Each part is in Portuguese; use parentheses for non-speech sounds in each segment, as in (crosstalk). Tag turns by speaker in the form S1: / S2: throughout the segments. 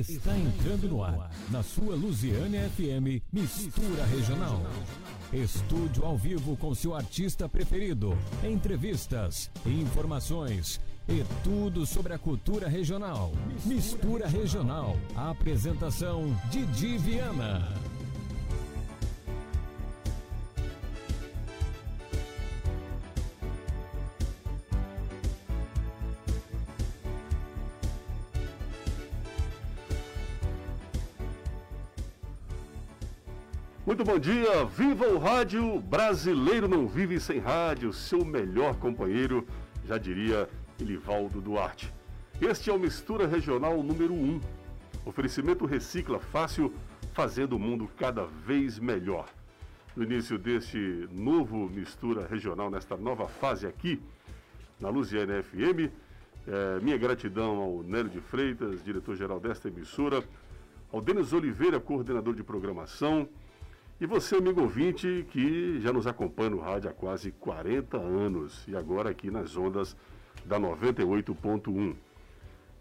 S1: Está entrando no ar, na sua Lusiane FM Mistura Regional. Estúdio ao vivo com seu artista preferido, entrevistas, informações e tudo sobre a cultura regional. Mistura Regional. Apresentação Didi Viana.
S2: Muito bom dia, viva o rádio, brasileiro não vive sem rádio, seu melhor companheiro, já diria Elivaldo Duarte. Este é o Mistura Regional número 1. Oferecimento recicla fácil, fazendo o mundo cada vez melhor. No início deste novo Mistura Regional, nesta nova fase aqui, na Luziane FM, é, minha gratidão ao Nélio de Freitas, diretor-geral desta emissora, ao Denis Oliveira, coordenador de programação, e você, amigo ouvinte, que já nos acompanha no rádio há quase 40 anos e agora aqui nas ondas da 98.1.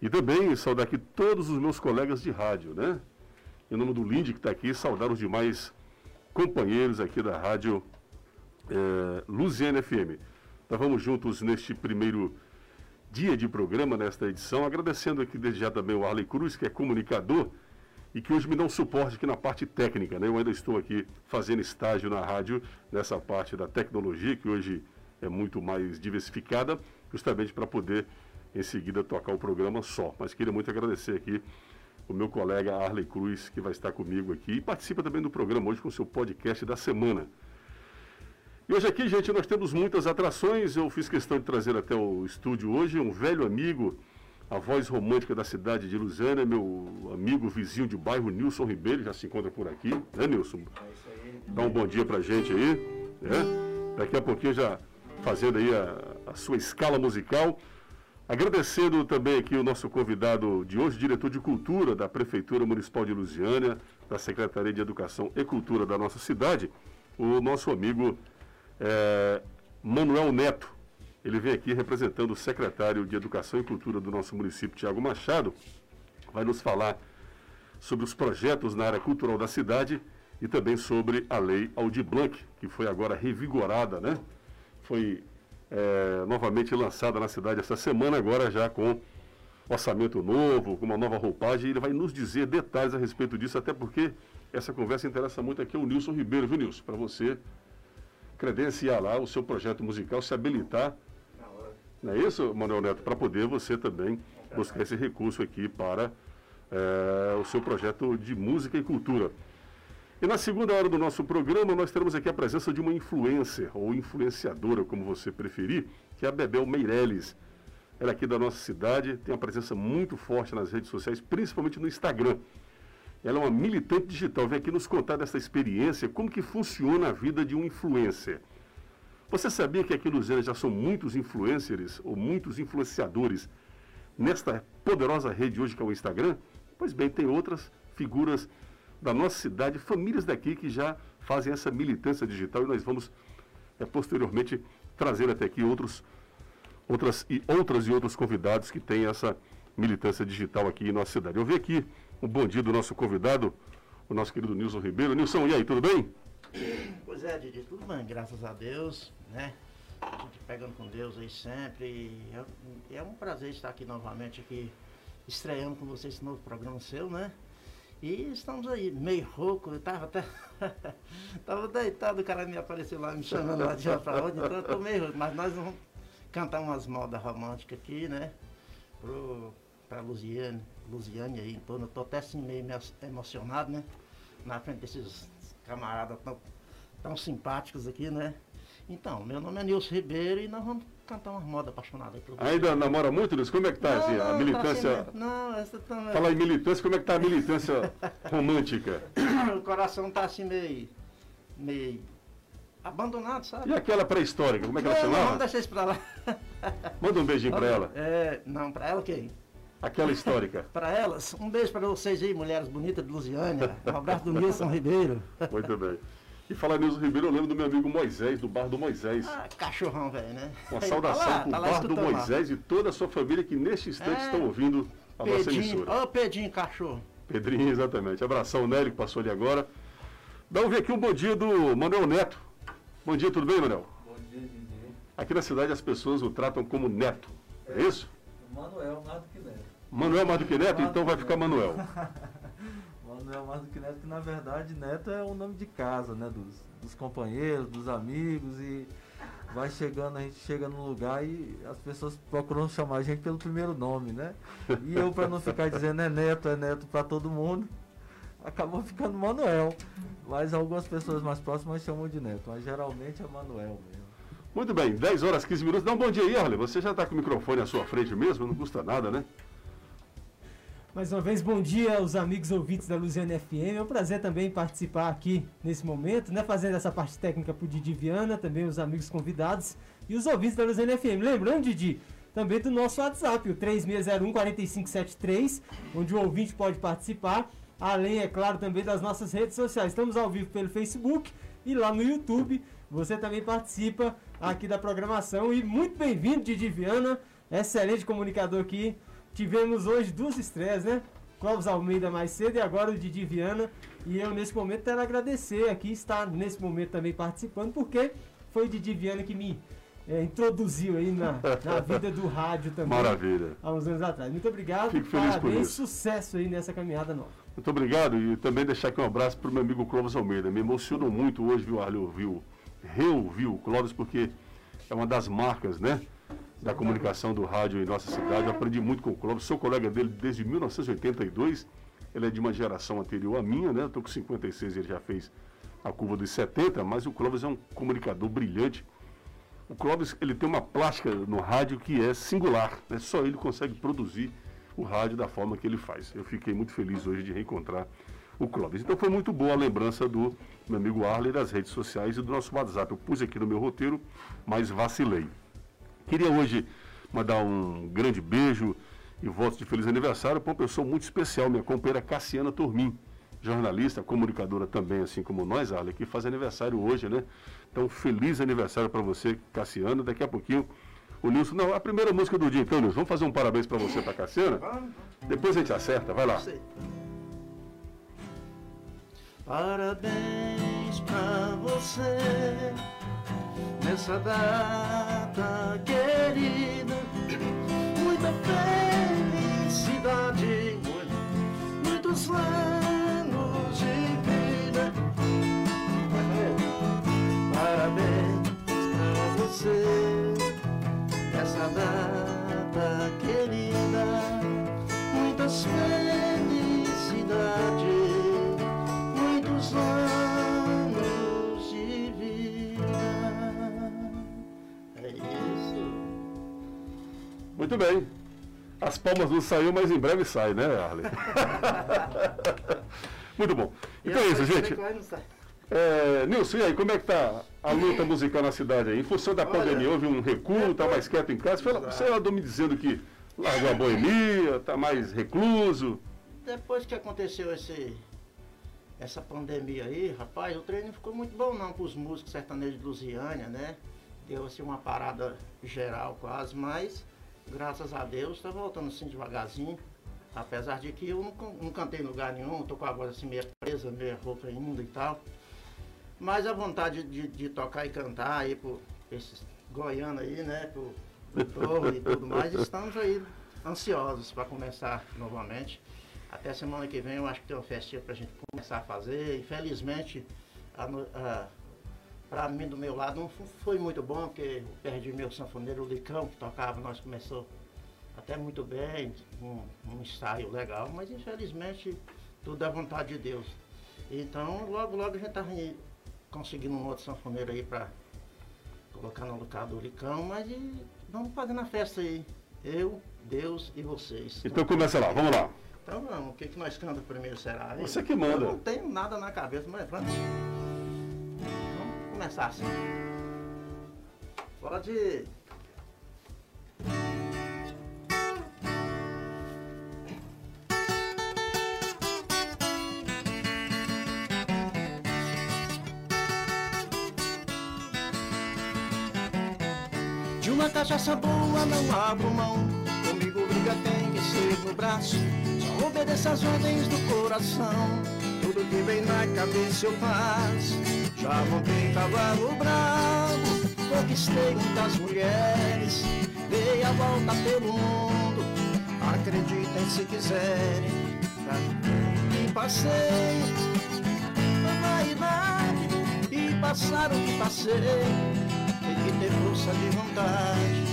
S2: E também saudar aqui todos os meus colegas de rádio, né? Em nome do Lindy que está aqui, saudar os demais companheiros aqui da rádio é, Luziane FM. Nós vamos juntos neste primeiro dia de programa, nesta edição, agradecendo aqui desde já também o Arley Cruz, que é comunicador e que hoje me dão suporte aqui na parte técnica. Né? Eu ainda estou aqui fazendo estágio na rádio, nessa parte da tecnologia, que hoje é muito mais diversificada, justamente para poder em seguida tocar o programa só. Mas queria muito agradecer aqui o meu colega Arley Cruz, que vai estar comigo aqui e participa também do programa hoje com o seu podcast da semana. E hoje aqui, gente, nós temos muitas atrações. Eu fiz questão de trazer até o estúdio hoje um velho amigo a voz romântica da cidade de Lusiana, meu amigo vizinho de bairro, Nilson Ribeiro, já se encontra por aqui, né, Nilson? Dá um bom dia pra gente aí, né? Daqui a pouquinho já fazendo aí a, a sua escala musical. Agradecendo também aqui o nosso convidado de hoje, diretor de Cultura da Prefeitura Municipal de Lusiânia, da Secretaria de Educação e Cultura da nossa cidade, o nosso amigo é, Manuel Neto. Ele vem aqui representando o secretário de Educação e Cultura do nosso município, Tiago Machado, vai nos falar sobre os projetos na área cultural da cidade e também sobre a lei Aldir Blanc, que foi agora revigorada, né? Foi é, novamente lançada na cidade essa semana, agora já com orçamento novo, com uma nova roupagem. Ele vai nos dizer detalhes a respeito disso, até porque essa conversa interessa muito aqui ao Nilson Ribeiro, viu, Nilson? Para você credenciar lá o seu projeto musical, se habilitar não é isso, Manuel Neto? Para poder você também buscar esse recurso aqui para é, o seu projeto de música e cultura. E na segunda hora do nosso programa, nós teremos aqui a presença de uma influencer, ou influenciadora, como você preferir, que é a Bebel Meirelles. Ela é aqui da nossa cidade, tem uma presença muito forte nas redes sociais, principalmente no Instagram. Ela é uma militante digital, vem aqui nos contar dessa experiência, como que funciona a vida de um influencer. Você sabia que aqui no Zena já são muitos influencers ou muitos influenciadores nesta poderosa rede hoje que é o Instagram? Pois bem, tem outras figuras da nossa cidade, famílias daqui que já fazem essa militância digital e nós vamos é, posteriormente trazer até aqui outros, outras, e, outras e outros convidados que têm essa militância digital aqui em nossa cidade. Eu vi aqui um bom dia do nosso convidado, o nosso querido Nilson Ribeiro. Nilson, e aí, tudo bem?
S3: Pois é, Didi, tudo bem, graças a Deus, né? A gente pegando com Deus aí sempre. É, é um prazer estar aqui novamente, aqui, estreando com vocês esse novo programa seu, né? E estamos aí, meio rouco, eu tava até. (laughs) tava deitado, o cara me apareceu lá me chamando lá de uma pra outra, então eu tô meio rouco, mas nós vamos cantar umas modas românticas aqui, né? Pro, pra Luziane, Luziane aí torno, eu tô até assim meio emocionado, né? Na frente desses camaradas tão, tão simpáticos aqui, né? Então, meu nome é Nilson Ribeiro e nós vamos cantar uma moda apaixonada aí
S2: Ainda namora muito, Nilson? Como é que tá não, assim, a militância? Tá assim, não, essa também. Tá Fala em militância, como é que tá a militância (laughs) romântica?
S3: o coração tá assim meio. meio. abandonado, sabe?
S2: E aquela pré-histórica, como é que ela chamava?
S3: Vamos deixar isso pra lá.
S2: Manda um beijinho pra ela.
S3: É, não, pra ela quem?
S2: Aquela histórica. (laughs)
S3: para elas, um beijo para vocês aí, mulheres bonitas de Lusiânia. Um abraço do Nilson Ribeiro.
S2: Muito bem. E falar Nilson Ribeiro, eu lembro do meu amigo Moisés, do Bar do Moisés.
S3: Ah, cachorrão, velho, né?
S2: Uma saudação tá lá, pro tá Bar do Moisés lá. e toda a sua família que neste instante é... estão ouvindo a nossa
S3: Pedrinho,
S2: emissora.
S3: ô Pedrinho cachorro.
S2: Pedrinho, exatamente. Abração, Nélio, que passou ali agora. Dá um ver aqui um bom dia do Manuel Neto. Bom dia, tudo bem, Manuel?
S4: Bom dia, Didi.
S2: Aqui na cidade as pessoas o tratam como Neto. É isso?
S4: Manuel, mais do que Neto.
S2: Manuel mais do que Neto, então vai ficar Manuel. (laughs)
S4: Manuel, mais do que Neto, que na verdade Neto é o nome de casa, né? Dos, dos companheiros, dos amigos e vai chegando, a gente chega num lugar e as pessoas procuram chamar a gente pelo primeiro nome, né? E eu, para não ficar dizendo é Neto, é Neto para todo mundo, acabou ficando Manuel. Mas algumas pessoas mais próximas chamam de Neto, mas geralmente é Manuel mesmo.
S2: Muito bem, 10 horas 15 minutos. Dá um bom dia aí, Arley. Você já está com o microfone à sua frente mesmo, não custa nada, né?
S5: Mais uma vez, bom dia aos amigos ouvintes da Luziana FM. É um prazer também participar aqui nesse momento, né? Fazendo essa parte técnica pro Didi Viana, também os amigos convidados e os ouvintes da Luziana FM. Lembrando, Didi, também do nosso WhatsApp, o 3601-4573, onde o ouvinte pode participar. Além, é claro, também das nossas redes sociais. Estamos ao vivo pelo Facebook e lá no YouTube. Você também participa aqui da programação. E muito bem-vindo, Didi Viana, excelente comunicador aqui. Tivemos hoje duas estreias, né? Clóvis Almeida mais cedo e agora o Didi Viana. E eu, nesse momento, quero agradecer aqui, estar nesse momento também participando, porque foi o Didi Viana que me é, introduziu aí na, na (laughs) vida do rádio também.
S2: Maravilha.
S5: Há uns anos atrás. Muito obrigado.
S2: Fico feliz por
S5: Parabéns,
S2: isso.
S5: sucesso aí nessa caminhada nova.
S2: Muito obrigado e também deixar aqui um abraço para o meu amigo Clóvis Almeida. Me emocionou muito hoje, viu, Arley, ouvir, o- reouvir o Clóvis, porque é uma das marcas, né? Da comunicação do rádio em nossa cidade. Eu aprendi muito com o Clóvis. Sou colega dele desde 1982. Ele é de uma geração anterior à minha, né? Eu estou com 56 ele já fez a curva dos 70, mas o Clóvis é um comunicador brilhante. O Clóvis ele tem uma plástica no rádio que é singular. Né? Só ele consegue produzir o rádio da forma que ele faz. Eu fiquei muito feliz hoje de reencontrar o Clóvis. Então foi muito boa a lembrança do meu amigo Arley das redes sociais e do nosso WhatsApp. Eu pus aqui no meu roteiro, mas vacilei. Queria hoje mandar um grande beijo e votos de feliz aniversário para uma pessoa muito especial, minha companheira Cassiana Turmin, jornalista, comunicadora também, assim como nós, Arley, que faz aniversário hoje, né? Então, feliz aniversário para você, Cassiana. Daqui a pouquinho, o Nilson. Não, a primeira música do dia, então, Nilson. Vamos fazer um parabéns para você, para Cassiana? Depois a gente acerta, vai lá.
S3: Parabéns pra você nessa data querida. Muita felicidade, muitos anos de vida. Parabéns pra você nessa data querida. Muitas felicidades,
S2: Muito bem. As palmas não saiu, mas em breve sai, né, Arley? (laughs) Muito bom. Então é isso, gente. É, Nilson, e aí, como é que tá a luta musical na cidade aí? Em função da
S3: Olha,
S2: pandemia, houve um recuo, tá mais quieto em casa? Fala- Você andou me dizendo que largou a boemia, tá mais recluso.
S3: Depois que aconteceu esse, essa pandemia aí, rapaz, o treino não ficou muito bom não para os músicos sertanejos de Lusiânia, né? Deu assim uma parada geral quase, mas graças a Deus tá voltando assim devagarzinho. Apesar de que eu não, não cantei em lugar nenhum, tô com a voz assim meio presa, meio rouca ainda e tal. Mas a vontade de, de tocar e cantar aí por esses goianos aí, né? Pro Torre e tudo mais, estamos aí ansiosos para começar novamente. Até semana que vem eu acho que tem uma festinha pra gente começar a fazer. Infelizmente, a a- pra mim do meu lado não foi muito bom, porque eu perdi meu sanfoneiro o Licão, que tocava, nós começou até muito bem, um, um ensaio legal, mas infelizmente tudo é vontade de Deus. Então logo logo a gente tá re- conseguindo um outro sanfoneiro aí pra colocar no lugar do Licão, mas vamos fazendo a festa aí. Eu, Deus e vocês.
S2: Então começa lá, vamos lá.
S3: Então vamos, o que, que nós cantamos primeiro será?
S2: Você que manda.
S3: Eu não tenho nada na cabeça, mas vamos. Vamos começar assim. Pode. De uma cachaça boa não abro mão. Comigo amiga tem que ser no braço. Só obedeça as ordens do coração. Tudo que vem na cabeça eu faço. Já montei cavalo bravo, conquistei muitas mulheres. Dei a volta pelo mundo, acreditem se quiserem. E passei a vaidade e passar o que passei. Tem que ter força de vontade.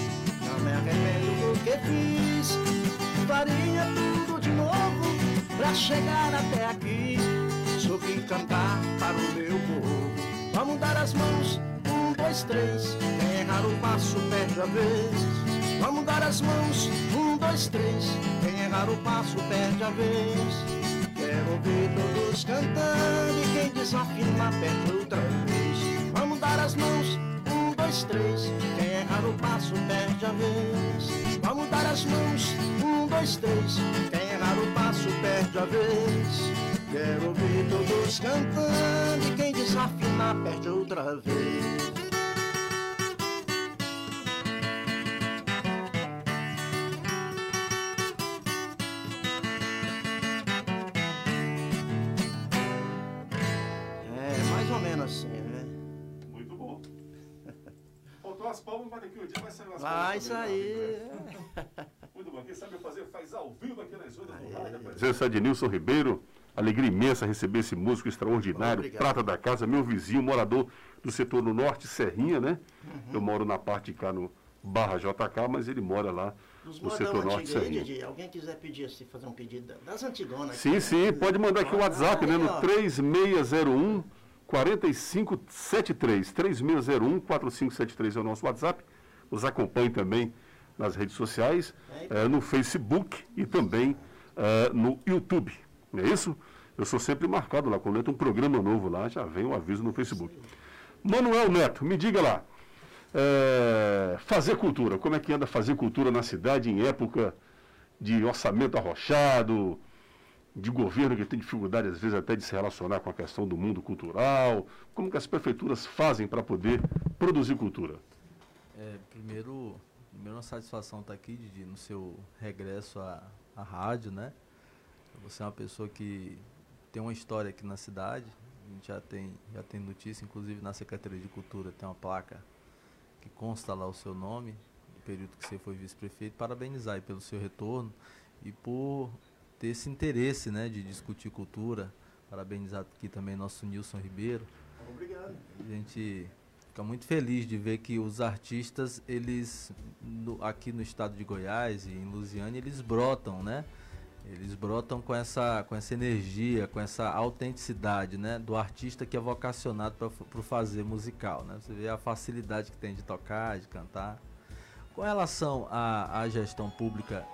S3: Não me arrependo do que fiz. Faria tudo de novo pra chegar até aqui. Soube cantar para o meu povo. Vamos dar as mãos, um, dois, três. Quem errar o passo perde a vez. Vamos dar as mãos, um, dois, três. Quem errar o passo perde a vez. Quero ouvir todos cantando e quem desafina perde outra vez. Vamos dar as mãos, um, dois, três. Quem errar o passo perde a vez. Vamos dar as mãos, um, dois, três. Quem errar o passo perde a vez. Quero ouvir todos cantando e quem desafina perde outra vez. É, mais ou menos assim, né?
S2: Muito bom. Faltou as palmas, mas daqui um dia vai sair umas
S3: Vai
S2: palmas. também,
S3: sair.
S2: né? Muito bom. Quem sabe fazer, faz ao vivo aqui nas ondas do rádio. Presença de Nilson Ribeiro. Alegria imensa receber esse músico extraordinário,
S3: Obrigado.
S2: prata da casa, meu vizinho, morador do setor no norte, Serrinha, né?
S3: Uhum.
S2: Eu moro na parte de cá no Barra JK, mas ele mora lá
S3: Dos
S2: no setor norte,
S3: aí,
S2: Serrinha.
S3: Didi, alguém quiser pedir assim, fazer um pedido das antigonas.
S2: Sim,
S3: aqui,
S2: sim,
S3: né?
S2: pode mandar aqui o WhatsApp, né? No
S3: Aí, ó.
S2: 3601 4573. 3601 4573 é o nosso WhatsApp. Nos acompanhe também nas redes sociais, eh, no Facebook e também eh, no YouTube. Não é isso? Eu sou sempre marcado lá. Quando entra um programa novo lá, já vem um aviso no Facebook. Manuel Neto, me diga lá. eh, fazer cultura. Como é que anda fazer cultura na cidade em época de orçamento arrochado, de governo que tem dificuldade, às vezes, até de se relacionar com a questão do mundo cultural? Como que as prefeituras fazem para poder produzir cultura?
S4: É, primeiro, primeiro uma satisfação estar aqui, Didi, no seu regresso à, à rádio, né? Você é uma pessoa que tem uma história aqui na cidade, a gente já tem, já tem notícia, inclusive na Secretaria de Cultura tem uma placa que consta lá o seu nome, no período que você foi vice-prefeito, parabenizar pelo seu retorno e por ter esse interesse, né, de discutir cultura, parabenizar aqui também nosso Nilson Ribeiro,
S3: Obrigado.
S4: a gente fica muito feliz de ver que os artistas, eles no- aqui no estado de Goiás e em Lusiânia, eles brotam, né? Eles brotam com essa, com essa energia, com essa autenticidade, né? Do artista que é vocacionado para o fazer musical, né? Você vê a facilidade que tem de tocar, de cantar. Com relação à, à gestão pública,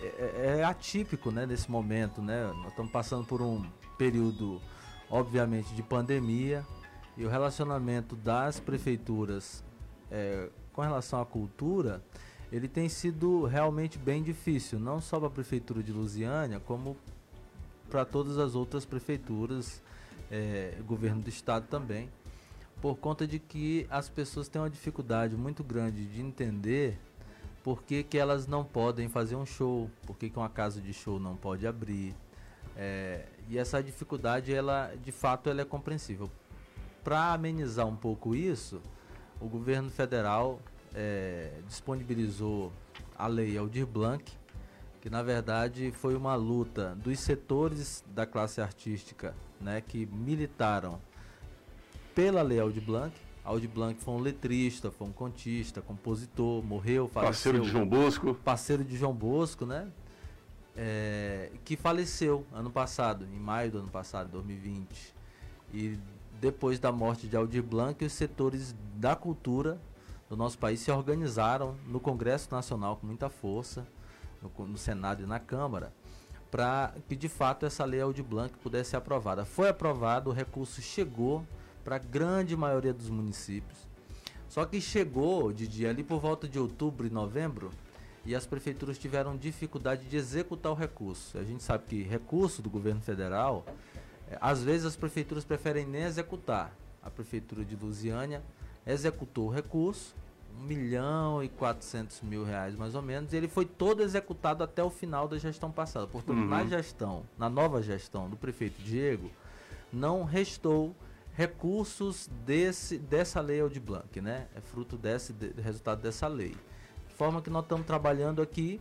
S4: é, é- é atípico, né? Nesse momento, né? Nós estamos passando por um período, obviamente, de pandemia, e o relacionamento das prefeituras eh, com relação à cultura, ele tem sido realmente bem difícil, não só para a prefeitura de Lusiânia, como para todas as outras prefeituras, eh, governo do estado também, por conta de que as pessoas têm uma dificuldade muito grande de entender por que, que elas não podem fazer um show, por que, que uma casa de show não pode abrir. eh, e essa dificuldade, ela de fato, ela é compreensível. Para amenizar um pouco isso, o governo federal eh, disponibilizou a lei Aldir Blanc, que na verdade foi uma luta dos setores da classe artística né, que militaram pela lei Aldir Blanc. Aldir Blanc foi um letrista, foi um contista, compositor, morreu, faleceu
S2: Parceiro de João Bosco.
S4: parceiro de João Bosco, né? É, que faleceu ano passado, em maio do ano passado, 2020. E depois da morte de Aldir Blanc, os setores da cultura do nosso país se organizaram no Congresso Nacional com muita força, no, no Senado e na Câmara, para que de fato essa lei Aldir Blanc pudesse ser aprovada. Foi aprovado, o recurso chegou para a grande maioria dos municípios. Só que chegou, Didi, ali por volta de outubro e novembro, e as prefeituras tiveram dificuldade de executar o recurso. A gente sabe que recurso do governo federal, eh, às vezes as prefeituras preferem nem executar. A prefeitura de Lusiânia executou o recurso, 1 milhão e 400 mil reais, mais ou menos. E ele foi todo executado até o final da gestão passada. Portanto,
S2: Uhum.
S4: na gestão, na nova gestão do prefeito Diego, não restou recursos desse, dessa lei Aldir Blanc, né? É fruto desse de- resultado dessa lei. De forma que nós estamos trabalhando aqui,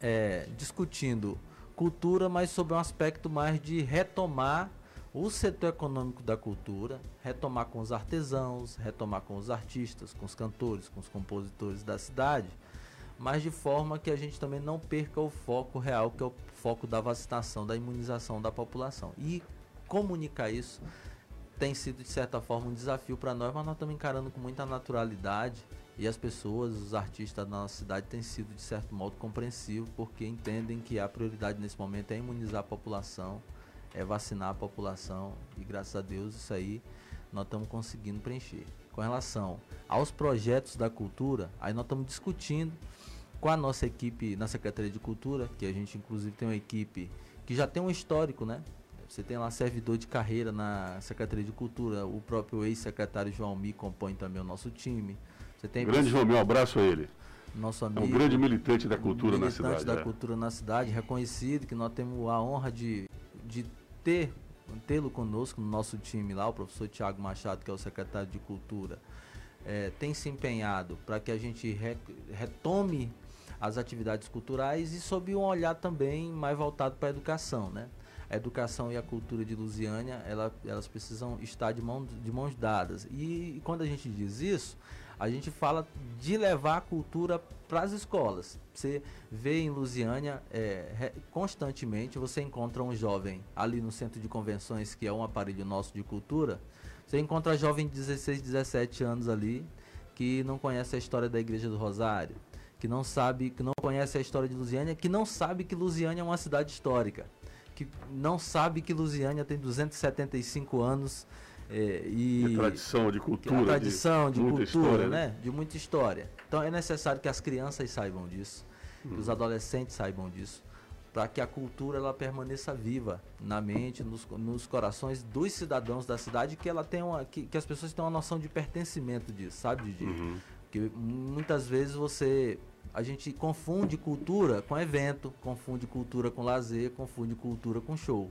S4: é, discutindo cultura, mas sob um aspecto mais de retomar o setor econômico da cultura, retomar com os artesãos, retomar com os artistas, com os cantores, com os compositores da cidade, mas de forma que a gente também não perca o foco real, que é o foco da vacinação, da imunização da população. E comunicar isso tem sido, de certa forma, um desafio para nós, mas nós estamos encarando com muita naturalidade. E as pessoas, os artistas da nossa cidade têm sido, de certo modo, compreensivos, porque entendem que a prioridade nesse momento é imunizar a população, é vacinar a população. E graças a Deus isso aí nós estamos conseguindo preencher. Com relação aos projetos da cultura, aí nós estamos discutindo com a nossa equipe na Secretaria de Cultura, que a gente inclusive tem uma equipe que já tem um histórico, né? Você tem lá servidor de carreira na Secretaria de Cultura, o próprio ex-secretário João Mi compõe também o nosso time. Você tem
S2: Grande Romeu, um abraço a ele.
S4: nosso
S2: É
S4: amigo
S2: um grande militante da cultura na
S4: militante
S2: cidade.
S4: da
S2: é.
S4: cultura na cidade, reconhecido, que nós temos a honra de, de ter tê-lo conosco no nosso time lá, o professor Tiago Machado, que é o secretário de Cultura, eh, tem se empenhado para que a gente re- retome as atividades culturais e sob um olhar também mais voltado para a educação, né? A educação e a cultura de Lusiânia, ela- elas precisam estar de, mão, de mãos dadas. E, quando a gente diz isso, a gente fala de levar a cultura para as escolas. Você vê em Lusiânia, é, constantemente, você encontra um jovem ali no centro de convenções, que é um aparelho nosso de cultura, você encontra jovem de 16, 17 anos ali, que não conhece a história da Igreja do Rosário, que não sabe, que não conhece a história de Lusiânia, que não sabe que Lusiânia é uma cidade histórica, que não sabe que Lusiânia tem 275 anos é, e
S2: De tradição, de
S4: que
S2: cultura.
S4: a tradição, de,
S2: muita
S4: cultura,
S2: história,
S4: né? De muita história. Então é necessário que as crianças saibam disso, que
S2: Uhum.
S4: os adolescentes saibam disso, para que a cultura ela permaneça viva na mente, nos, nos corações dos cidadãos da cidade, que ela tenha uma, que, que as pessoas tenham uma noção de pertencimento disso, sabe, Didi?
S2: Uhum.
S4: Porque muitas vezes você a gente confunde cultura com evento, confunde cultura com lazer, confunde cultura com show.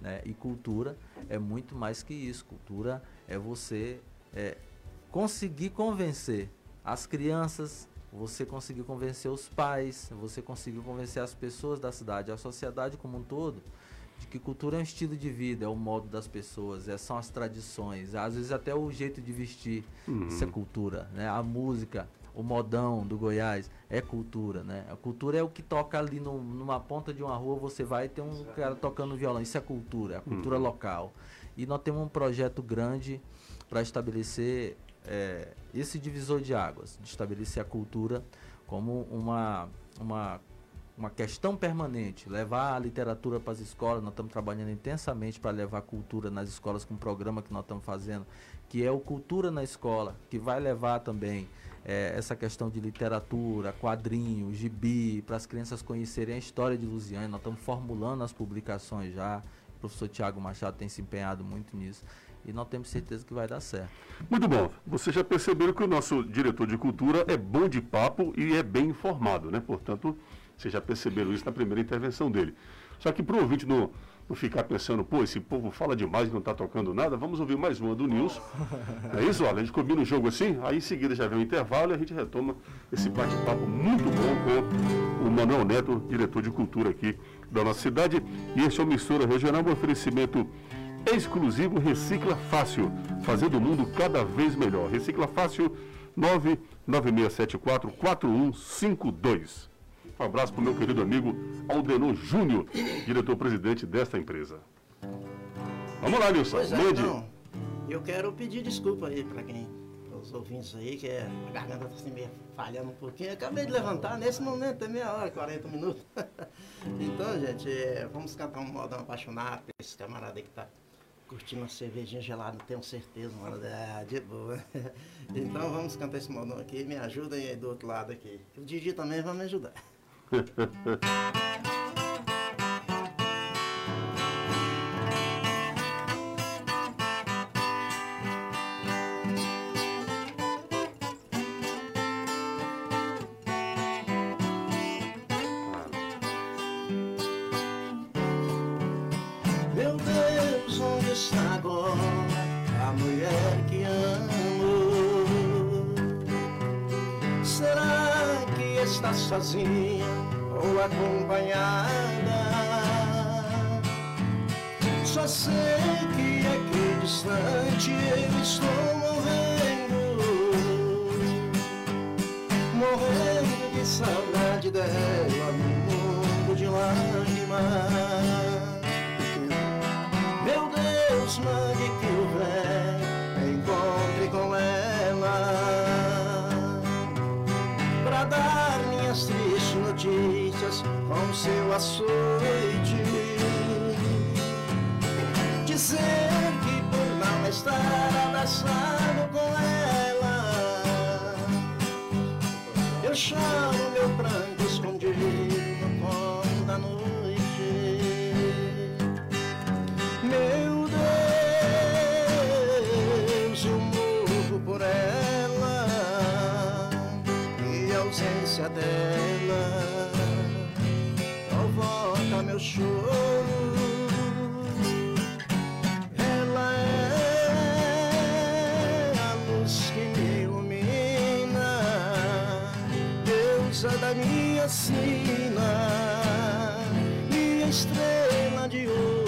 S4: Né? E cultura é muito mais que isso. Cultura é você é, conseguir convencer as crianças, você conseguir convencer os pais, você conseguir convencer as pessoas da cidade, a sociedade como um todo, de que cultura é um estilo de vida, é o modo das pessoas, é, são as tradições, às vezes até o jeito de vestir,
S2: Uhum.
S4: isso é cultura, né? A música, o modão do Goiás é cultura, né? A cultura é o que toca ali no- numa ponta de uma rua, você vai ter um cara tocando violão, isso é cultura, é a cultura
S2: Uhum.
S4: local. E nós temos um projeto grande para estabelecer é, esse divisor de águas, de estabelecer a cultura como uma, uma, uma questão permanente, levar a literatura para as escolas, nós estamos trabalhando intensamente para levar a cultura nas escolas com um programa que nós estamos fazendo, que é o Cultura na Escola, que vai levar também eh, essa questão de literatura, quadrinho, gibi, para as crianças conhecerem a história de Lusiane. Nós estamos formulando as publicações já. O professor Tiago Machado tem se empenhado muito nisso. E nós temos certeza que vai dar certo.
S2: Muito bom. Vocês já perceberam que o nosso diretor de cultura é bom de papo e é bem informado, né? Portanto, vocês já perceberam isso na primeira intervenção dele. Só que para o ouvinte não, não ficar pensando, pô, esse povo fala demais e não está tocando nada, vamos ouvir mais uma do Nilson. (laughs) É isso, olha, a gente combina o jogo assim, aí em seguida já vem o intervalo e a gente retoma esse bate-papo muito bom com o Manuel Neto, diretor de cultura aqui da nossa cidade. E este é o Mistura Regional, um oferecimento exclusivo Recicla Fácil, fazendo o mundo cada vez melhor. Recicla Fácil 99674 4152. Um abraço para o meu querido amigo Aldenor Júnior, diretor-presidente desta empresa. Vamos lá, Nilson.
S3: Pois é, então, eu quero pedir desculpa aí para quem, os ouvintes aí, que é, a garganta tá assim meio falhando um pouquinho. Eu acabei de levantar, nesse momento é meia hora, 40 minutos. (laughs) então, gente, é, vamos cantar um modão apaixonado pra esse camarada aí que tá curtindo uma cervejinha gelada, tenho certeza, mano, é, de boa. (laughs) então vamos cantar esse modão aqui, me ajudem aí do outro lado aqui. O Didi também vai me ajudar. Ha, ha, ha. Eu estou morrendo, morrendo de saudade dela no mundo de lágrimas. Meu Deus, mande que o venha, encontre com ela para dar minhas tristes notícias com seu açoite. Minha sina, minha estrela de ouro.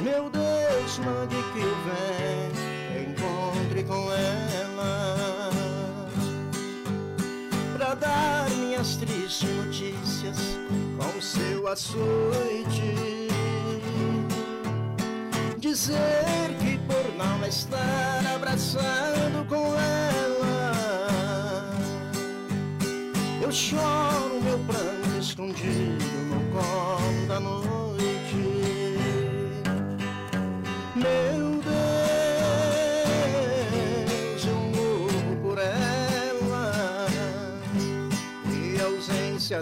S3: Meu Deus, mande que eu venha, com ela. Pra dar minhas tristes notícias com seu açoite. Dizer que por não estar abraçado com ela Eu choro meu pranto escondido no colo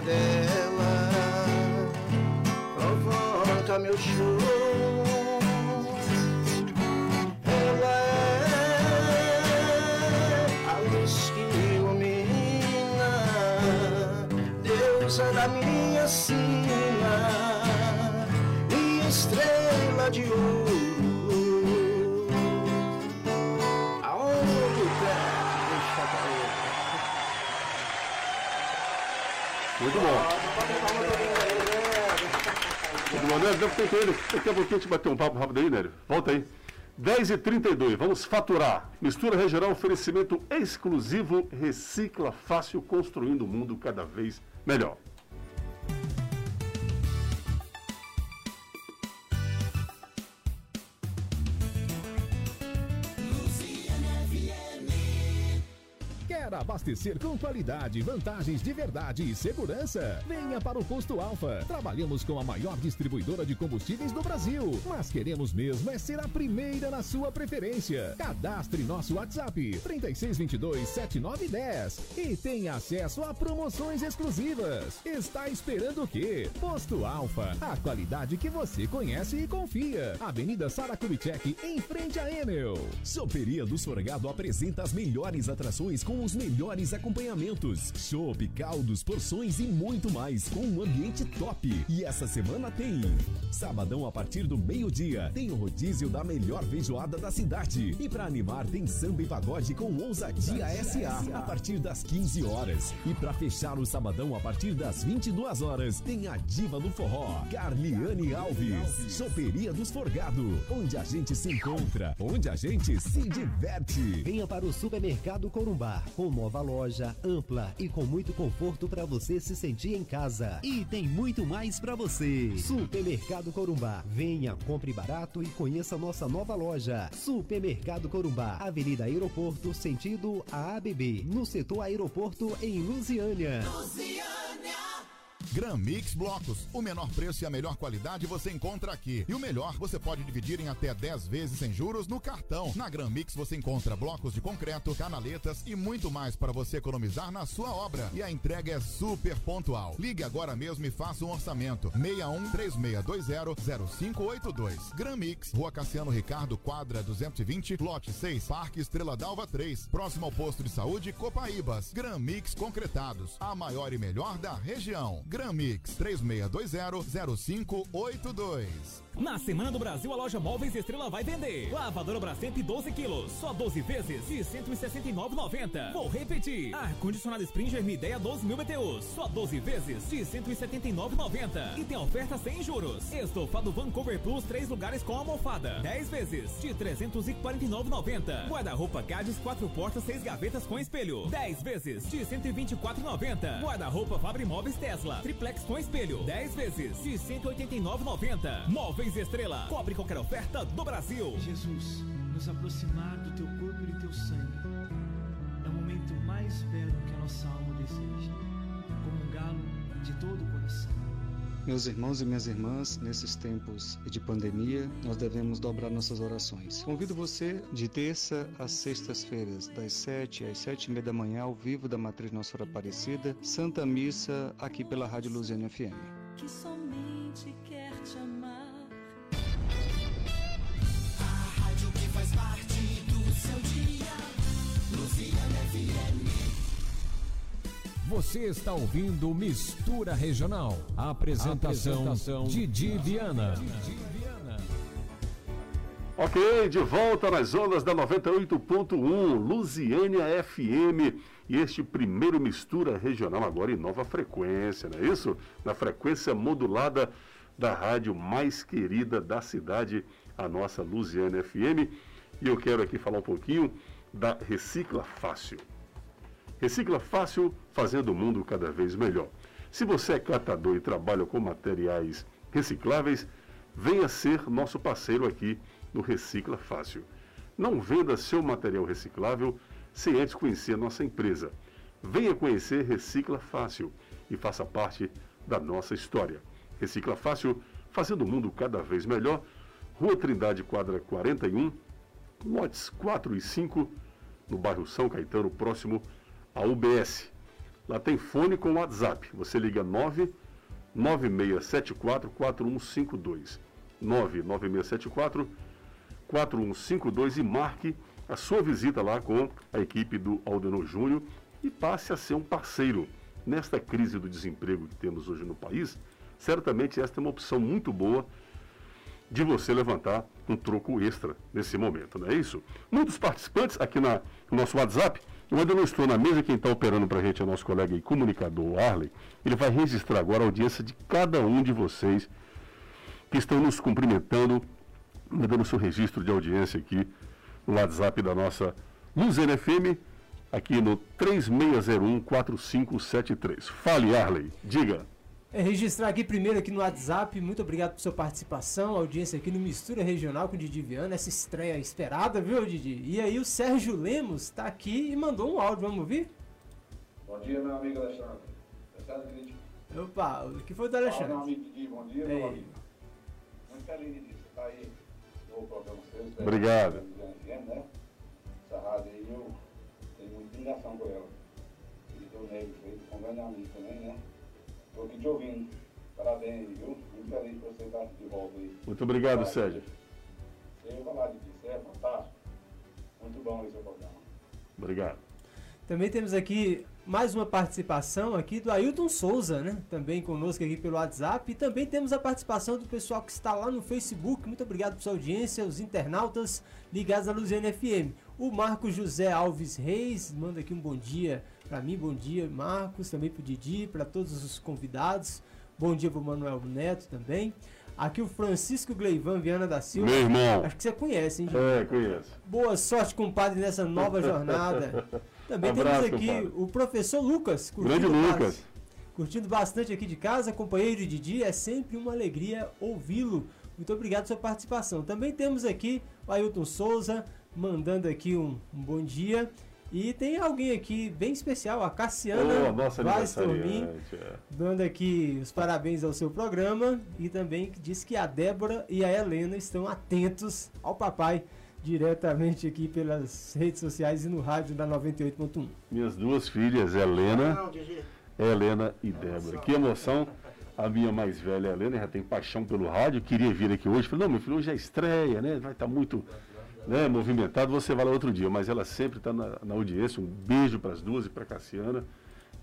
S3: dela provoca meu choro. Ela é a luz que me ilumina, deusa da minha sina e estrela de ouro.
S2: Nélio, deve ter ele. Daqui a pouquinho a gente bater um papo rápido aí, Nélio. Volta aí. 10h32, vamos faturar. Mistura regional, oferecimento exclusivo, recicla fácil, construindo o mundo cada vez melhor.
S1: Quer abastecer com qualidade, vantagens de verdade e segurança? Venha para o Posto Alfa. Trabalhamos com a maior distribuidora de combustíveis do Brasil, mas queremos mesmo é ser a primeira na sua preferência. Cadastre nosso WhatsApp 36227910 e tenha acesso a promoções exclusivas. Está esperando o quê? Posto Alfa, a qualidade que você conhece e confia. Avenida Sara Kubitschek, em frente a Enel.
S6: Soperia do Sorgado apresenta as melhores atrações com os melhores acompanhamentos. Chopp, caldos, porções e muito mais, com um ambiente top. E essa semana tem. Sabadão a partir do meio-dia, tem o rodízio da melhor feijoada da cidade. E para animar, tem samba e pagode com Ousadia SA a partir das 15 horas. E para fechar o sabadão a partir das 22 horas, tem a diva do forró, Carliane Alves. Choperia dos Forgado, onde a gente se encontra, onde a gente se diverte.
S7: Venha para o Supermercado Corumbá, com nova loja, ampla e com muito conforto para você se sentir em casa. E tem muito mais para você. Supermercado Corumbá. Venha, compre barato e conheça nossa nova loja. Supermercado Corumbá, Avenida Aeroporto, sentido a ABB, no setor aeroporto em Lusiânia.
S8: Gran Mix Blocos. O menor preço e a melhor qualidade você encontra aqui. E o melhor, você pode dividir em até 10 vezes sem juros no cartão. Na Gran Mix você encontra blocos de concreto, canaletas e muito mais para você economizar na sua obra. E a entrega é super pontual. Ligue agora mesmo e faça um orçamento. 61 3620 0582. Gran Mix, Rua Cassiano Ricardo, quadra 220, lote 6, Parque Estrela d'Alva 3, próximo ao posto de saúde Copaíbas. Gran Mix Concretados, a maior e melhor da região. Gran Mix 3620-0582.
S9: Na Semana do Brasil, a loja Móveis Estrela vai vender. Lavadora Brastemp 12 quilos, só 12 vezes de 169,90. Vou repetir. Ar-condicionado Springer Midea 12 mil BTUs, só 12 vezes de 179,90. E tem oferta sem juros. Estofado Vancouver Plus, 3 lugares com almofada, 10 vezes de 349,90. Guarda-roupa Gades 4 portas, 6 gavetas com espelho, 10 vezes de 124,90. Guarda-roupa Fabre Móveis Tesla, triplex com espelho, 10 vezes de 189,90. Móveis Estrela, cobre qualquer oferta do Brasil.
S10: Jesus, nos aproximar do teu corpo e do teu sangue é o momento mais belo que a nossa alma deseja, comungá-lo de todo o coração.
S11: Meus irmãos e minhas irmãs, nesses tempos de pandemia, nós devemos dobrar nossas orações. Convido você de terça às sextas-feiras, das sete às sete e meia da manhã, ao vivo da Matriz Nossa Senhora Aparecida, Santa Missa, aqui pela Rádio Luziana FM.
S1: Você está ouvindo Mistura Regional. A apresentação, apresentação Didi Viana.
S2: Ok, de volta nas ondas da 98.1, Lusiânia FM. E este primeiro Mistura Regional agora em nova frequência, não é isso? Na frequência modulada da rádio mais querida da cidade, a nossa Lusiana FM. E eu quero aqui falar um pouquinho da Recicla Fácil. Recicla Fácil, fazendo o mundo cada vez melhor. Se você é catador e trabalha com materiais recicláveis, venha ser nosso parceiro aqui no Recicla Fácil. Não venda seu material reciclável sem antes conhecer a nossa empresa. Venha conhecer Recicla Fácil e faça parte da nossa história. Recicla Fácil, fazendo o mundo cada vez melhor. Rua Trindade, quadra 41, lotes 4 e 5, no bairro São Caetano, próximo à UBS. Lá tem fone com WhatsApp. Você liga 9 9674 4152. 99674 4152 e marque a sua visita lá com a equipe do Aldenor Júnior e passe a ser um parceiro. Nesta crise do desemprego que temos hoje no país, certamente esta é uma opção muito boa de você levantar um troco extra nesse momento, não é isso? Muitos participantes aqui na, no nosso WhatsApp, eu ainda não estou na mesa, quem está operando para a gente é o nosso colega e comunicador Arley, ele vai registrar agora a audiência de cada um de vocês que estão nos cumprimentando, mandando seu registro de audiência aqui no WhatsApp da nossa Luz NFM, aqui no 3601-4573. Fale, Arley, diga.
S5: É, registrar aqui primeiro aqui no WhatsApp, muito obrigado por sua participação, audiência aqui no Mistura Regional com o Didi Viana, essa estreia esperada, viu Didi? E aí o Sérgio Lemos está aqui e mandou um áudio, vamos ouvir?
S12: Bom dia, meu amigo Alexandre. Alexandre Crítico.
S5: Opa, o que foi do Alexandre?
S12: Fala, meu amigo Didi, bom dia, meu amigo. Muito feliz de você estar aí no programa seu.
S2: Obrigado.
S12: Né? Essa rádio aí, eu tenho muita ligação com ela. E do Negro, feito com grande amigo também, né? Estou aqui te ouvindo. Parabéns, viu? Muito feliz por você estar de volta aí.
S2: Muito obrigado, Sérgio.
S12: Eu vou falar de você, é fantástico. Muito bom esse seu programa.
S2: Obrigado.
S5: Também temos aqui mais uma participação aqui do Ailton Souza, né? Também conosco aqui pelo WhatsApp. E também temos a participação do pessoal que está lá no Facebook. Muito obrigado por sua audiência, os internautas ligados à Luziana FM. O Marcos José Alves Reis manda aqui um bom dia para mim, bom dia, Marcos, também para o Didi, para todos os convidados. Bom dia para o Manuel Neto também. Aqui o Francisco Gleivan Viana da Silva.
S2: Meu irmão.
S5: Acho que você conhece, hein? Didi?
S2: É, conheço.
S5: Boa sorte, compadre, nessa nova jornada. (laughs) Também
S2: Abraço,
S5: temos aqui
S2: compadre.
S5: o professor Lucas.
S2: Grande Lucas.
S5: Curtindo bastante aqui de casa, companheiro de Didi, é sempre uma alegria ouvi-lo. Muito obrigado pela sua participação. Também temos aqui o Ailton Souza, mandando aqui um, um bom dia. E tem alguém aqui bem especial, a Cassiana
S2: a nossa
S5: Vaz
S2: é.
S5: dando aqui os parabéns ao seu programa e também diz que a Débora e a Helena estão atentos ao papai diretamente aqui pelas redes sociais e no rádio da 98.1.
S2: Minhas duas filhas, Helena,
S3: Não.
S2: Helena e Débora. Que emoção. A minha mais velha, Helena, já tem paixão pelo rádio, queria vir aqui hoje. Falei, não, meu filho, hoje é estreia, né? Vai estar muito né, movimentado, você vai lá outro dia. Mas ela sempre está na, na audiência. Um beijo para as duas e para a Cassiana.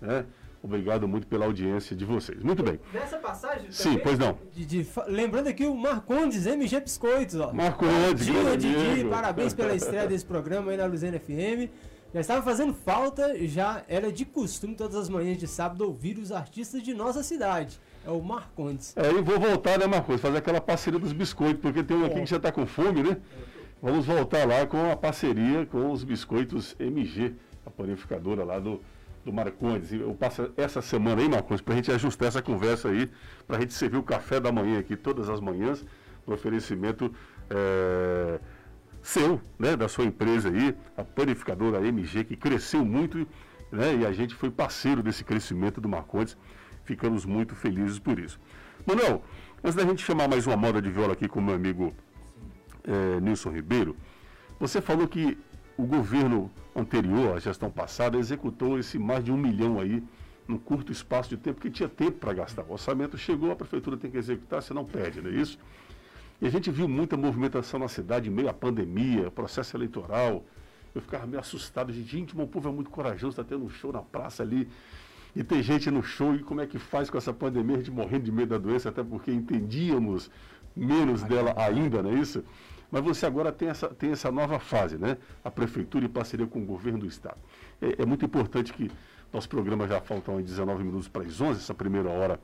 S2: Né? Obrigado muito pela audiência de vocês. Muito bem.
S5: Nessa passagem
S2: Sim, pois não.
S5: de- de lembrando aqui o Marcondes MG Biscoitos, ó.
S2: Marcondes,
S5: Dia, Didi,
S2: amigo.
S5: parabéns pela estreia desse programa aí na Luzena FM. Já estava fazendo falta, já era de costume todas as manhãs de sábado ouvir os artistas de nossa cidade. É o Marcondes.
S2: É, e vou voltar, né, Marcos? Fazer aquela parceria dos biscoitos, porque tem um aqui que já está com fome, né? Vamos voltar lá com a parceria com os biscoitos MG, a panificadora lá do, do Marcondes. Eu passo essa semana aí, Marcondes, para a gente ajustar essa conversa aí, para a gente servir o café da manhã aqui todas as manhãs, no oferecimento é, seu, né, da sua empresa aí, a panificadora MG, que cresceu muito, né, e a gente foi parceiro desse crescimento do Marcondes. Ficamos muito felizes por isso. Manuel, antes da gente chamar mais uma moda de viola aqui com o meu amigo eh, Nilson Ribeiro, você falou que o governo anterior, a gestão passada, executou esse mais de um milhão aí num curto espaço de tempo, que tinha tempo para gastar. O orçamento chegou, a prefeitura tem que executar, senão perde, não é isso? E a gente viu muita movimentação na cidade em meio à pandemia, processo eleitoral. Eu ficava meio assustado, gente, gente, meu povo é muito corajoso, está tendo um show na praça ali. E tem gente no show, e como é que faz com essa pandemia? A gente morrendo de medo da doença, até porque entendíamos menos dela ainda, não é isso? Mas você agora tem essa, tem essa nova fase, né? A prefeitura em parceria com o governo do estado. É, é muito importante que nosso programa já faltam aí 19 minutos para as 11, essa primeira hora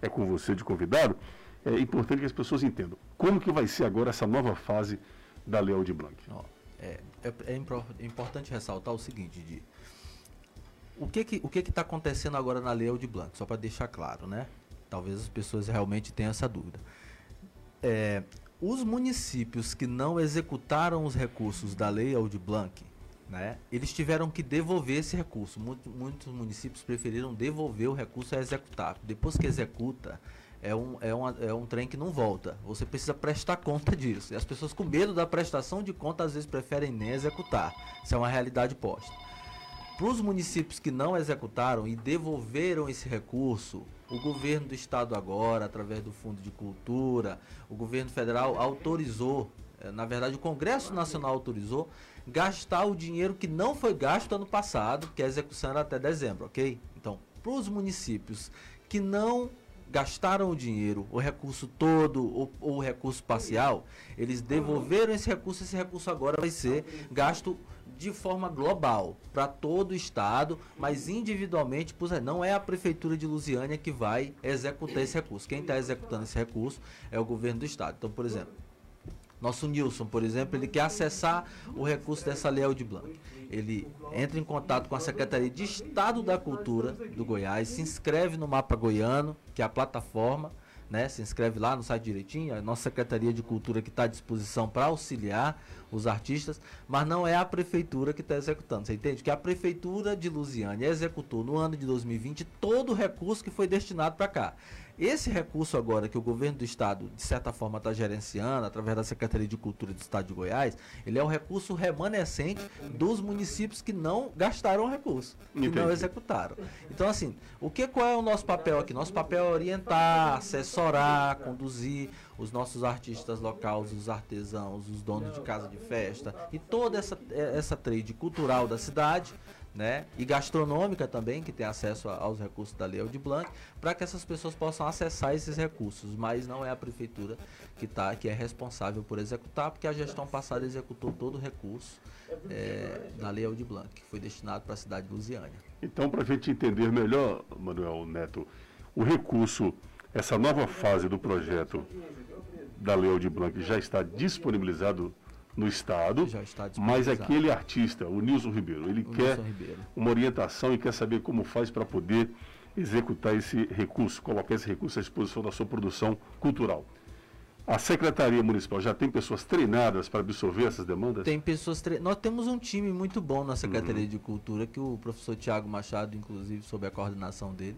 S2: é com você de convidado. É importante que as pessoas entendam como que vai ser agora essa nova fase da Lei Aldir Blanc.
S4: É, é, é impor- importante ressaltar o seguinte, de o que que o que está acontecendo agora na Lei Aldir Blanc, só para deixar claro, né? Talvez as pessoas realmente tenham essa dúvida. É, os municípios que não executaram os recursos da Lei Aldir Blanc, né? Eles tiveram que devolver esse recurso. Muito- muitos municípios preferiram devolver o recurso a executar. Depois que executa, é um, é, uma- é um trem que não volta. Você precisa prestar conta disso. E as pessoas com medo da prestação de conta às vezes preferem nem executar. Isso é uma realidade posta. Para os municípios que não executaram e devolveram esse recurso, o governo do estado agora, através do Fundo de Cultura, o governo federal autorizou, eh, na verdade o Congresso Nacional autorizou, gastar o dinheiro que não foi gasto ano passado, que a execução era até dezembro, ok? Então, para os municípios que não gastaram o dinheiro, o recurso todo ou, ou o recurso parcial, eles devolveram esse recurso, esse recurso agora vai ser gasto de forma global para todo o estado, mas individualmente, por exemplo, não é a prefeitura de Lusiânia que vai executar esse recurso. Quem está executando esse recurso é o governo do estado. Então, por exemplo, nosso Nilson, por exemplo, ele quer acessar o recurso dessa Lei Aldir Blanc. Ele entra em contato com a Secretaria de Estado da Cultura do Goiás, se inscreve no Mapa Goiano, que é a plataforma, né? Se inscreve lá no site direitinho, a nossa Secretaria de Cultura que está à disposição para auxiliar os artistas, mas não é a prefeitura que está executando. Você entende? Que a prefeitura de Lusiânia executou no ano de 2020 todo o recurso que foi destinado para cá. Esse recurso agora que o governo do estado, de certa forma, está gerenciando, através da Secretaria de Cultura do Estado de Goiás, ele é o recurso remanescente dos municípios que não gastaram o recurso, que não
S2: Entendi.
S4: executaram. Então, assim, o que qual é o nosso papel aqui? Nosso papel é orientar, assessorar, conduzir os nossos artistas locais, os artesãos, os donos de casa de festa e toda essa, essa trade cultural da cidade, né? E gastronômica também, que tem acesso a- aos recursos da Lei Aldir Blanc, para que essas pessoas possam acessar esses recursos, mas não é a prefeitura que tá, que é responsável por executar, porque a gestão passada executou todo o recurso eh, da Lei Aldir Blanc, que foi destinado para a cidade de Lusiânia.
S2: Então, para a gente entender melhor, Manuel Neto, o recurso, essa nova fase do projeto da Lei Aldir Blanc já está disponibilizado no Estado, mas aquele artista, o Nilson Ribeiro, ele
S4: O
S2: quer
S4: Ribeiro.
S2: uma orientação e quer saber como faz para poder executar esse recurso, colocar esse recurso à disposição da sua produção cultural. A Secretaria Municipal já tem pessoas treinadas para absorver essas demandas?
S4: Tem pessoas. tre- Nós temos um time muito bom na Secretaria de Cultura, que o professor Tiago Machado, inclusive, sob a coordenação dele,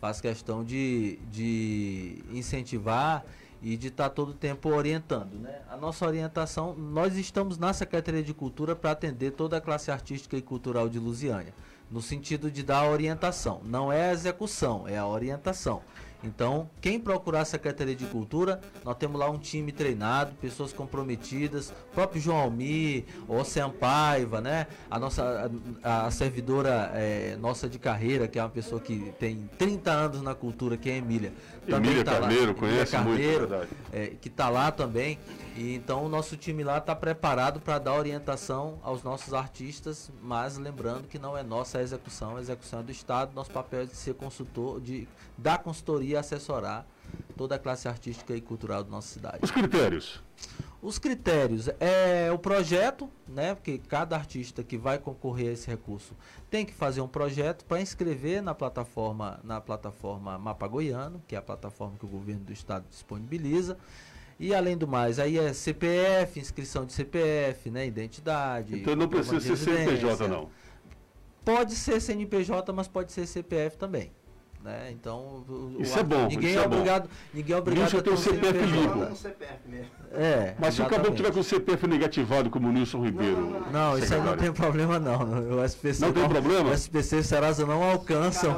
S4: faz questão de, de incentivar e de estar todo o tempo orientando. Né? A nossa orientação, nós estamos na Secretaria de Cultura para atender toda a classe artística e cultural de Lusiânia, no sentido de dar orientação. Não é a execução, é a orientação. Então, quem procurar a Secretaria de Cultura, nós temos lá um time treinado, pessoas comprometidas, o próprio João Almir, Ocean Paiva, né? A nossa a, a servidora eh, nossa de carreira, que é uma pessoa que tem 30 anos na cultura, que é a Emília.
S2: Emília
S4: tá lá.
S2: Carneiro,
S4: Emília
S2: conhece muito,
S4: Carneiro,
S2: verdade.
S4: eh, que está lá também. E então o nosso time lá está preparado para dar orientação aos nossos artistas, mas lembrando que não é nossa a execução, a execução é do Estado, nosso papel é de ser consultor, de dar consultoria e assessorar toda a classe artística e cultural da nossa cidade.
S2: Os critérios.
S4: Os critérios é o projeto, né? Porque cada artista que vai concorrer a esse recurso tem que fazer um projeto para inscrever na plataforma, na plataforma Mapa Goiano, que é a plataforma que o governo do estado disponibiliza. E além do mais, aí é CPF, inscrição de CPF, né? Identidade.
S2: Então não precisa ser CNPJ, não.
S4: Pode ser CNPJ, mas pode ser CPF também. Né? Então, o- o
S2: Isso é
S4: ar-
S2: bom,
S4: Ninguém
S2: isso
S4: é
S2: é bom.
S4: obrigado, ninguém é obrigado
S2: Nilson tem o
S4: um
S2: CPF limpo.
S3: CPF.
S4: É,
S2: Mas se o caboclo
S4: exatamente.
S2: tiver com o CPF negativado, como o Nilson Ribeiro.
S4: Não, isso aí não tem problema não. O SPC
S2: Não tem problema?
S4: O SPC e o Serasa não alcançam.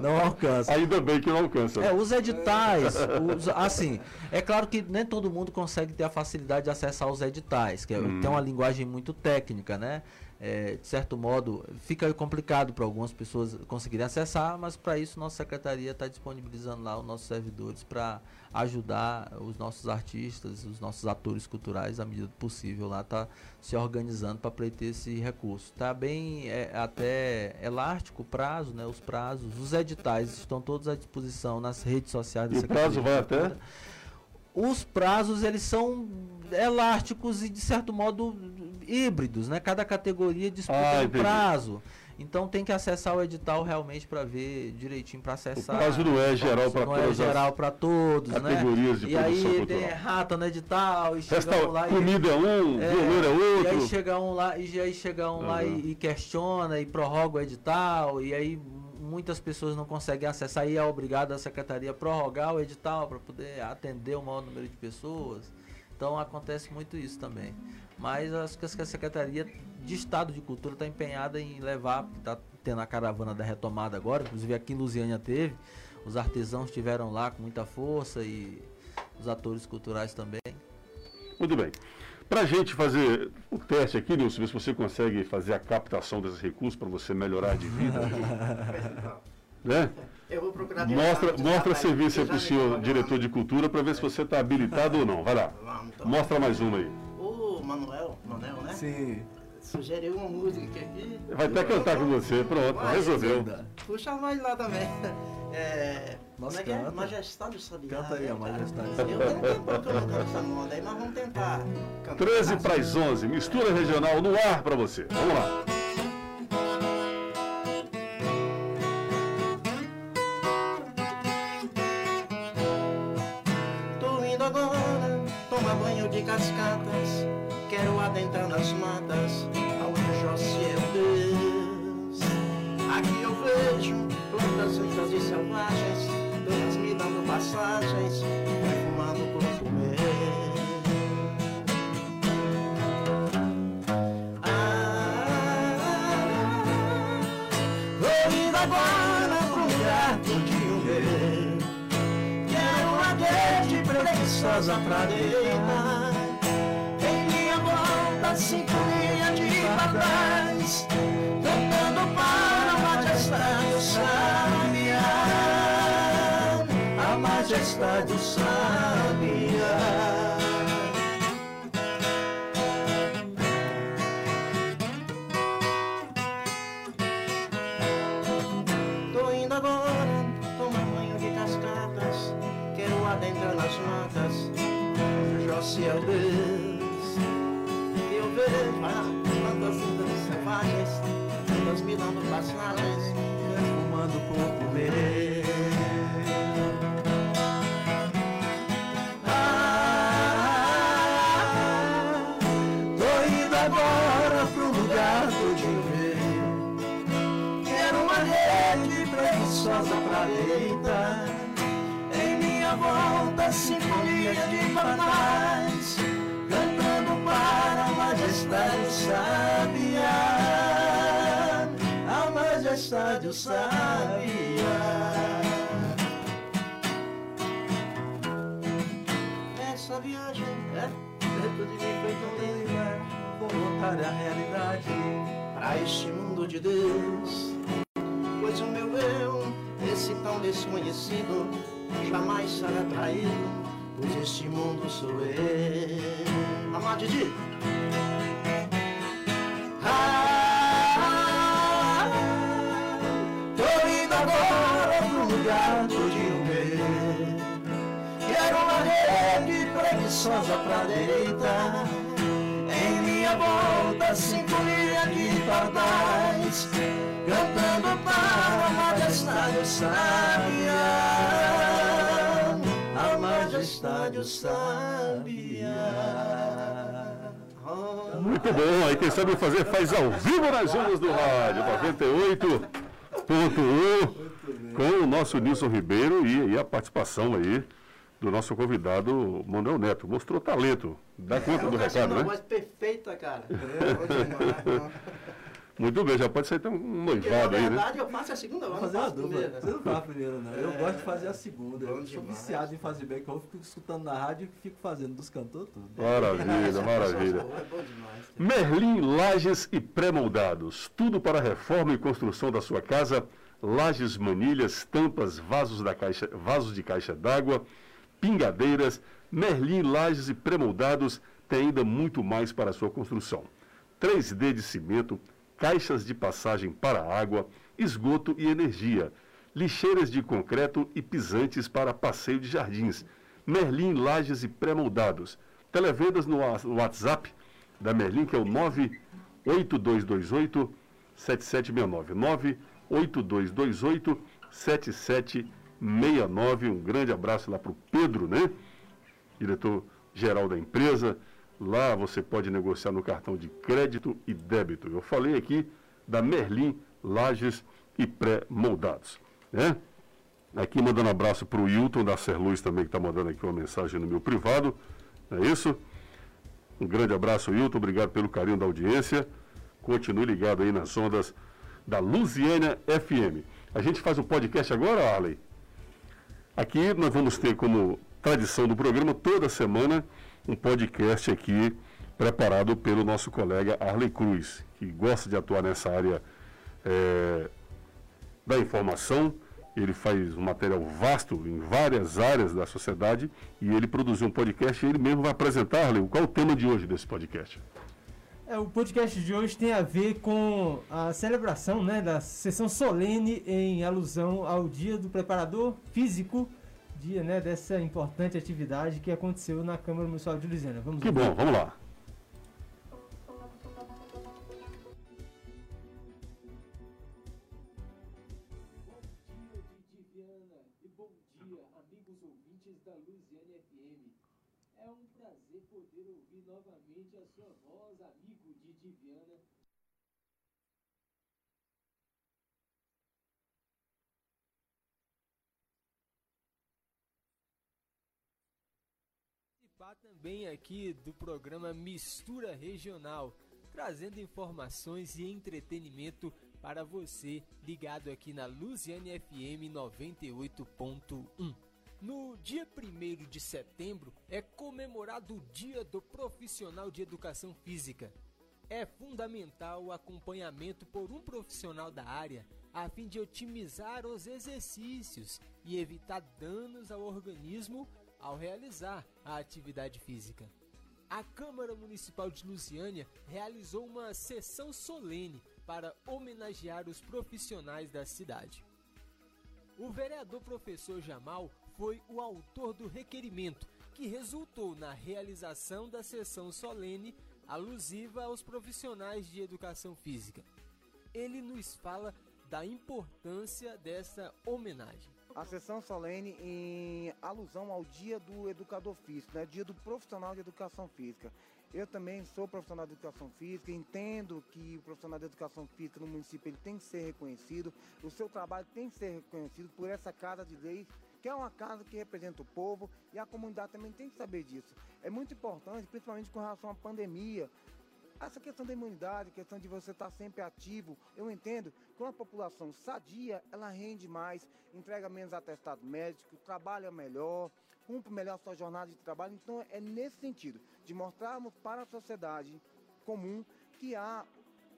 S4: Não alcançam.
S2: Ainda bem que não alcança.
S4: É, os editais, os- assim, é claro que nem todo mundo consegue ter a facilidade de acessar os editais, que é-
S2: Hum.
S4: tem uma linguagem muito técnica, né? É, de certo modo, fica complicado para algumas pessoas conseguirem acessar, mas para isso nossa secretaria está disponibilizando lá os nossos servidores para ajudar os nossos artistas, os nossos atores culturais, à medida do possível, lá tá se organizando para pleitear esse recurso. Está bem é, até elástico o prazo, né? Os prazos, os editais estão todos à disposição nas redes sociais da
S2: E o
S4: Secretaria
S2: prazo
S4: de
S2: vai até?
S4: Os prazos eles são elásticos e de certo modo híbridos, né? Cada categoria disputa
S2: Ah,
S4: um prazo. Então tem que acessar o edital realmente para ver direitinho para acessar.
S2: O prazo não é geral pra
S4: Não é geral para todos, né?
S2: categorias de
S4: e aí tem rata no edital e chega um lá e
S2: comida é um, violão é
S4: E
S2: outro.
S4: aí chega um lá e aí chega um lá
S2: Aham.
S4: e, e questiona e prorroga o edital e aí muitas pessoas não conseguem acessar e é obrigado a secretaria a prorrogar o edital para poder atender o maior número de pessoas. Então acontece muito isso também. Mas acho que a Secretaria de Estado de Cultura está empenhada em levar, porque está tendo a caravana da retomada agora, inclusive aqui em Lusiânia teve, os artesãos estiveram lá com muita força e os atores culturais também.
S2: Muito bem. Para a gente fazer o teste aqui, Nilson, ver se você consegue fazer a captação desses recursos para você melhorar de vida. (laughs) né?
S3: Eu vou procurar
S2: Mostra, mostra
S3: rapaz,
S2: serviço aí para o senhor, diretor de cultura, para ver se você está habilitado ou não. Vai lá.
S3: Então.
S2: Mostra mais uma aí.
S3: Manuel, Manuel, né?
S4: Sim.
S3: Sugeriu uma música aqui.
S2: Vai até cantar com você. Pronto,
S3: Vai,
S2: resolveu.
S3: Puxa mais lá também. É, como
S4: Nossa,
S3: é que é? Majestade Sabiá.
S4: Canta aí a
S3: né, cara?
S4: Majestade
S3: Eu tenho um tempo que eu não canto essa moda aí, mas vamos tentar. cantar.
S2: 13 para as 11, mistura regional no ar para você. Vamos lá.
S3: E selvagens, todas me dando passagens, perfumando o corpo meu. Ah, Vou indo agora pro lugar eu ver. Quero uma rede preguiçosa pra deitar Em minha volta sinfonia de papéis majestade o sabiá Tô indo agora tomar banho de cascatas. Quero adentrar nas matas. José é Deus. Eu vejo plantas selvagens Todas me dando passagens Perfumando o corpo meu minha volta, sinfonia de pardais, cantando para a majestade sábia. A majestade sábia. Essa viagem é dentro de mim foi tão linda. Vou voltar à realidade para este mundo de Deus. Pois o meu eu, esse tão desconhecido, jamais será traído. Pois este mundo sou eu. Amar Didi. Ah, tô indo agora pro lugar do dinheiro. Quero uma rede preguiçosa pra deitar Em minha volta, sinfonia de pardais Cantando para a majestade sábia
S2: Muito bom, aí quem sabe fazer faz ao vivo nas ondas do rádio, 98.1, com o nosso Nilson Ribeiro e, e a participação aí do nosso convidado Manuel Neto. Mostrou talento, dá conta do recado,
S3: Uma
S2: né?
S3: voz perfeita, cara
S2: Muito bem, já pode sair até um
S3: na
S2: noivado aí, né?
S3: verdade, eu faço a segunda, eu não
S4: Fazer
S3: faço a
S4: dupla.
S3: primeira
S4: Você não faz a primeira, não. Eu
S3: É.
S4: gosto de fazer a segunda.
S3: Bom
S4: Eu sou
S3: demais.
S4: viciado em fazer back eu fico escutando na rádio e fico fazendo dos cantores tudo.
S2: Maravilha, (laughs) maravilha. Merlin Lages e Pré-Moldados. Tudo para a reforma e construção da sua casa. Lajes, manilhas, tampas, vasos, da caixa, vasos de caixa d'água, pingadeiras. Merlin Lages e Pré-Moldados tem ainda muito mais para a sua construção. 3D de cimento, caixas de passagem para água, esgoto e energia, lixeiras de concreto e pisantes para passeio de jardins. Merlin Lages e Pré-Moldados. Televendas no WhatsApp da Merlin, que é o 98228 7769. 98228 7769. Um grande abraço lá para o Pedro, né? Diretor-geral da empresa. Lá você pode negociar no cartão de crédito e débito. Eu falei aqui da Merlin Lages e Pré-Moldados, né? Aqui mandando abraço para o Hilton da Serluz também, que está mandando aqui uma mensagem no meu privado. Não é isso? Um grande abraço, Hilton. Obrigado pelo carinho da audiência. Continue ligado aí nas ondas da Lusiana FM. A gente faz o podcast agora, Arley? Aqui nós vamos ter como tradição do programa, toda semana, um podcast aqui preparado pelo nosso colega Arley Cruz, que gosta de atuar nessa área eh, da informação. Ele faz um material vasto em várias áreas da sociedade e ele produziu um podcast e ele mesmo vai apresentar, Arley, qual é o tema de hoje desse podcast?
S5: É, o podcast de hoje tem a ver com a celebração né, da sessão solene em alusão ao Dia do Preparador Físico, dia né, dessa importante atividade que aconteceu na Câmara Municipal de Lusiana. Vamos
S2: Que bom, vamos lá.
S5: Participar também aqui do programa Mistura Regional, trazendo informações e entretenimento para você ligado aqui na Luziane FM 98.1. No dia 1 de setembro é comemorado o Dia do Profissional de Educação Física. É fundamental o acompanhamento por um profissional da área a fim de otimizar os exercícios e evitar danos ao organismo ao realizar a atividade física. A Câmara Municipal de Lusiânia realizou uma sessão solene para homenagear os profissionais da cidade. O vereador professor Jamal foi o autor do requerimento que resultou na realização da sessão solene alusiva aos profissionais de educação física. Ele nos fala da importância dessa homenagem.
S13: A sessão solene em alusão ao Dia do Educador Físico, né? Dia do Profissional de Educação Física. Eu também sou profissional de educação física, entendo que o profissional de educação física no município ele tem que ser reconhecido, o seu trabalho tem que ser reconhecido por essa casa de leis, que é uma casa que representa o povo e a comunidade também tem que saber disso. É muito importante, principalmente com relação à pandemia, essa questão da imunidade, questão de você estar sempre ativo, eu entendo que uma população sadia, ela rende mais, entrega menos atestado médico, trabalha melhor, cumpre melhor sua jornada de trabalho. Então é nesse sentido, de mostrarmos para a sociedade comum que há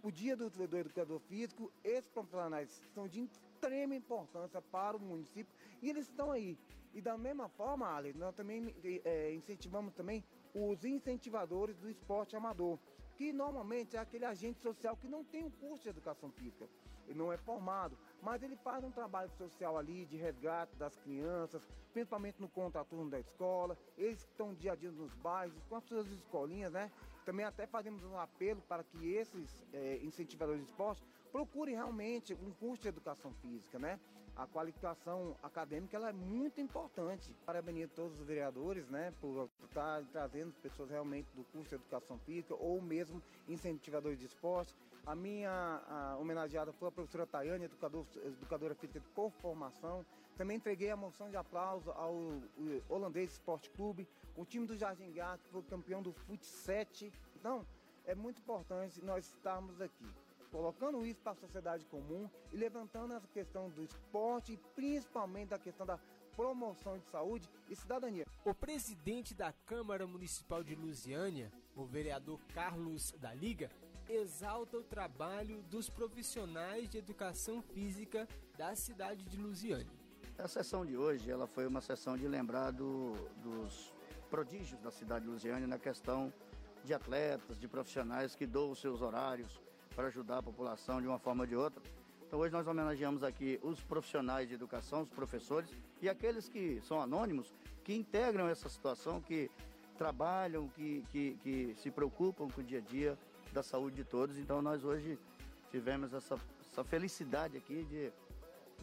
S13: o dia do, do educador físico, esses profissionais são de extrema importância para o município e eles estão aí. E da mesma forma, Alex, nós também é, incentivamos também os incentivadores do esporte amador que normalmente é aquele agente social que não tem um curso de educação física. Ele não é formado, mas ele faz um trabalho social ali de resgate das crianças, principalmente no contraturno da escola. Eles estão dia a dia nos bairros, com as suas escolinhas, né? Também até fazemos um apelo para que esses é, incentivadores de esporte procurem realmente um curso de educação física, né? A qualificação acadêmica ela é muito importante. Parabenizo todos os vereadores, né, por estar trazendo pessoas realmente do curso de educação física ou mesmo incentivadores de esporte. A minha a homenageada foi a professora Tayane, educador, educadora física por formação. Também entreguei a moção de aplauso ao Holandês Esporte Clube, o time do Jardim Gato, que foi campeão do Fut 7. Então, é muito importante nós estarmos aqui colocando isso para a sociedade comum e levantando essa questão do esporte e principalmente da questão da promoção de saúde e cidadania.
S5: O presidente da Câmara Municipal de Lusiânia, o vereador Carlos da Liga, exalta o trabalho dos profissionais de educação física da cidade de Lusiânia.
S14: A sessão de hoje ela foi uma sessão de lembrar do, dos prodígios da cidade de Lusiânia na questão de atletas, de profissionais que doam os seus horários para ajudar a população de uma forma ou de outra. Então hoje nós homenageamos aqui os profissionais de educação, os professores e aqueles que são anônimos, que integram essa situação, que trabalham, que, que, que se preocupam com o dia a dia da saúde de todos. Então nós hoje tivemos essa, essa felicidade aqui de,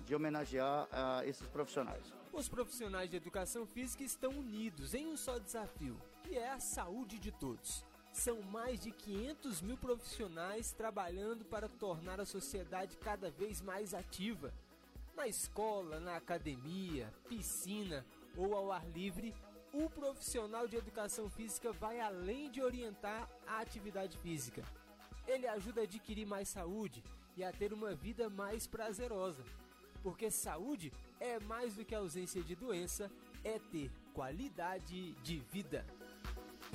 S14: de homenagear uh, esses profissionais.
S5: Os profissionais de educação física estão unidos em um só desafio, que é a saúde de todos. São mais de 500 mil profissionais trabalhando para tornar a sociedade cada vez mais ativa. Na escola, na academia, piscina ou ao ar livre, o profissional de educação física vai além de orientar a atividade física. Ele ajuda a adquirir mais saúde e a ter uma vida mais prazerosa. Porque saúde é mais do que ausência de doença, é ter qualidade de vida.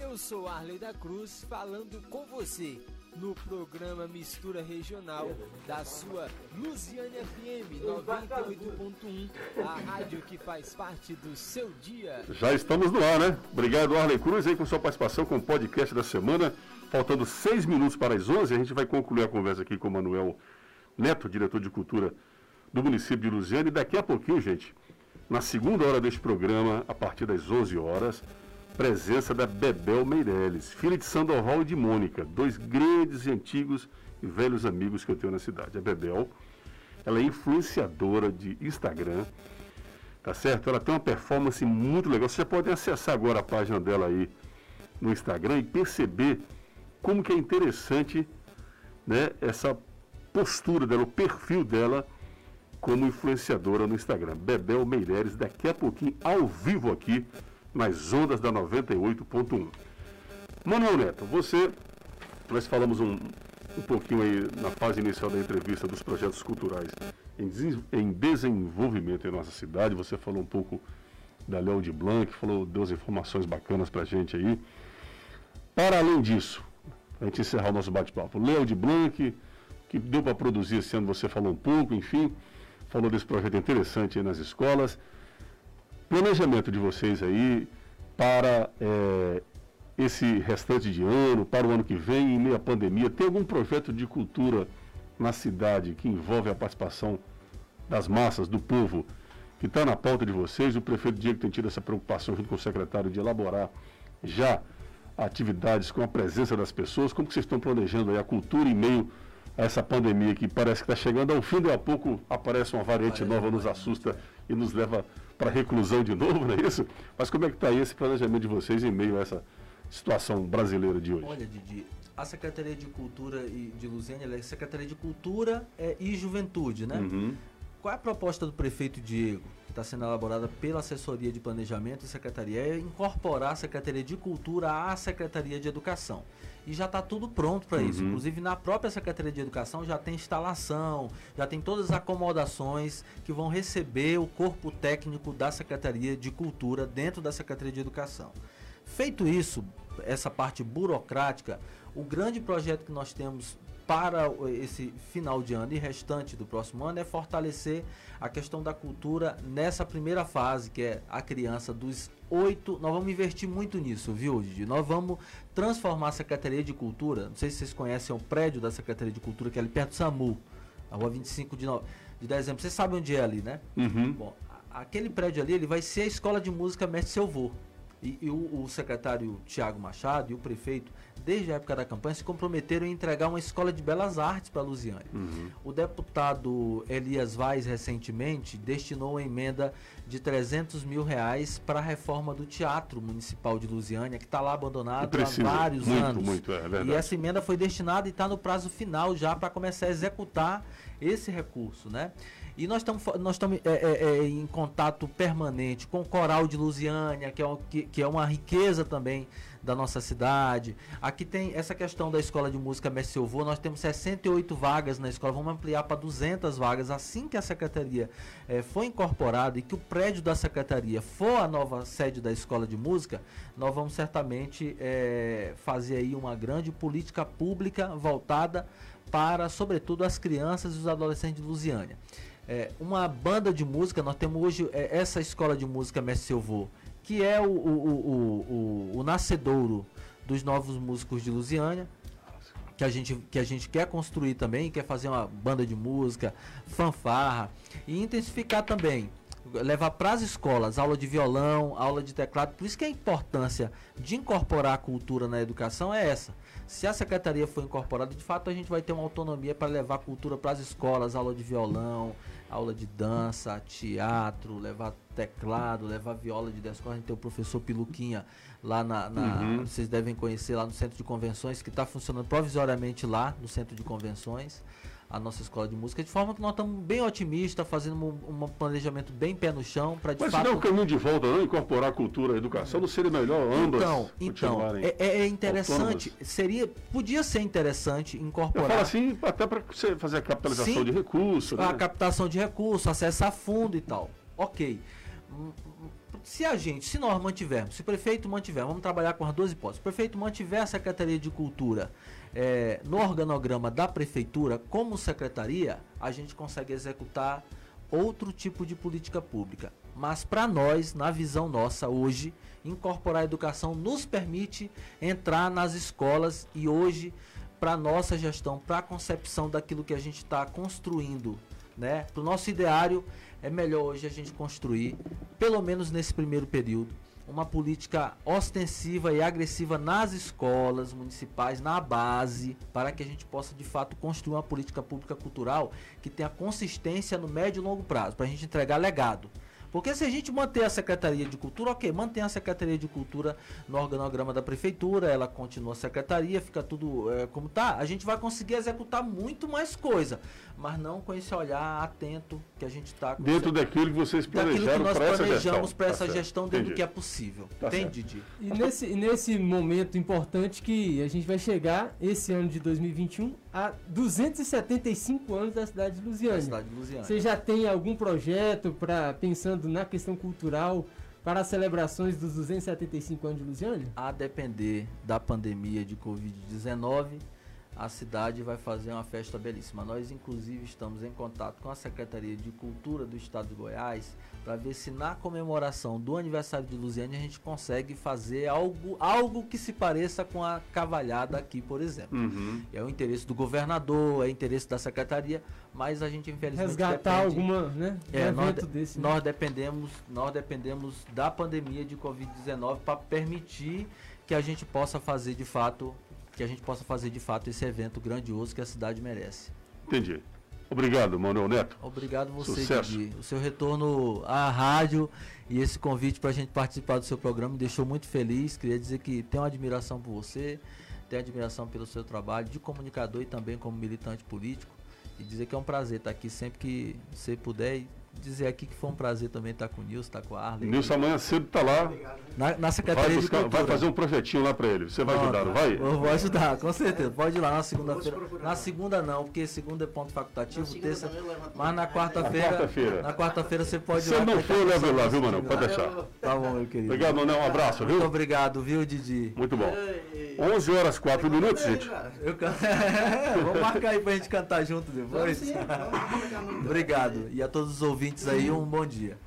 S5: Eu sou Arley da Cruz falando com você no programa Mistura Regional da sua Luziane FM 98.1, a rádio que faz parte do seu dia.
S2: Já estamos no ar, né? Obrigado, Arley Cruz, aí com sua participação com o podcast da semana. Faltando seis minutos para as 11, a gente vai concluir a conversa aqui com o Manuel Neto, diretor de cultura do município de Luziane. E daqui a pouquinho, gente, na segunda hora deste programa, a partir das 11 horas, presença da Bebel Meirelles, filha de Sandoval e de Mônica, dois grandes e antigos e velhos amigos que eu tenho na cidade. A Bebel, ela é influenciadora de Instagram, tá certo? Ela tem uma performance muito legal. Você já pode acessar agora a página dela aí no Instagram e perceber como que é interessante né, essa postura dela, o perfil dela como influenciadora no Instagram. Bebel Meireles, daqui a pouquinho, ao vivo aqui nas ondas da 98.1. Manuel Neto, você, nós falamos um, um pouquinho aí na fase inicial da entrevista dos projetos culturais em, em desenvolvimento em nossa cidade, você falou um pouco da Léo de Blanc, falou, deu as informações bacanas pra gente aí. Para além disso, a gente encerrar o nosso bate-papo, Léo de Blanc, que deu para produzir esse ano, você falou um pouco, enfim, falou desse projeto interessante aí nas escolas planejamento de vocês aí para é, esse restante de ano, para o ano que vem, em meio à pandemia? Tem algum projeto de cultura na cidade que envolve a participação das massas, do povo, que está na pauta de vocês? O prefeito Diego tem tido essa preocupação junto com o secretário de elaborar já atividades com a presença das pessoas. Como que vocês estão planejando aí a cultura em meio a essa pandemia que parece que está chegando ao fim, de a pouco aparece uma variante nova, nos assusta e nos leva para reclusão de novo, não é isso? Mas como é que está esse planejamento de vocês em meio a essa situação brasileira de hoje?
S4: Olha, Didi, a Secretaria de Cultura e de Luziânia ela é Secretaria de Cultura é, e Juventude, né?
S2: Uhum.
S4: Qual é a proposta do prefeito Diego, que está sendo elaborada pela Assessoria de Planejamento e Secretaria? É incorporar a Secretaria de Cultura à Secretaria de Educação. E já está tudo pronto para isso.
S2: Uhum.
S4: Inclusive, na própria Secretaria de Educação já tem instalação, já tem todas as acomodações que vão receber o corpo técnico da Secretaria de Cultura dentro da Secretaria de Educação. Feito isso, essa parte burocrática, o grande projeto que nós temos para esse final de ano e restante do próximo ano é fortalecer a questão da cultura nessa primeira fase, que é a criança dos oito. Nós vamos investir muito nisso, viu, Didi? Nós vamos transformar a Secretaria de Cultura. Não sei se vocês conhecem o prédio da Secretaria de Cultura, que é ali perto do SAMU, a rua 25 de, no... de dezembro. Vocês sabem onde é ali, né?
S2: Uhum.
S4: Bom, aquele prédio ali ele vai ser a escola de música Mestre Selvô. E, e o, o secretário Tiago Machado e o prefeito, desde a época da campanha, se comprometeram em entregar uma escola de belas artes para a Lusiânia.
S2: Uhum.
S4: O deputado Elias Vaz, recentemente, destinou uma emenda de 300 mil reais para a reforma do Teatro Municipal de Lusiânia, que está lá abandonado há vários
S2: Muito,
S4: anos.
S2: muito, é verdade.
S4: E essa emenda foi destinada e está no prazo final já para começar a executar esse recurso, né? E nós estamos nós estamos é, é, é, em contato permanente com o Coral de Lusiânia, que é, um- que, que é uma riqueza também da nossa cidade. Aqui tem essa questão da escola de música Mestre Silvô, nós temos 68 vagas na escola, vamos ampliar para 200 vagas assim que a secretaria eh, for incorporada e que o prédio da secretaria for a nova sede da escola de música, nós vamos certamente eh, fazer aí uma grande política pública voltada para, sobretudo, as crianças e os adolescentes de Lusiânia. É, uma banda de música, nós temos hoje é, essa escola de música Mestre Silvô, que é o, o, o, o, nascedouro dos novos músicos de Lusiânia, que a gente, que a gente quer construir também, quer fazer uma banda de música, fanfarra, e intensificar também, levar para as escolas aula de violão, aula de teclado, por isso que a importância de incorporar a cultura na educação é essa. Se a secretaria for incorporada, de fato a gente vai ter uma autonomia para levar cultura para as escolas, aula de violão, aula de dança, teatro, levar teclado, levar viola de 10 cordas. A gente tem o professor Piluquinha lá na, na-
S2: Uhum.
S4: vocês devem conhecer lá no centro de convenções, que está funcionando provisoriamente lá no centro de convenções, a nossa escola de música, de forma que nós estamos bem otimistas, fazendo um, um planejamento bem pé no chão, para de
S2: Mas
S4: fato...
S2: se não é o caminho de volta, não? Incorporar a cultura e educação, não seria melhor ambas
S4: Então, então é, é interessante,
S2: autônomas?
S4: seria, podia ser interessante
S2: Eu
S4: incorporar
S2: falo assim, até para você fazer a capitalização
S4: Sim.
S2: de recursos, né?
S4: a captação de recursos, acesso a fundo e tal. Ok. Hum, hum, Se a gente, se nós mantivermos, se o prefeito mantiver, vamos trabalhar com as duas hipóteses. Se o prefeito mantiver a Secretaria de Cultura eh, no organograma da prefeitura como secretaria, a gente consegue executar outro tipo de política pública. Mas para nós, na visão nossa hoje, incorporar a educação nos permite entrar nas escolas e hoje, para nossa gestão, para a concepção daquilo que a gente está construindo, né? Para o nosso ideário, é melhor hoje a gente construir, pelo menos nesse primeiro período, uma política ostensiva e agressiva nas escolas municipais, na base, para que a gente possa de fato construir uma política pública cultural que tenha consistência no médio e longo prazo, para a gente entregar legado. Porque se a gente manter a Secretaria de Cultura, ok, mantém a Secretaria de Cultura no organograma da Prefeitura, ela continua a Secretaria, fica tudo é, como tá, a gente vai conseguir executar muito mais coisa, mas não com esse olhar atento que a gente está
S2: Dentro daquilo que vocês
S4: daquilo que
S2: planejaram
S4: nós
S2: para essa gestão.
S4: planejamos para
S2: Tá
S4: essa
S2: certo.
S4: gestão dentro do que é possível.
S2: Tá
S4: Entende. Didi?
S5: E nesse, nesse momento importante que a gente vai chegar, esse ano de 2021, a 275 anos da cidade de Lusiânia.
S4: Da cidade de Lusiânia.
S5: Você já tem algum projeto para pensando na questão cultural para as celebrações dos 275 anos de Lusiânia?
S4: A depender da pandemia de Covid-19, a cidade vai fazer uma festa belíssima. Nós, inclusive, estamos em contato com a Secretaria de Cultura do Estado de Goiás para ver se na comemoração do aniversário de Lusiane a gente consegue fazer algo, algo que se pareça com a cavalhada aqui, por exemplo.
S2: Uhum.
S4: É o interesse do governador, é interesse da secretaria, mas a gente infelizmente
S5: Resgatar
S4: depende-
S5: alguma, né? um
S4: É, nós,
S5: desse. né?
S4: nós dependemos, nós dependemos da pandemia de Covid-19 para permitir que a gente possa fazer de fato, que a gente possa fazer de fato esse evento grandioso que a cidade merece.
S2: Entendi. Obrigado, Manuel Neto.
S4: Obrigado você,
S2: Sucesso.
S4: Didi. O seu retorno à rádio e esse convite para a gente participar do seu programa me deixou muito feliz. Queria dizer que tenho admiração por você, tenho admiração pelo seu trabalho de comunicador e também como militante político. E dizer que é um prazer estar aqui sempre que você puder. E dizer aqui que foi um prazer também estar com o Nilson, estar com a Arley.
S2: Nilson amanhã cedo tá lá.
S4: Na, na Secretaria
S2: Vai,
S4: de
S2: buscar-
S4: Cultura.
S2: vai fazer um projetinho lá para ele. Você vai
S4: Pronto.
S2: ajudar, não vai?
S4: Eu vou ajudar, com certeza. Pode ir lá na segunda-feira. Na segunda não, porque segunda é ponto facultativo, terça. Mas na quarta-feira.
S2: Na quarta-feira.
S4: Na quarta-feira você pode ir
S2: Se
S4: lá.
S2: não
S4: que
S2: for,
S4: tá
S2: leva lá, viu,
S4: time
S2: Pode deixar.
S4: Tá bom, meu querido.
S2: Obrigado, Manuel. Um abraço, viu?
S4: Muito obrigado, viu, Didi?
S2: Muito bom. 11 horas 4 minutos, gente.
S4: Eu can... (laughs) Vamos marcar aí pra gente cantar junto depois. Obrigado. E a todos os ouvintes aí, um bom dia.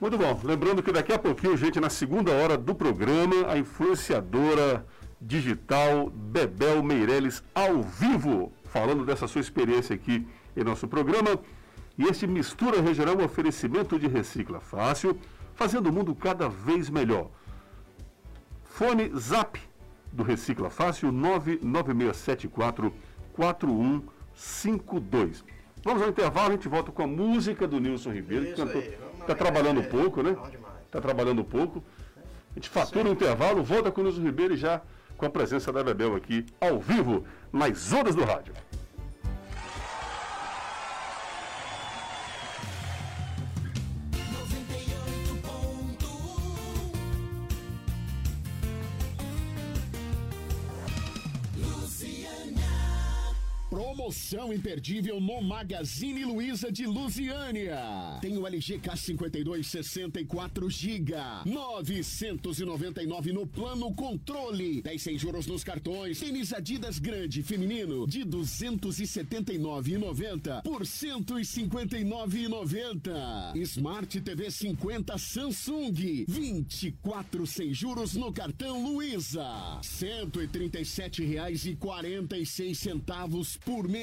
S2: Muito bom. Lembrando que daqui a pouquinho, gente, na segunda hora do programa, a influenciadora digital Bebel Meirelles ao vivo, falando dessa sua experiência aqui em nosso programa. E esse Mistura Regional é um oferecimento de Recicla Fácil, fazendo o mundo cada vez melhor. Fone Zap do Recicla Fácil 99674 4152. Vamos ao intervalo, a gente volta com a música do Nilson Ribeiro, que
S3: Isso
S2: cantou.
S3: aí, vamos
S2: Está trabalhando um pouco, né? Está trabalhando um pouco. A gente fatura o intervalo, volta com o Nilson Ribeiro e já com a presença da Bebel aqui, ao vivo, nas ondas do rádio.
S15: Promoção imperdível no Magazine Luiza de Lusiânia. Tem o LG K52 64 GB, 999 no plano controle, 10 sem juros nos cartões. Tênis Adidas grande feminino de 279,90 por 159,90. Smart TV 50 Samsung, 24 sem juros no cartão Luiza. R$ 137,46 centavos por.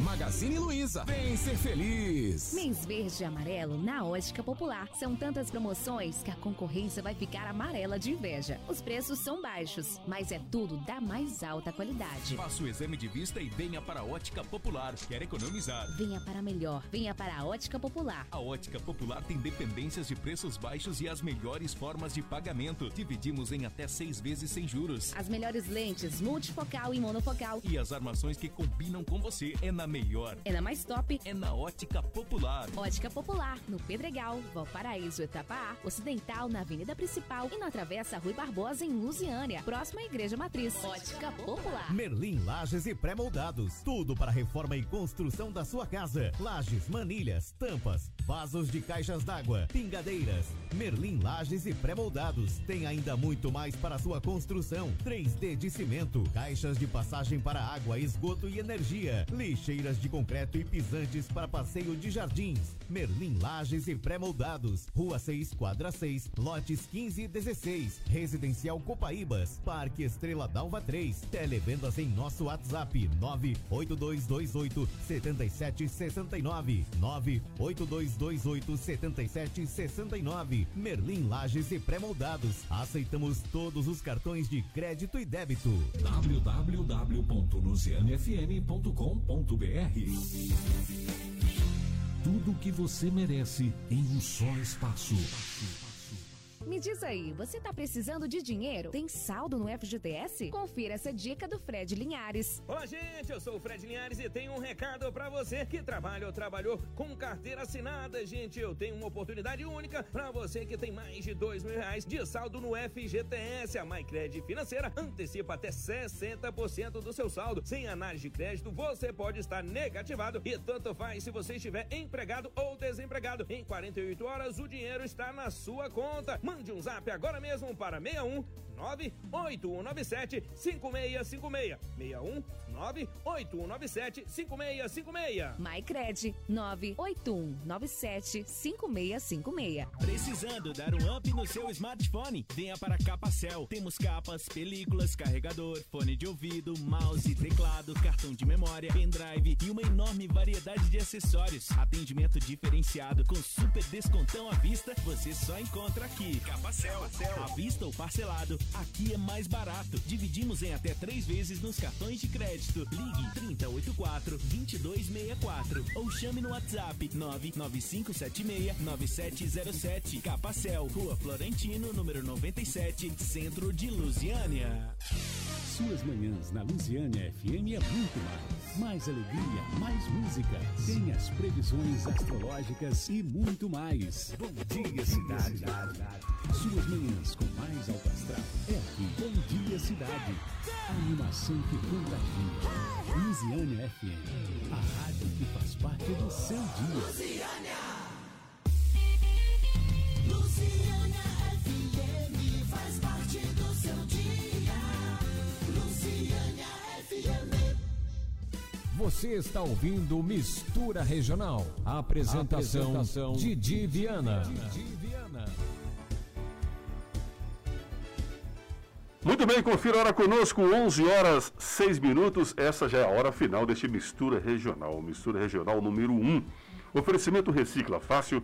S16: Magazine Luiza, vem ser feliz.
S17: Mês verde e amarelo na Ótica Popular. São tantas promoções que a concorrência vai ficar amarela de inveja. Os preços são baixos, mas é tudo da mais alta qualidade.
S6: Faça o exame de vista e venha para a Ótica Popular. Quer economizar?
S17: Venha para melhor, venha para a Ótica Popular.
S6: A Ótica Popular tem dependências de preços baixos e as melhores formas de pagamento. Dividimos em até seis vezes sem juros.
S17: As melhores lentes multifocal e monofocal.
S6: E as armações que combinam com você é na melhor.
S17: É na mais top.
S6: É na Ótica Popular.
S17: Ótica Popular, no Pedregal, Valparaíso, Etapa A, Ocidental, na Avenida Principal e na Travessa Rui Barbosa, em Lusiânia, próxima à Igreja Matriz. Ótica Popular.
S18: Merlin Lages e Pré-Moldados. Tudo para a reforma e construção da sua casa. Lajes, manilhas, tampas, vasos de caixas d'água, pingadeiras. Merlin Lages e Pré-Moldados. Tem ainda muito mais para sua construção. 3D de cimento, caixas de passagem para água, esgoto e energia. Lixeiras de concreto e pisantes para passeio de jardins. Merlin Lages e Pré-Moldados. Rua 6, quadra 6, lotes 15 e 16. Residencial Copaíbas. Parque Estrela Dalva 3. Televendas em nosso WhatsApp 98228 7769. 98228 7769. Merlin Lages e Pré-Moldados. Aceitamos todos os cartões de crédito e débito.
S16: www.lucianefm.com.br Tudo o que você merece em um só espaço.
S17: Me diz aí, você tá precisando de dinheiro? Tem saldo no FGTS? Confira essa dica do Fred Linhares.
S19: Olá, gente, eu sou o Fred Linhares e tenho um recado pra você que trabalha ou trabalhou com carteira assinada, gente. Eu tenho uma oportunidade única pra você que tem mais de dois mil reais de saldo no FGTS. A MyCred Financeira antecipa até 60% do seu saldo. Sem análise de crédito, você pode estar negativado e tanto faz se você estiver empregado ou desempregado. Em 48 horas, o dinheiro está na sua conta. Mande um zap agora mesmo para 61 98197 5656. 61 98197 5656.
S17: MyCred 981975656.
S20: Precisando dar um up no seu smartphone? Venha para Capacel. Temos capas, películas, carregador, fone de ouvido, mouse, teclado, cartão de memória, pendrive e uma enorme variedade de acessórios. Atendimento diferenciado com super descontão à vista, você só encontra aqui.
S16: Capacel. À vista ou parcelado, aqui é mais barato. Dividimos em até três vezes nos cartões de crédito. Ligue 3084 2264 ou chame no WhatsApp 99576 9707. Capacel, Rua Florentino, número 97, Centro de Lusiânia.
S1: Suas manhãs na Lusiânia FM é muito mais. Mais alegria, mais música. Tem as previsões astrológicas e muito mais. Bom dia, cidade. Suas manhãs com mais alto astral. Bom dia, cidade. A animação que contagia. Lusiânia FM, a rádio que faz parte do seu dia.
S21: Luciana FM faz parte do seu dia. Luciana FM.
S1: Você está ouvindo Mistura Regional. A apresentação,
S2: Apresentação,
S1: Didi Viana.
S2: Muito bem, confira a hora conosco, 11 horas 6 minutos. Essa já é a hora final deste Mistura Regional. Mistura Regional número 1. Oferecimento Recicla Fácil,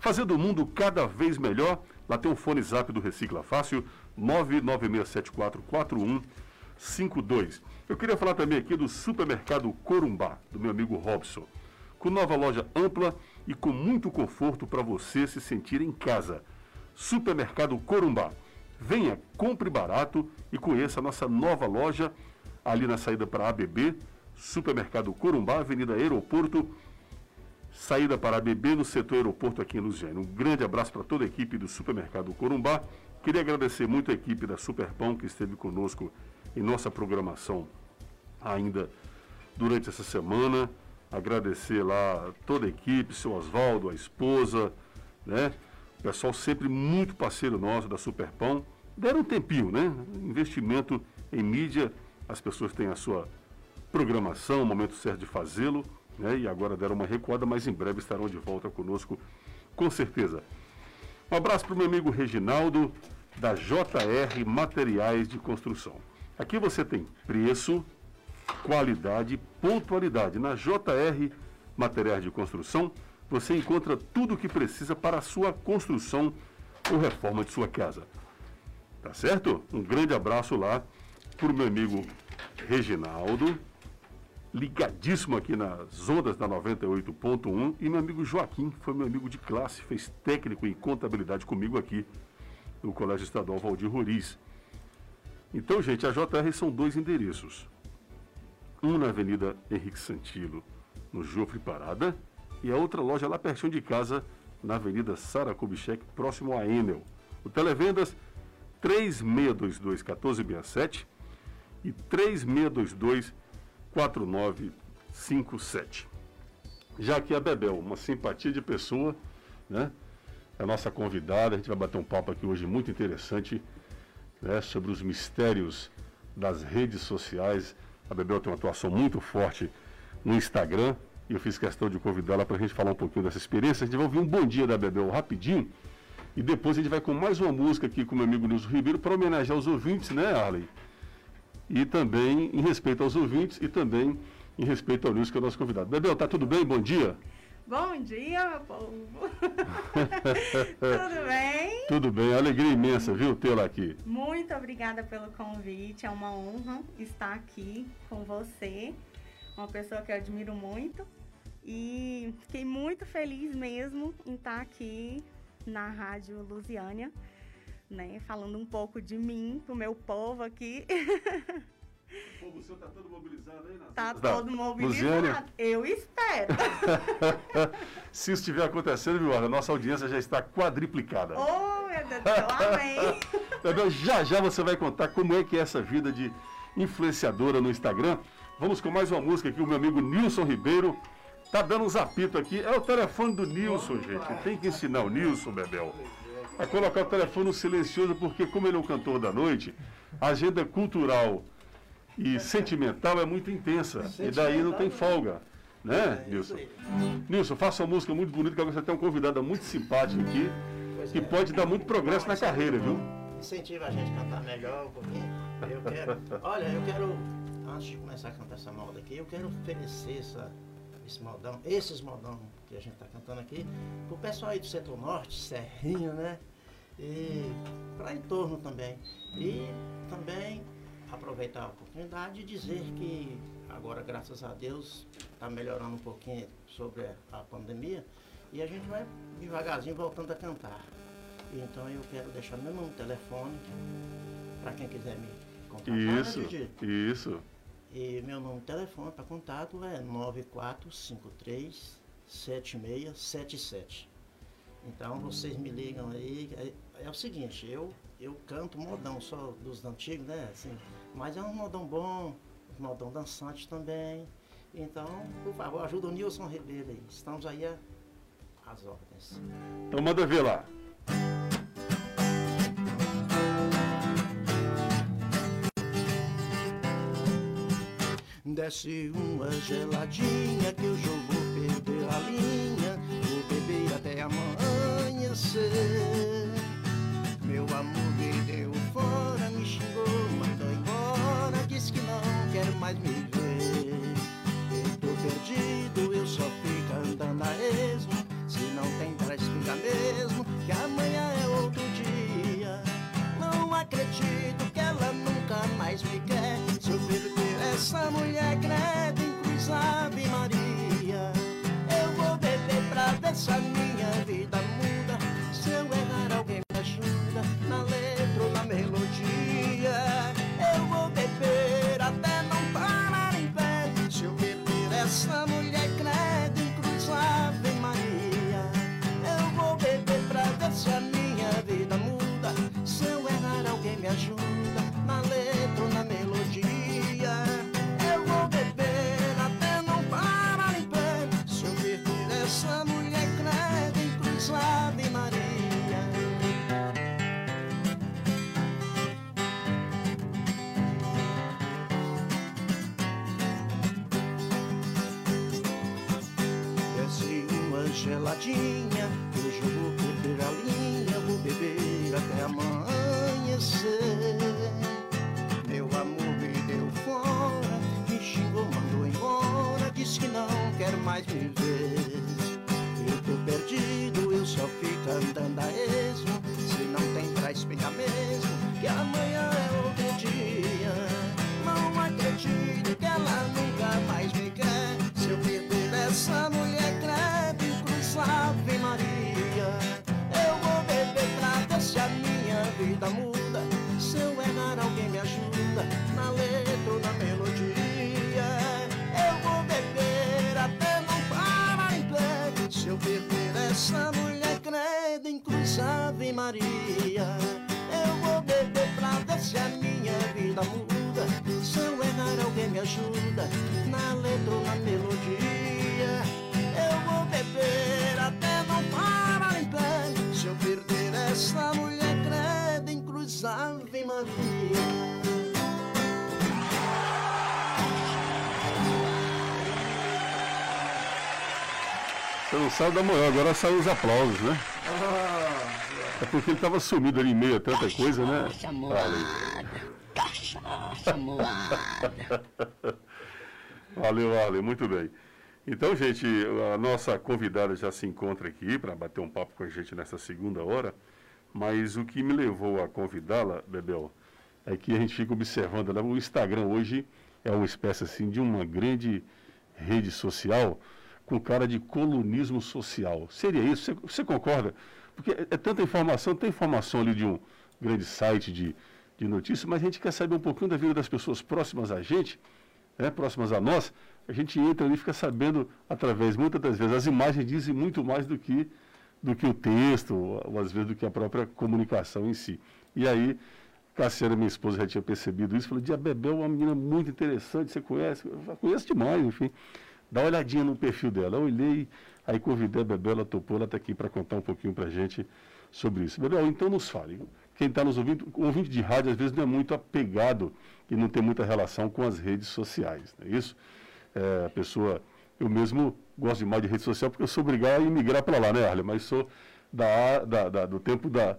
S2: fazendo o mundo cada vez melhor. Lá tem o fone zap do Recicla Fácil, 996744152. Eu queria falar também aqui do supermercado Corumbá, do meu amigo Robson. Com nova loja ampla e com muito conforto para você se sentir em casa. Supermercado Corumbá. Venha, compre barato e conheça a nossa nova loja ali na saída para ABB, Supermercado Corumbá, Avenida Aeroporto, saída para ABB no setor aeroporto aqui em Luziane. Um grande abraço para toda a equipe do Supermercado Corumbá. Queria agradecer muito a equipe da Superpão que esteve conosco em nossa programação ainda durante essa semana. Agradecer lá toda a equipe, seu Oswaldo, a esposa, né? O pessoal sempre muito parceiro nosso da Superpão. Deram um tempinho, né? Investimento em mídia, as pessoas têm a sua programação, o momento certo de fazê-lo, né? E agora deram uma recuada, mas em breve estarão de volta conosco, com certeza. Um abraço para o meu amigo Reginaldo, da JR Materiais de Construção. Aqui você tem preço, qualidade, pontualidade. Na JR Materiais de Construção, você encontra tudo o que precisa para a sua construção ou reforma de sua casa. Tá certo? Um grande abraço lá para o meu amigo Reginaldo, ligadíssimo aqui nas ondas da 98.1, e meu amigo Joaquim, que foi meu amigo de classe, fez técnico em contabilidade comigo aqui no Colégio Estadual Valdir Roriz. Então, gente, a JR são dois endereços. Um na Avenida Henrique Santilo, no Jofre Parada, e a outra loja lá pertinho de casa, na Avenida Sara Kubitschek, próximo a Enel. O Televendas 3622-1467 e 3622-4957. Já que a Bebel, uma simpatia de pessoa, né? É a nossa convidada, a gente vai bater um papo aqui hoje muito interessante né, sobre os mistérios das redes sociais. A Bebel tem uma atuação muito forte no Instagram e eu fiz questão de convidá-la para a gente falar um pouquinho dessa experiência. A gente vai ouvir um bom dia da Bebel rapidinho e depois a gente vai com mais uma música aqui com o meu amigo Nilson Ribeiro para homenagear os ouvintes, né, Arley? E também em respeito aos ouvintes e também em respeito ao Nilson, que é o nosso convidado. Bebel, tá tudo bem? Bom dia.
S22: Bom dia, meu povo. (laughs) Tudo bem?
S2: Tudo bem, alegria imensa, viu, tê-la aqui.
S22: Muito obrigada pelo convite. É uma honra estar aqui com você, uma pessoa que eu admiro muito. E fiquei muito feliz mesmo em estar aqui na Rádio Lusiânia, né? Falando um pouco de mim, pro meu povo aqui.
S2: O povo seu tá todo mobilizado aí,
S22: Tá
S2: Da
S22: todo mobilizado.
S2: Lusiânia.
S22: Eu espero. (laughs)
S2: Se isso estiver acontecendo, viu, Arley, a nossa audiência já está quadriplicada.
S22: oh, meu Deus do céu, amém. (laughs)
S2: Já já você vai contar como é que é essa vida de influenciadora no Instagram. Vamos com mais uma música aqui, o meu amigo Nilson Ribeiro. Tá dando uns apitos aqui. É o telefone do Nilson, gente. Tem que ensinar o Nilson, Bebel, a colocar o telefone no silencioso, porque como ele é um cantor da noite, a agenda cultural e sentimental é muito intensa. E daí não tem folga. Né, Nilson? Nilson, faça uma música muito bonita, que agora você tem uma convidada muito simpática aqui, que pode dar muito progresso na carreira, viu?
S3: Incentiva a gente a cantar melhor um pouquinho. Eu quero. Olha, eu quero. Antes de começar a cantar essa moda aqui, eu quero oferecer essa, esse modão, esses modão que a gente está cantando aqui, pro pessoal aí do setor norte, Serrinho, né? e para em torno também. E também aproveitar a oportunidade e dizer que agora, graças a Deus, está melhorando um pouquinho sobre a pandemia e a gente vai devagarzinho voltando a cantar. Então eu quero deixar meu número telefone para quem quiser me contatar. né,
S2: Isso,
S3: Didi?
S2: isso.
S3: E meu número de telefone para contato é 9453 7677. Então vocês me ligam aí. É, é o seguinte, eu, eu canto modão só dos antigos, né? Assim, mas é um modão bom, modão dançante também. Então, por favor, ajuda o Nilson Ribeiro aí. Estamos aí às ordens.
S2: Então manda ver lá.
S3: Desce uma geladinha que eu vou perder a linha. Vou beber até amanhecer. Meu amor me deu fora, me xingou, mandou embora. Disse que não quer mais me ver. Eu tô perdido, eu só fico andando a esmo. Se não tem pra explicar mesmo, que amanhã uma Maria. Eu vou beber pra ver se a minha vida muda. Se eu errar, alguém me ajuda na letra ou na melodia. Eu vou beber até não parar em pé. Se eu perder essa mulher, credo em cruz Ave Maria. Não
S2: sabe da manhã, agora saiu os aplausos, né? Porque (laughs) ele estava sumido ali em meio a tanta coisa, né?
S23: Cachaça moada.
S2: Valeu, valeu, muito bem. Então, gente, a nossa convidada já se encontra aqui para bater um papo com a gente nessa segunda hora, mas o que me levou a convidá-la, Bebel, é que a gente fica observando, né? o Instagram hoje é uma espécie assim de uma grande rede social com cara de colunismo social. Seria isso? Você, você concorda? Porque é, tanta informação, tem informação ali de um grande site de, de notícias, mas a gente quer saber um pouquinho da vida das pessoas próximas a gente, né, próximas a nós, a gente entra ali e fica sabendo, através, muitas das vezes, as imagens dizem muito mais do que, do que o texto, ou, às vezes do que a própria comunicação em si. E aí, Cassiana, minha esposa, já tinha percebido isso, falou, Dia Bebel é uma menina muito interessante, você conhece? Eu falei, conheço demais, enfim. Dá uma olhadinha no perfil dela. Eu olhei, aí convidei a Bebel, ela topou, ela está aqui para contar um pouquinho para a gente sobre isso. Bebel, então nos fale. Quem está nos ouvindo, ouvinte de rádio às vezes não é muito apegado e não tem muita relação com as redes sociais, não é isso? É, a pessoa, eu mesmo gosto demais de rede social porque eu sou obrigado a imigrar para lá, né, Arlen? Mas sou da, da, da- do tempo da,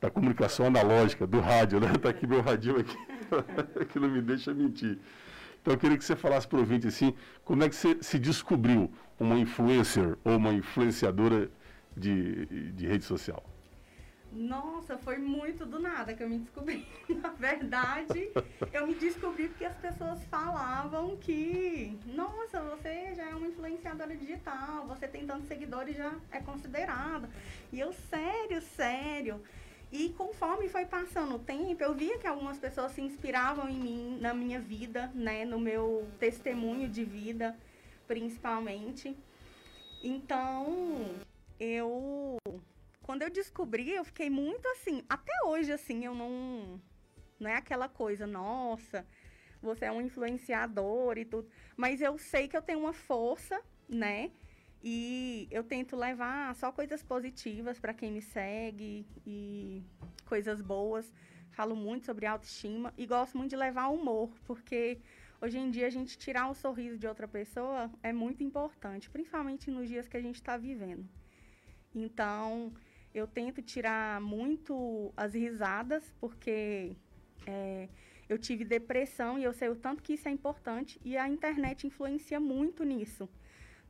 S2: da comunicação analógica, do rádio, né? Está aqui meu radinho aqui, (laughs) que não me deixa mentir. Então eu queria que você falasse para o ouvinte assim, como é que você se descobriu uma influencer ou uma influenciadora de, de rede social?
S22: Nossa, foi muito do nada que eu me descobri. (laughs) Na verdade, eu me descobri porque as pessoas falavam que, nossa, você já é uma influenciadora digital, você tem tantos seguidores já é considerada. E eu, sério, sério. E conforme foi passando o tempo, eu via que algumas pessoas se inspiravam em mim, na minha vida, né, no meu testemunho de vida, principalmente. Então, eu quando eu descobri, eu fiquei muito assim, até hoje assim, eu não não é aquela coisa, nossa, você é um influenciador e tudo, mas eu sei que eu tenho uma força, né? E eu tento levar só coisas positivas para quem me segue e coisas boas. Falo muito sobre autoestima e gosto muito de levar humor, porque hoje em dia a gente tirar um sorriso de outra pessoa é muito importante, principalmente nos dias que a gente está vivendo. Então, eu tento tirar muito as risadas, porque é, eu tive depressão e eu sei o tanto que isso é importante e a internet influencia muito nisso.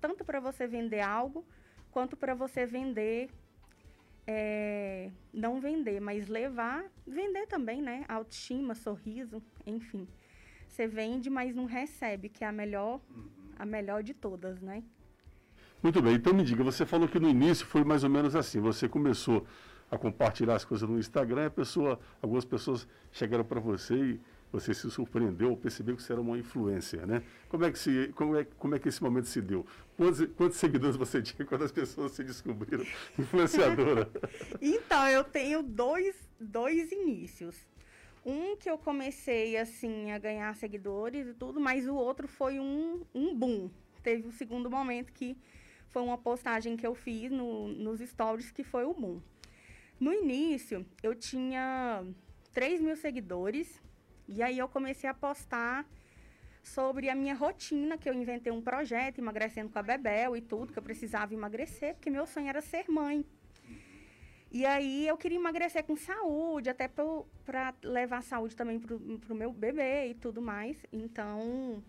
S22: Tanto para você vender algo, quanto para você vender, é, não vender, mas levar, vender também, né? Autoestima, sorriso, enfim. Você vende, mas não recebe, que é a melhor, a melhor de todas, né?
S2: Muito bem, então me diga, você falou que no início foi mais ou menos assim, você começou a compartilhar as coisas no Instagram, a pessoa, algumas pessoas chegaram para você e você se surpreendeu, percebeu que você era uma influência, né? Como é que, se, como é, como é que esse momento se deu? Quantos, quantos seguidores você (laughs) tinha quando as pessoas se descobriram (laughs) influenciadora? (laughs)
S22: Então, eu tenho dois, dois inícios. Um que eu comecei, assim, a ganhar seguidores e tudo, mas o outro foi um, um boom. Teve o segundo momento que foi uma postagem que eu fiz no, nos stories, que foi o boom. No início, eu tinha 3 mil seguidores, e aí eu comecei a postar sobre a minha rotina, que eu inventei um projeto, emagrecendo com a Bebel e tudo, que eu precisava emagrecer, porque meu sonho era ser mãe. E aí eu queria emagrecer com saúde, até para levar saúde também para o meu bebê e tudo mais. Então,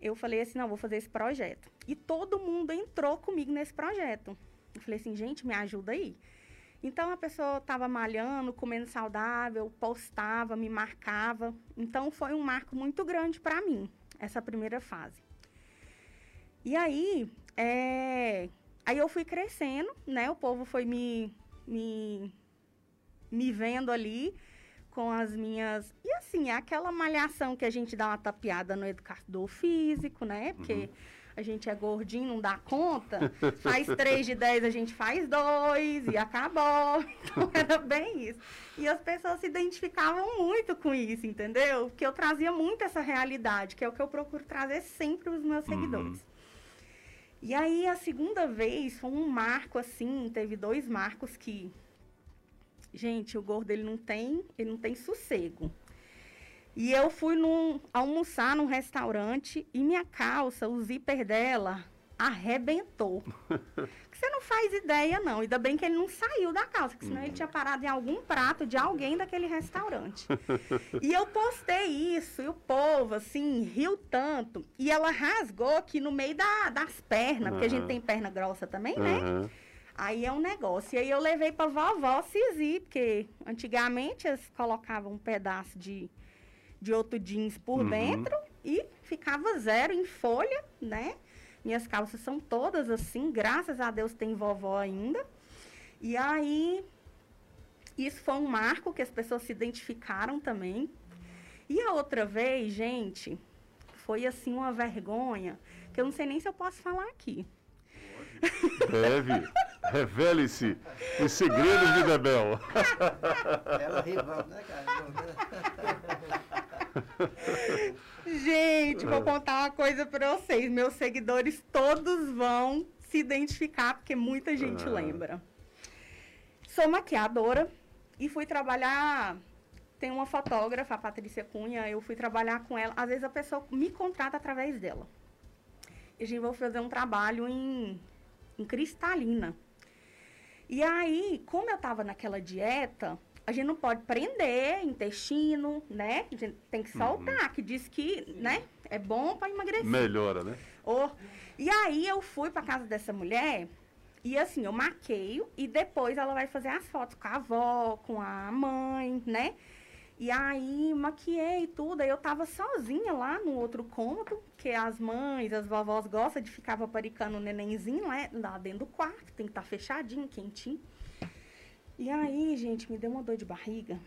S22: eu falei assim, não, vou fazer esse projeto. E todo mundo entrou comigo nesse projeto. Eu falei assim, gente, me ajuda aí. Então a pessoa estava malhando, comendo saudável, postava, me marcava. Então foi um marco muito grande para mim, essa primeira fase. E aí, é... aí eu fui crescendo, né? O povo foi me, me, me vendo ali com as minhas. E assim, é aquela malhação que a gente dá uma tapeada no educador físico, né? Porque uhum. A gente é gordinho, não dá conta. (laughs) Faz três de dez, a gente faz dois e acabou. (laughs) Então era bem isso. E as pessoas se identificavam muito com isso, entendeu? Porque eu trazia muito essa realidade, que é o que eu procuro trazer sempre os meus uhum. seguidores. Uhum. E aí, a segunda vez foi um marco, assim, teve dois marcos que Gente, o gordo ele não tem, ele não tem sossego. E eu fui num, almoçar num restaurante e minha calça, o zíper dela, arrebentou. (laughs) Você não faz ideia, não. Ainda bem que ele não saiu da calça, porque senão ele tinha parado em algum prato de alguém daquele restaurante. e eu postei isso, e o povo, assim, riu tanto. E ela rasgou aqui no meio da, das pernas, uhum. porque a gente tem perna grossa também, né? Uhum. Aí é um negócio. E aí eu levei pra vovó Cizi, porque antigamente eles colocavam um pedaço de, de outro jeans por uhum. dentro e ficava zero em folha, né? Minhas calças são todas assim, graças a Deus tem vovó ainda. E aí, isso foi um marco que as pessoas se identificaram também. E a outra vez, gente, foi assim uma vergonha, que eu não sei nem se eu posso falar aqui.
S2: Deve. Revele-se os segredos de Bebel.
S3: Ela rival, né, cara? (laughs)
S22: Gente, vou contar uma coisa para vocês. Meus seguidores todos vão se identificar, porque muita gente ah. lembra. Sou maquiadora e fui trabalhar. Tem uma fotógrafa, a Patrícia Cunha, eu fui trabalhar com ela. Às vezes a pessoa me contrata através dela. E a gente vai fazer um trabalho em, em cristalina. E aí, como eu estava naquela dieta, a gente não pode prender intestino, né? A gente tem que soltar, uhum. que diz que, né, é bom para emagrecer.
S2: Melhora, né?
S22: Oh. E aí eu fui para casa dessa mulher E assim, eu maqueio e depois ela vai fazer as fotos com a avó, com a mãe, né? E aí maquiei tudo, aí eu tava sozinha lá no outro cômodo, que as mães, as vovós gostam de ficar paparicando o nenenzinho lá, lá dentro do quarto, tem que estar fechadinho, quentinho. E aí, gente, me deu uma dor de barriga,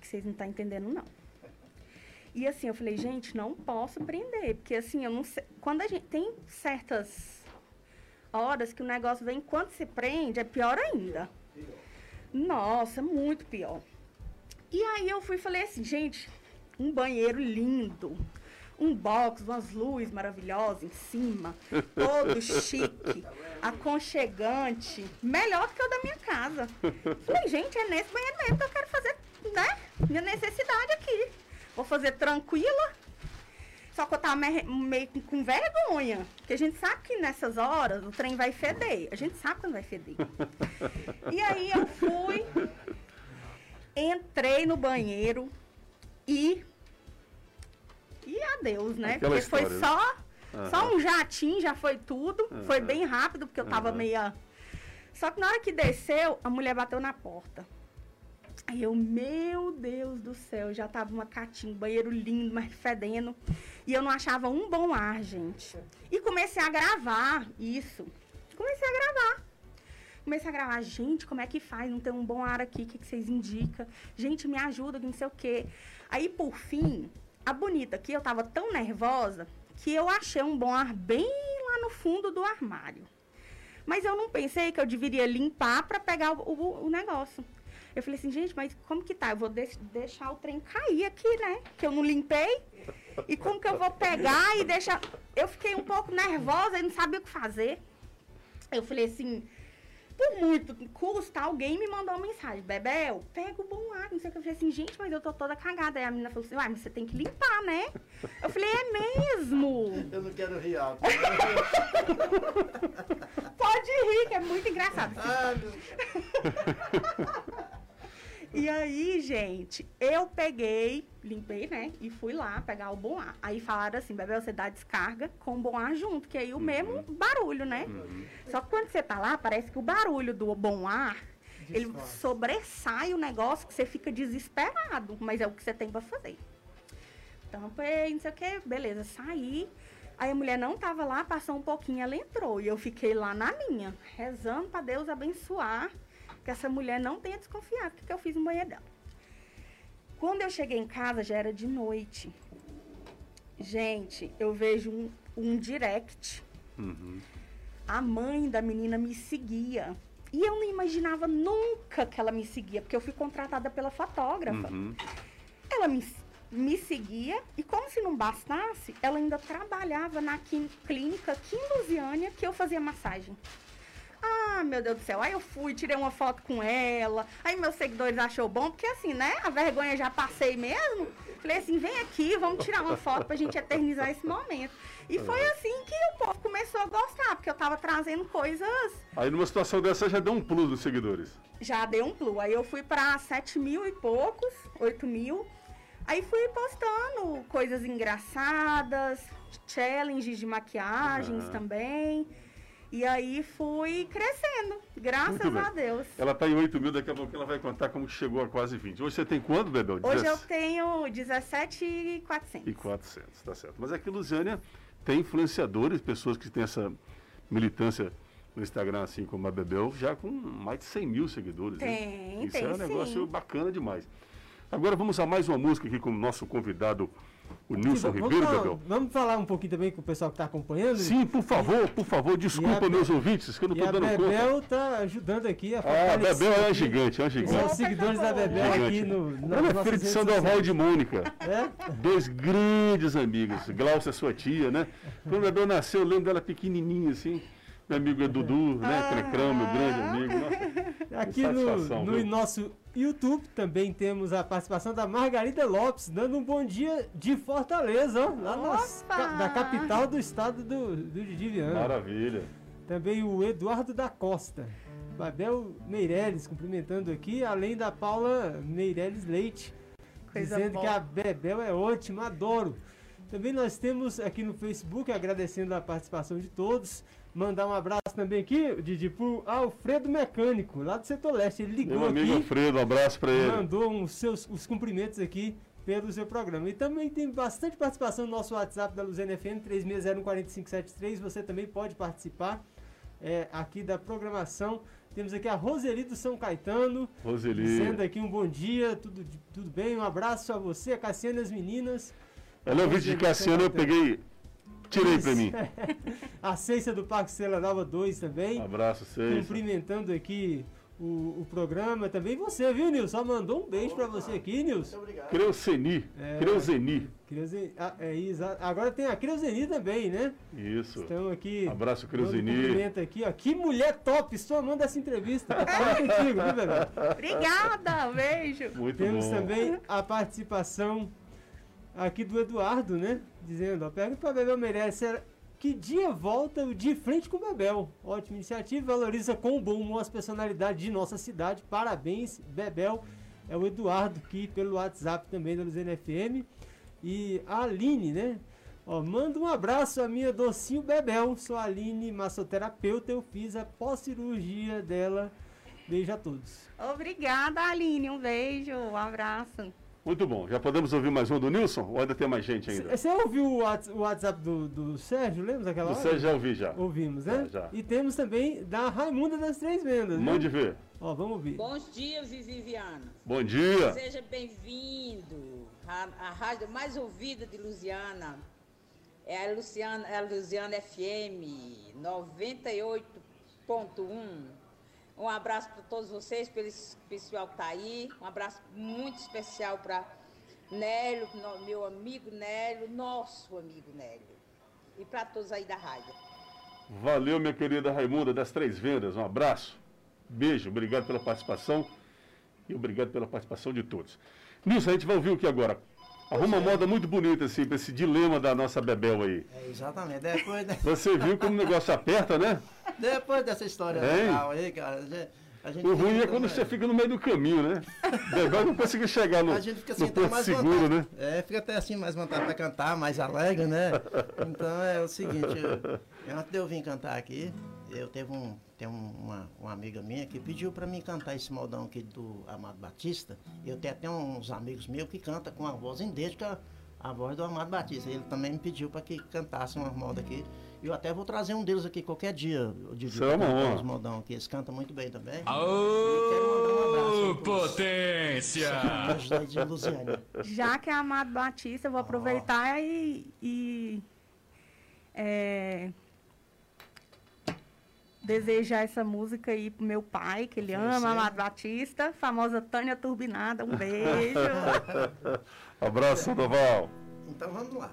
S22: que vocês não estão entendendo, não. E assim, eu falei, gente, não posso prender, porque assim, eu não sei. Quando a gente tem certas horas que o negócio vem, quando se prende, é pior ainda. Nossa, muito pior. E aí eu fui falei assim, gente, um banheiro lindo, um box, umas luzes maravilhosas em cima, todo chique, aconchegante, melhor que o da minha casa. Falei, gente, é nesse banheiro mesmo que eu quero fazer, né? Minha necessidade aqui. Vou fazer tranquila. Só que eu tava me- meio com vergonha. Porque a gente sabe que nessas horas o trem vai feder. A gente sabe quando vai feder. E aí eu fui, entrei no banheiro e. E adeus, né?
S2: Aquela
S22: porque foi
S2: né?
S22: só, só
S2: Aham.
S22: um jatinho, já foi tudo. Foi
S2: Aham.
S22: bem rápido, porque eu tava meia. Só que na hora que desceu, a mulher bateu na porta. Aí eu, meu Deus do céu, já tava uma catinha, um banheiro lindo, mas fedendo. E eu não achava um bom ar, gente. E comecei a gravar isso. Comecei a gravar. Comecei a gravar, gente, como é que faz? Não tem um bom ar aqui, o que, que vocês indicam? Gente, me ajuda, não sei o quê. Aí, por fim, a bonita aqui, eu tava tão nervosa que eu achei um bom ar bem lá no fundo do armário. Mas eu não pensei que eu deveria limpar para pegar o, o- o negócio. Eu falei assim, gente, mas como que tá? Eu vou deix- deixar o trem cair aqui, né? Que eu não limpei. E como que eu vou pegar e deixar. Eu fiquei um pouco nervosa e não sabia o que fazer. Eu falei assim, por muito custa, alguém me mandou uma mensagem, Bebel, pega o bom ar, não sei o que. Eu falei assim, gente, mas eu tô toda cagada. Aí a menina falou assim, uai, mas você tem que limpar, né? Eu falei, é mesmo?
S3: Eu não quero rir alto. (laughs)
S22: Pode rir, que é muito engraçado. (laughs) E aí, gente, eu peguei, limpei, né? E fui lá pegar o bom ar. Aí falaram assim, Bebel, você dá descarga com o bom ar junto, que aí o mesmo barulho, né? Só que quando você tá lá, parece que o barulho do bom ar, ele sobressai o negócio que você fica desesperado. Mas é o que você tem pra fazer. Tampei, não sei o que, beleza, saí. Aí a mulher não tava lá, passou um pouquinho, ela entrou. E eu fiquei lá na minha, rezando pra Deus abençoar, que essa mulher não tenha desconfiado do que, eu fiz no banheiro dela. Quando eu cheguei em casa, já era de noite. Gente, eu vejo um, um direct.
S2: Uhum.
S22: A mãe da menina me seguia. E eu não imaginava nunca que ela me seguia, porque eu fui contratada pela fotógrafa.
S2: Uhum.
S22: Ela me, me seguia e, como se não bastasse, ela ainda trabalhava na clínica aqui em Lusiânia que eu fazia massagem. Ah, meu Deus do céu. Aí eu fui, tirei uma foto com ela. Aí meus seguidores achou bom, porque assim, né? A vergonha já passei mesmo. Falei assim, vem aqui, vamos tirar uma foto pra gente eternizar esse momento. E foi assim que o povo começou a gostar, porque eu tava trazendo coisas
S2: Aí numa situação dessa já deu um plus nos seguidores.
S22: já deu um plus. Aí eu fui pra 7 mil e poucos, 8 mil. Aí fui postando coisas engraçadas, challenges de maquiagens
S2: Ah.
S22: também. E aí fui crescendo, graças a Deus.
S2: Ela tá em 8 mil, daqui a pouco ela vai contar como que chegou a quase 20. Hoje você tem quanto, Bebel?
S22: Hoje eu
S2: 17
S22: tenho 17,400.
S2: E 400, tá certo. Mas aqui, Lusiânia, tem influenciadores, pessoas que têm essa militância no Instagram, assim como a Bebel, já com mais de 100 mil seguidores.
S22: Tem,
S2: Isso
S22: tem
S2: é um negócio
S22: sim.
S2: bacana demais. Agora vamos a mais uma música aqui com o nosso convidado, o Nilson
S5: Vamos
S2: Ribeiro, Bebel.
S5: Vamos falar um pouquinho também com o pessoal que está acompanhando?
S2: Sim, por favor, por favor, desculpa
S5: a-
S2: meus ouvintes, que eu não estou
S5: a
S2: dando conta.
S5: Bebel tá ajudando aqui a
S2: Ah, a Bebel é uma
S5: aqui.
S2: gigante, é uma gigante.
S5: nossos seguidores da Bebel aqui
S2: Gigante.
S5: no, nas
S2: Ela é filha de Sandoval e de Mônica.
S5: É?
S2: Dois grandes amigos. Glaucia, sua tia, né? Quando a Bebel nasceu, eu lembro dela pequenininha assim. Meu amigo é Dudu, né? Crecrão, meu grande amigo. Nossa,
S5: Aqui no, no nosso YouTube também temos a participação da Margarida Lopes, dando um bom dia de Fortaleza, ó, lá nas ca- da capital do estado do, do Didi Viana.
S2: Maravilha.
S5: Também o Eduardo da Costa. Babel Meirelles cumprimentando aqui, além da Paula Meirelles Leite,
S22: Coisa
S5: dizendo
S22: boa.
S5: que a Bebel é ótima, adoro. Também nós temos aqui no Facebook, agradecendo a participação de todos. Mandar um abraço também aqui, Didi, pro Alfredo Mecânico, lá do setor leste. Ele ligou
S2: Meu amigo
S5: aqui.
S2: Alfredo, um abraço pra ele.
S5: Mandou os seus os cumprimentos aqui pelo seu programa. E também tem bastante participação no nosso WhatsApp da Luzena FM, 36014573. Você também pode participar é, aqui da programação. Temos aqui a Roseli do São Caetano.
S2: Roseli.
S5: Dizendo aqui um bom dia, tudo, tudo bem? Um abraço a você, a Cassiana e as meninas.
S2: Ela é vídeo de Cassiano, eu peguei, tirei pra mim. (laughs)
S5: a Ceissa do Parque Estrela Nova 2 também.
S2: Abraço, Ceissa.
S5: Cumprimentando aqui o, o programa também. Você, viu, Nilson? Só mandou um beijo pra você aqui, Nilson.
S2: Creuzeni.
S5: É.
S2: Creuzeni.
S5: Creuzeni. Ah, é, exa- Agora tem a Creuzeni também, né?
S2: Isso.
S5: Estão aqui.
S2: Abraço, Creuzeni.
S5: cumprimento aqui, ó. Que mulher top! Estou amando essa entrevista. Falando contigo, viu? (laughs)
S22: Obrigada, beijo.
S2: Muito
S5: Temos
S2: bom.
S5: também a participação aqui do Eduardo, né? Dizendo, ó, pergunta pra Bebel merece. era, Que dia volta o De Frente com Bebel? Ótima iniciativa, valoriza com bom humor as personalidades de nossa cidade. Parabéns, Bebel. É o Eduardo aqui pelo WhatsApp também da Luzena FM. E a Aline, né? Ó, manda um abraço à minha docinho Bebel. Sou a Aline, massoterapeuta. Eu fiz a pós-cirurgia dela. Beijo a todos.
S22: Obrigada, Aline. Um beijo, um abraço.
S2: Muito bom. Já podemos ouvir mais um do Nilson? Ou ainda tem mais gente ainda?
S5: Você ouviu o Whats- o WhatsApp do, do Sérgio? Lembra daquela
S2: Do
S5: hora?
S2: Sérgio já ouvi já.
S5: Ouvimos, né?
S2: Já, já.
S5: E temos também da Raimunda das Três Vendas.
S2: Mande ver.
S5: Ó, vamos ouvir.
S24: Bons dias, Vivi Viana.
S2: Bom dia.
S24: Seja bem-vindo. A, a rádio mais ouvida de Lusiana é a Luciana, é a Lusiana FM 98.1. Um abraço para todos vocês, pelo pessoal que está aí. Um abraço muito especial para Nélio, meu amigo Nélio, nosso amigo Nélio. E para todos aí da rádio.
S2: Valeu, minha querida Raimunda das Três Vendas. Um abraço. Beijo. Obrigado pela participação. E obrigado pela participação de todos. Nilson, a gente vai ouvir o que agora? Arruma uma moda muito bonita, assim, pra esse dilema da nossa Bebel aí.
S3: É, exatamente. Depois, de-
S2: Você viu como o negócio aperta, né?
S3: depois dessa história legal aí, cara, a gente,
S2: O ruim é quando você fica no meio do caminho, né? Bebel não conseguiu chegar no,
S3: A gente fica assim, mais
S2: seguro,
S3: vontade.
S2: né?
S3: É, fica até assim mais vontade para cantar, mais alegre, né? Então é o seguinte, eu, antes de eu vir cantar aqui, eu teve um, tem um- uma, uma amiga minha que pediu para mim cantar esse modão aqui do Amado Batista. Eu tenho até uns amigos meus que cantam com a voz idêntica à voz do Amado Batista. Ele também me pediu para que cantasse uma moda aqui. Eu até vou trazer um deles aqui qualquer dia,
S2: é
S3: cantar
S2: honra.
S3: os modão aqui. Eles cantam muito bem também.
S16: Ô, potência!
S3: Anjos aí de Lusiânia.
S22: Já que é Amado Batista, eu vou aproveitar e, e, é, desejar essa música aí pro meu pai, que ele ama Amado Batista, famosa Tânia Turbinada. Um beijo. (laughs)
S2: Abraço, Sandoval.
S3: Então vamos lá.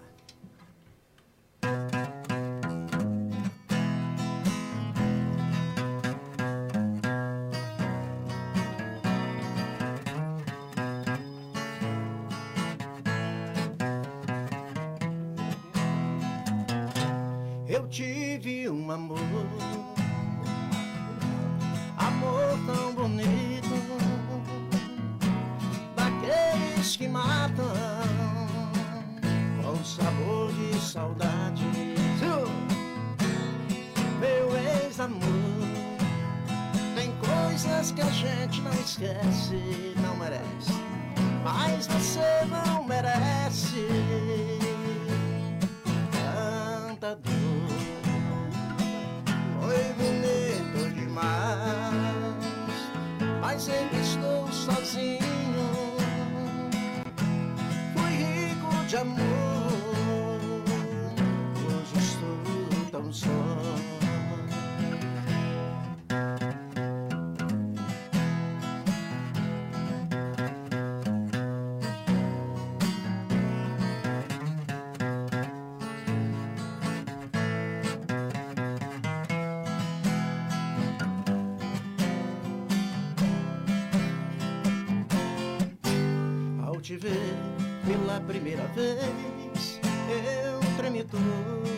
S3: Te ver pela primeira vez, eu tremi todo.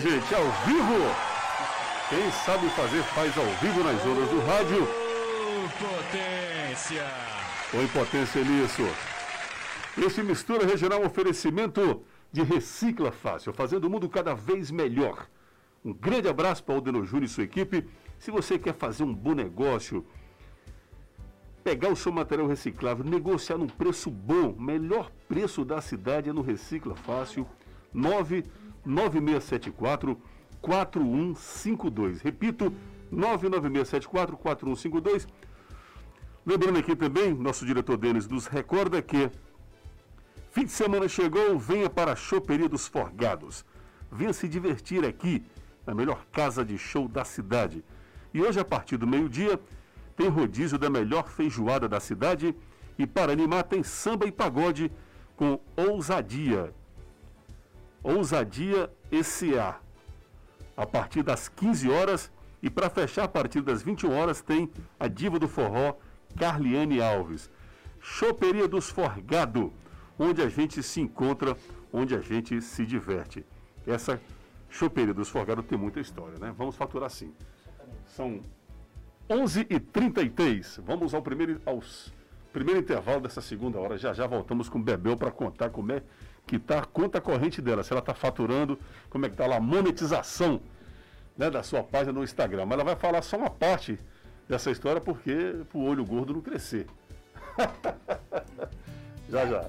S2: Gente, ao vivo. Quem sabe fazer faz ao vivo nas ondas do rádio.
S16: Potência!
S2: Oi, potência nisso. Esse Mistura Regional é um oferecimento de Recicla Fácil, fazendo o mundo cada vez melhor. Um grande abraço para o Aldeno Júnior e sua equipe. Se você quer fazer um bom negócio, pegar o seu material reciclável, negociar num preço bom, melhor preço da cidade é no Recicla Fácil, 99674 4152. Repito, 99674 4152. Lembrando aqui também, nosso diretor Denis nos recorda que fim de semana chegou, venha para a Choperia dos Forgados. Venha se divertir aqui, na melhor casa de show da cidade. E hoje, a partir do meio-dia, tem rodízio da melhor feijoada da cidade. E para animar, tem samba e pagode com ousadia. Ousadia ECA. A partir das 15 horas. E para fechar, a partir das 21 horas, tem a diva do forró, Carliane Alves. Choperia dos Forgado, onde a gente se encontra, onde a gente se diverte. Essa Choperia dos Forgado tem muita história, né? Vamos faturar sim. São 11h33. Vamos ao primeiro, aos primeiro intervalo dessa segunda hora. Já já voltamos com o Bebel para contar como é que está a conta corrente dela. Se ela está faturando, como é que está lá a monetização né, da sua página no Instagram. Mas ela vai falar só uma parte dessa história porque o olho gordo não crescer. (laughs) já já.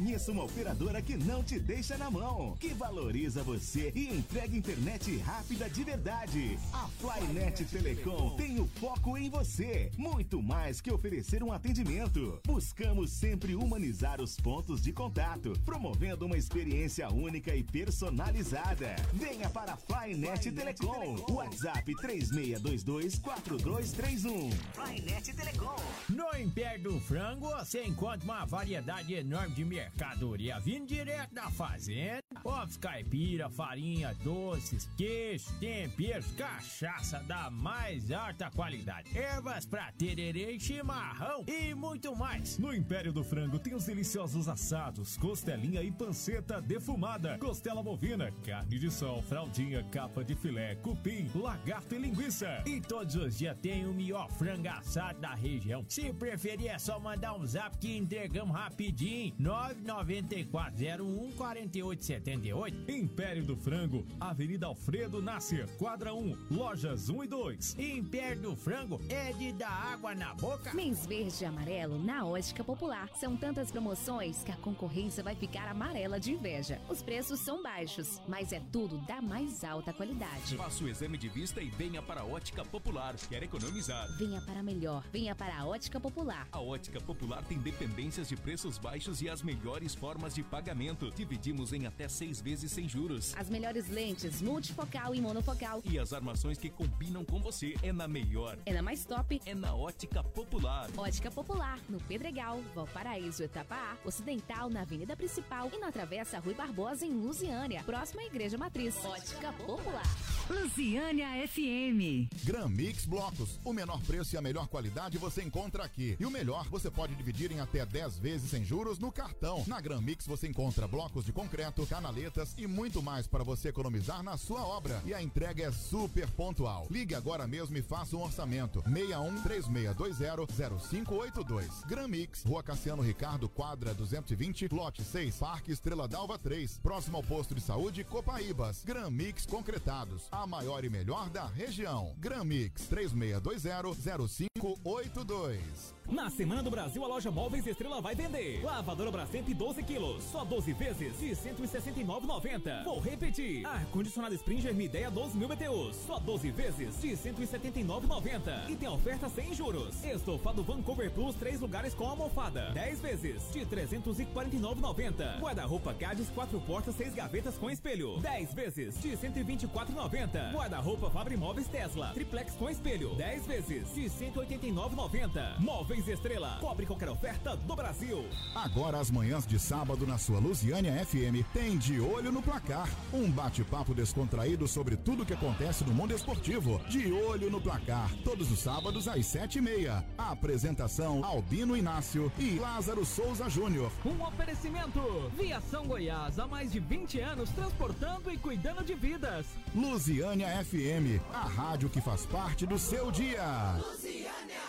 S6: Conheça uma operadora que não te deixa na mão, que valoriza você e entrega internet rápida de verdade. A Flynet Telecom tem o foco em você, muito mais que oferecer um atendimento. Buscamos sempre humanizar os pontos de contato, promovendo uma experiência única e personalizada. Venha para a Flynet Telecom. WhatsApp 36224231.
S25: Flynet Telecom. No Império do Frango, você encontra uma variedade enorme de mercadoria vindo direto da fazenda. Ovos caipira, farinha, doces, queijo, temperos, cachaça da mais alta qualidade. Ervas pra tererê e chimarrão e muito mais.
S1: No Império do Frango tem os deliciosos assados, costelinha e panceta defumada, costela bovina, carne de sol, fraldinha, capa de filé, cupim, lagarto e linguiça.
S25: E todos os dias tem o melhor frango assado da região. Se preferir é só mandar um zap que entregamos rapidinho. 994014878.
S1: Império do Frango, Avenida Alfredo Nasser, quadra 1, lojas 1 e 2.
S25: Império do Frango é de dar água na boca.
S17: Mês verde e amarelo na Ótica Popular. São tantas promoções que a concorrência vai ficar amarela de inveja. Os preços são baixos, mas é tudo da mais alta qualidade.
S1: Faça o exame de vista e venha para a Ótica Popular. Quer economizar?
S17: Venha para melhor, venha para a Ótica Popular.
S1: A Ótica Popular tem dependências de preços baixos e as melhores formas de pagamento. Dividimos em até seis vezes sem juros.
S17: As melhores lentes multifocal e monofocal.
S1: E as armações que combinam com você é na melhor.
S17: É na mais top.
S1: É na Ótica Popular.
S17: Ótica Popular, no Pedregal, Valparaíso, Etapa A, Ocidental, na Avenida Principal e na Travessa Rui Barbosa, em Lusiânia, próxima à Igreja Matriz. Ótica Popular.
S26: Luciânia FM.
S27: Gran Mix Blocos. O menor preço e a melhor qualidade você encontra aqui. E o melhor, você pode dividir em até 10 vezes sem juros no cartão. Na Gran Mix você encontra blocos de concreto, canaletas e muito mais para você economizar na sua obra. E a entrega é super pontual. Ligue agora mesmo e faça um orçamento. 61 3620 0582. Gran Mix, Rua Cassiano Ricardo, quadra 220, lote 6, Parque Estrela Dalva 3, próximo ao posto de saúde Copaíbas. Gran Mix concretados a maior e melhor da região. Gramix 36200582.
S9: Na Semana do Brasil, a loja Móveis Estrela vai vender. Lavadora Brastemp 12 quilos, só 12 vezes de 169,90. Vou repetir. Ar-condicionado Springer Midea 12 mil BTUs, só 12 vezes de 179,90. E tem oferta sem juros. Estofado Vancouver Plus, 3 lugares com almofada, 10 vezes de 349,90. Guarda-roupa Gades, 4 portas, 6 gavetas com espelho, 10 vezes de 124,90. Guarda-roupa Fabre Móveis Tesla, triplex com espelho, 10 vezes de 189,90. Móveis Estrela, cobre qualquer oferta do Brasil.
S27: Agora as manhãs de sábado na sua Lusiânia FM tem De Olho no Placar. Um bate-papo descontraído sobre tudo que acontece no mundo esportivo. De Olho no Placar, todos os sábados às sete e meia. A apresentação Albino Inácio e Lázaro Souza Júnior.
S28: Um oferecimento, Viação Goiás, há mais de 20 anos transportando e cuidando de vidas.
S27: Lusiânia FM, a rádio que faz parte do seu dia.
S29: Lusiânia,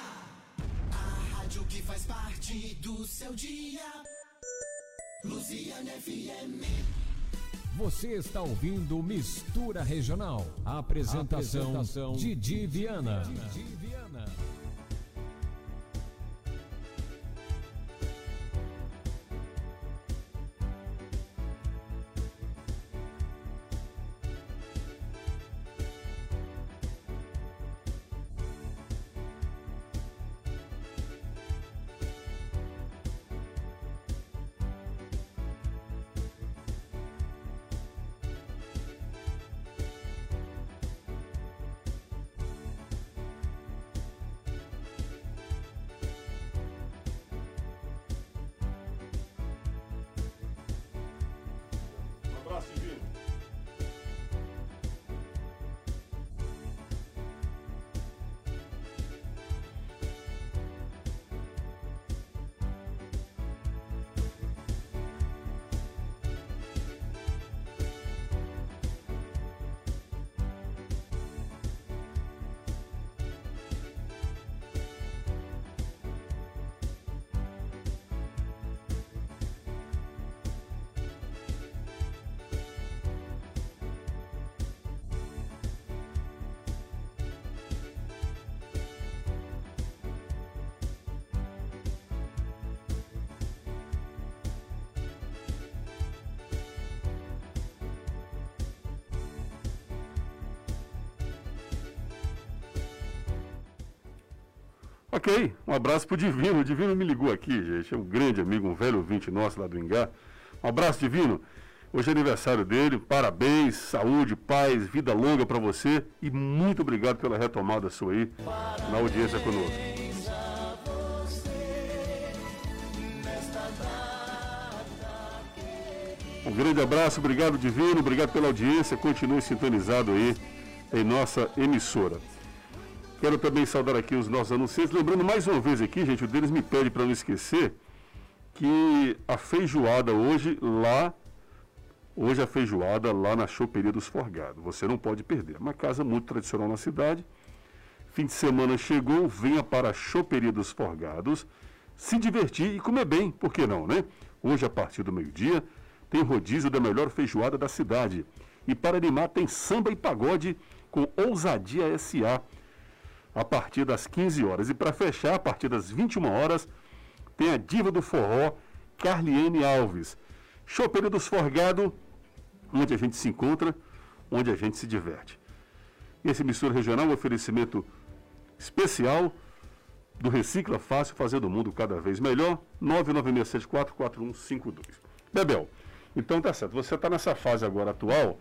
S29: a rádio que faz parte do seu dia. Lusiânia FM.
S1: Você está ouvindo Mistura Regional. Apresentação, apresentação Didi Viana. Didi Viana.
S2: Ok, um abraço pro Divino. O Divino me ligou aqui, gente. É um grande amigo, um velho ouvinte nosso lá do Ingá. Um abraço, Divino. Hoje é aniversário dele. Parabéns, saúde, paz, vida longa para você e muito obrigado pela retomada sua aí na audiência conosco. Um grande abraço, obrigado Divino, obrigado pela audiência. Continue sintonizado aí em nossa emissora. Quero também saudar aqui os nossos anunciantes. Lembrando mais uma vez aqui, gente, o deles me pede para não esquecer que a feijoada hoje lá, hoje a feijoada lá na Choperia dos Forgados. Você não pode perder. É uma casa muito tradicional na cidade. Fim de semana chegou, venha para a Choperia dos Forgados, se divertir e comer bem, por que não, né? Hoje, a partir do meio-dia, tem rodízio da melhor feijoada da cidade. E para animar, tem samba e pagode com Ousadia SA a partir das 15 horas. E para fechar, a partir das 21 horas, tem a diva do forró, Carliane Alves. Chopeiro dos Forgado, onde a gente se encontra, onde a gente se diverte. Esse mistura regional é um oferecimento especial do Recicla Fácil, fazendo o mundo cada vez melhor, 996744152. Bebel, então tá certo, você está nessa fase agora atual,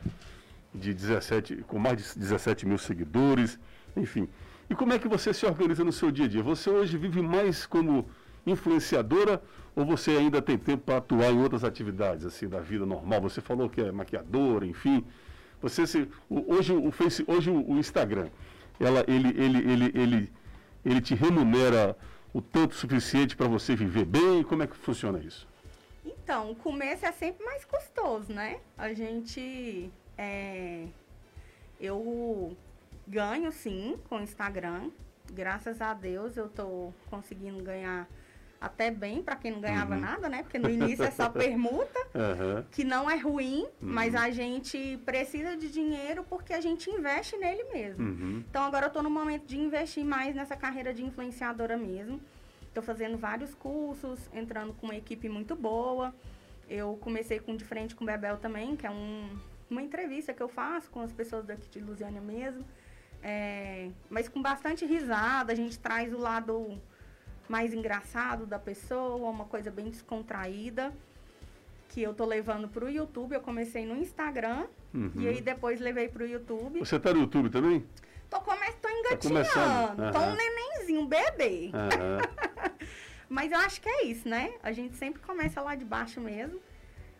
S2: de 17, com mais de 17 mil seguidores, enfim. E como é que você se organiza no seu dia a dia? Você hoje vive mais como influenciadora ou você ainda tem tempo para atuar em outras atividades assim da vida normal? Você falou que é maquiadora, enfim. Você se, hoje o Face, hoje o Instagram, ela, ele, ele, ele, ele, ele te remunera o tanto suficiente para você viver bem? Como é que funciona isso?
S22: Então, o começo é sempre mais custoso, né? A gente. é, eu ganho sim com o Instagram. Graças a Deus eu tô conseguindo ganhar até bem para quem não ganhava
S2: Uhum.
S22: nada, né? Porque no início é só (laughs) permuta,
S2: Aham.
S22: que não é ruim,
S2: Uhum.
S22: mas a gente precisa de dinheiro porque a gente investe nele mesmo.
S2: Uhum.
S22: Então agora eu tô no momento de investir mais nessa carreira de influenciadora mesmo. Estou fazendo vários cursos, entrando com uma equipe muito boa. Eu comecei com De Frente com o Bebel também, que é um- uma entrevista que eu faço com as pessoas daqui de Lusiânia mesmo. É, mas com bastante risada, a gente traz o lado mais engraçado da pessoa, uma coisa bem descontraída, que eu tô levando pro YouTube. Eu comecei no Instagram
S2: Uhum.
S22: e aí depois levei pro YouTube.
S2: Você está no YouTube também?
S22: Tô, come... tô
S2: começando,
S22: engatinhando, tô
S2: aham.
S22: um nenenzinho, um bebê.
S2: Aham. (laughs)
S22: Mas eu acho que é isso, né? A gente sempre começa lá de baixo mesmo.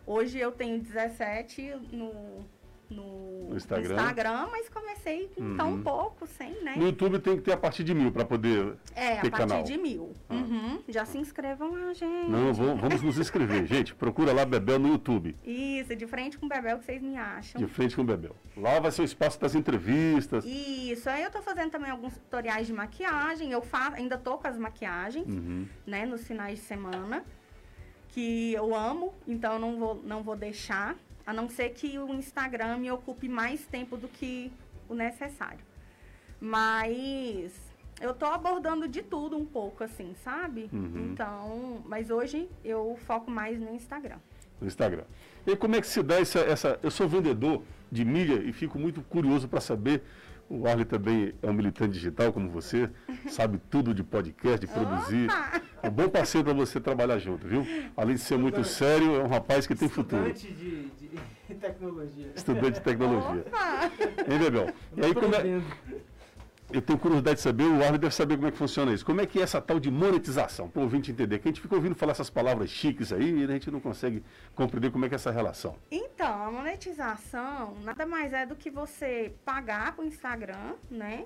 S22: Hoje eu tenho 17 no, no,
S2: No Instagram.
S22: Instagram, mas comecei com tão
S2: Uhum.
S22: pouco, sem, né?
S2: No YouTube tem que ter a partir de mil para poder
S22: É,
S2: ter
S22: a partir
S2: canal.
S22: de mil. Uhum. Já se inscrevam lá, gente.
S2: Não, vamos, vamos nos inscrever, (laughs) gente. Procura lá Bebel no YouTube,
S22: Isso, de frente com o Bebel que vocês me acham.
S2: de frente com o Bebel. Lá vai ser o espaço das entrevistas.
S22: Isso, aí eu tô fazendo também alguns tutoriais de maquiagem. Eu fa ainda tô com as maquiagens,
S2: Uhum.
S22: né, nos finais de semana, que eu amo, então não vou, não vou deixar, a não ser que o Instagram me ocupe mais tempo do que o necessário. Mas eu tô abordando de tudo um pouco, assim, sabe?
S2: Uhum.
S22: Então, mas hoje eu foco mais no Instagram.
S2: no Instagram. E como é que se dá essa, essa... Eu sou vendedor de mídia e fico muito curioso para saber. O Arley também é um militante digital como você, (laughs) sabe tudo de podcast, de produzir. É um bom parceiro para você trabalhar junto, viu? Além de ser muito sério, é um rapaz que tem futuro.
S5: Estudante de, de (laughs) tecnologia.
S2: Estudante de tecnologia.
S5: Opa!
S2: Hein, Bebel? E aí, como é... Eu tenho curiosidade de saber, o Arley deve saber como é que funciona isso. Como é que é essa tal de monetização, para o ouvinte entender? Que a gente fica ouvindo falar essas palavras chiques aí e a gente não consegue compreender como é que é essa relação.
S22: Então, a monetização nada mais é do que você pagar para o Instagram, né?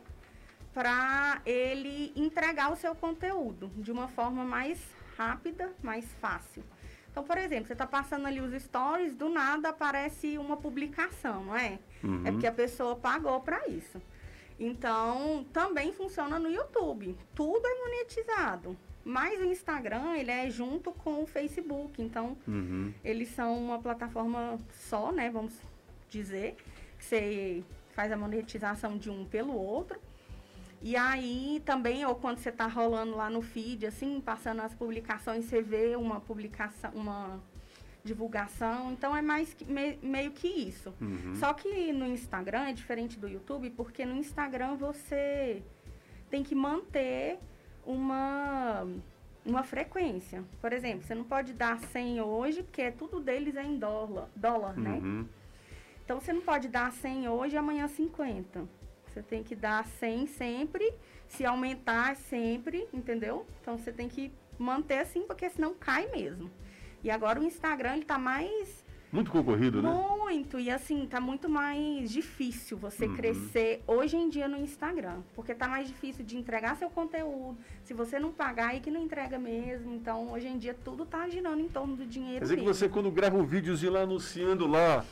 S22: Para ele entregar o seu conteúdo de uma forma mais rápida, mais fácil. Então, por exemplo, você está passando ali os stories, do nada aparece uma publicação, não é?
S30: Uhum.
S22: É porque a pessoa pagou para isso. Então, também funciona no YouTube. Tudo é monetizado. Mas o Instagram, ele é junto com o Facebook. Então,
S2: Uhum.
S22: eles são uma plataforma só, né? Vamos dizer. Que você faz a monetização de um pelo outro. E aí também, ou quando você está rolando lá no feed, assim, passando as publicações, você vê uma publicação, uma divulgação. Então é mais que- me- meio que isso.
S30: Uhum.
S22: Só que no Instagram é diferente do YouTube, porque no Instagram você tem que manter uma, uma frequência. Por exemplo, você não pode dar 100 hoje, porque tudo deles é em dólar, dólar né?
S2: Uhum.
S22: Então você não pode dar 100 hoje e amanhã 50. Você tem que dar 100 sempre, se aumentar sempre, entendeu? Então você tem que manter assim, porque senão cai mesmo. E agora o Instagram ele tá mais
S2: Muito concorrido, né?
S22: muito, e assim, tá muito mais difícil você
S2: Uhum.
S22: crescer hoje em dia no Instagram. Porque tá mais difícil de entregar seu conteúdo. Se você não pagar, aí que não entrega mesmo. Então, hoje em dia, tudo tá girando em torno do dinheiro
S2: Quer dizer que
S22: mesmo.
S2: você, quando grava um videozinho lá anunciando lá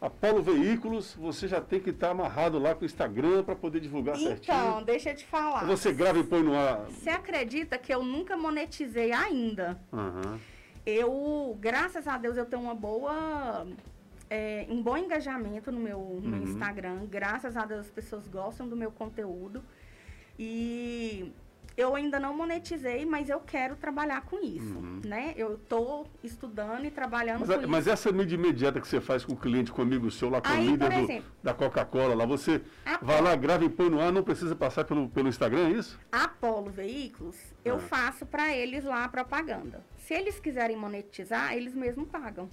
S2: Apolo Veículos, você já tem que estar amarrado lá com o Instagram para poder divulgar
S22: Então,
S2: certinho.
S22: deixa eu te falar.
S2: Você grava e põe no ar.
S22: Você acredita que eu nunca monetizei ainda?
S2: Aham.
S22: Eu, graças a Deus, eu tenho uma boa. é, um bom engajamento no meu, no meu
S30: Uhum.
S22: Instagram. Graças a Deus as pessoas gostam do meu conteúdo. E eu ainda não monetizei, mas eu quero trabalhar com isso,
S2: Uhum.
S22: né? Eu tô estudando e trabalhando
S2: Mas,
S22: com
S2: a-
S22: isso.
S2: mas essa mídia imediata que você faz com o cliente, com o amigo seu lá, com
S22: Aí,
S2: o líder
S22: por
S2: do-
S22: exemplo-
S2: da Coca-Cola lá, você
S22: Ah,
S2: vai lá, grava e põe no ar, não precisa passar pelo, pelo Instagram, é isso?
S22: Apolo Veículos, eu
S2: Ah.
S22: faço para eles lá a propaganda. Se eles quiserem monetizar, eles mesmos pagam.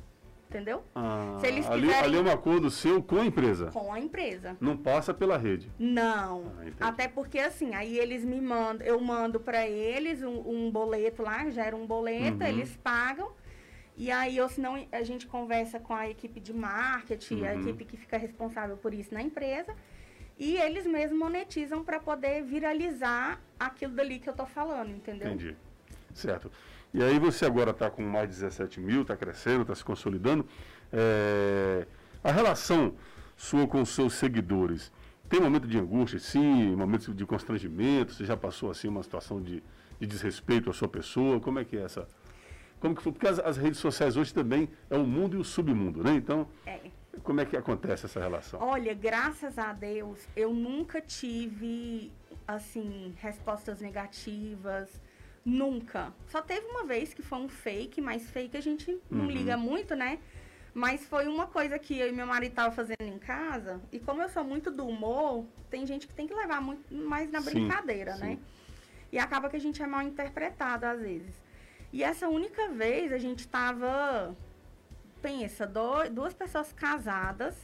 S22: Entendeu?
S2: Ah,
S22: Se eles
S2: ali,
S22: quiserem-
S2: ali é um acordo seu com a empresa.
S22: Com a empresa.
S2: Não passa pela rede.
S22: Não.
S2: Ah.
S22: Até porque assim, aí eles me mandam, eu mando para eles um, um boleto lá, gera um boleto,
S2: Uhum.
S22: eles pagam E aí, ou senão, a gente conversa com a equipe de marketing, a
S2: Uhum.
S22: equipe que fica responsável por isso na empresa. E eles mesmos monetizam para poder viralizar aquilo dali que eu tô falando, entendeu?
S2: Entendi. Certo. E aí você agora está com mais de 17 mil, está crescendo, está se consolidando. É, a relação sua com os seus seguidores, tem momento de angústia, sim, momentos de constrangimento, você já passou assim uma situação de, de desrespeito à sua pessoa, como é que é essa... Como que foi? Porque as, as redes sociais hoje também é o mundo e o submundo, né? Então,
S22: É.
S2: como é que acontece essa relação?
S22: Olha, graças a Deus, eu nunca tive, assim, respostas negativas. Nunca. Só teve uma vez que foi um fake, mas fake a gente não
S30: Uhum.
S22: liga muito, né? Mas foi uma coisa que eu e meu marido tava fazendo em casa. E como eu sou muito do humor, tem gente que tem que levar muito mais na
S30: Sim,
S22: brincadeira, né?
S30: sim.
S22: E acaba que a gente é mal interpretado às vezes. E essa única vez a gente tava pensa, do- duas pessoas casadas,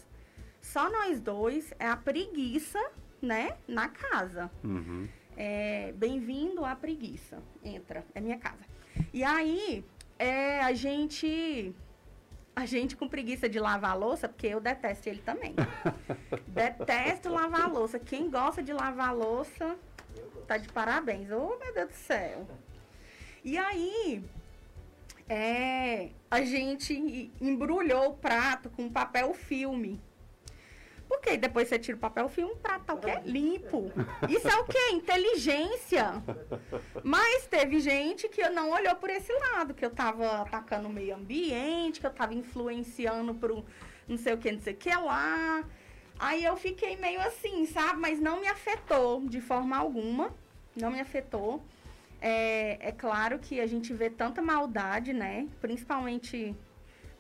S22: só nós dois, é a preguiça, né, na casa.
S2: Uhum.
S22: É, Bem-vindo à preguiça. Entra, é minha casa. E aí, é, a gente. A gente com preguiça de lavar a louça, porque eu detesto ele também. (laughs) detesto lavar a louça. Quem gosta de lavar a louça, tá de parabéns. Oh, meu Deus do céu. E aí, é, a gente embrulhou o prato com papel filme. Porque depois você tira o papel filme, o prato tá o quê? Limpo. Isso é o quê? Inteligência. Mas teve gente que não olhou por esse lado, que eu tava atacando o meio ambiente, que eu tava influenciando pro não sei o que, não sei o que lá. Aí eu fiquei meio assim, sabe? Mas não me afetou de forma alguma. Não me afetou. É, é claro que a gente vê tanta maldade, né? Principalmente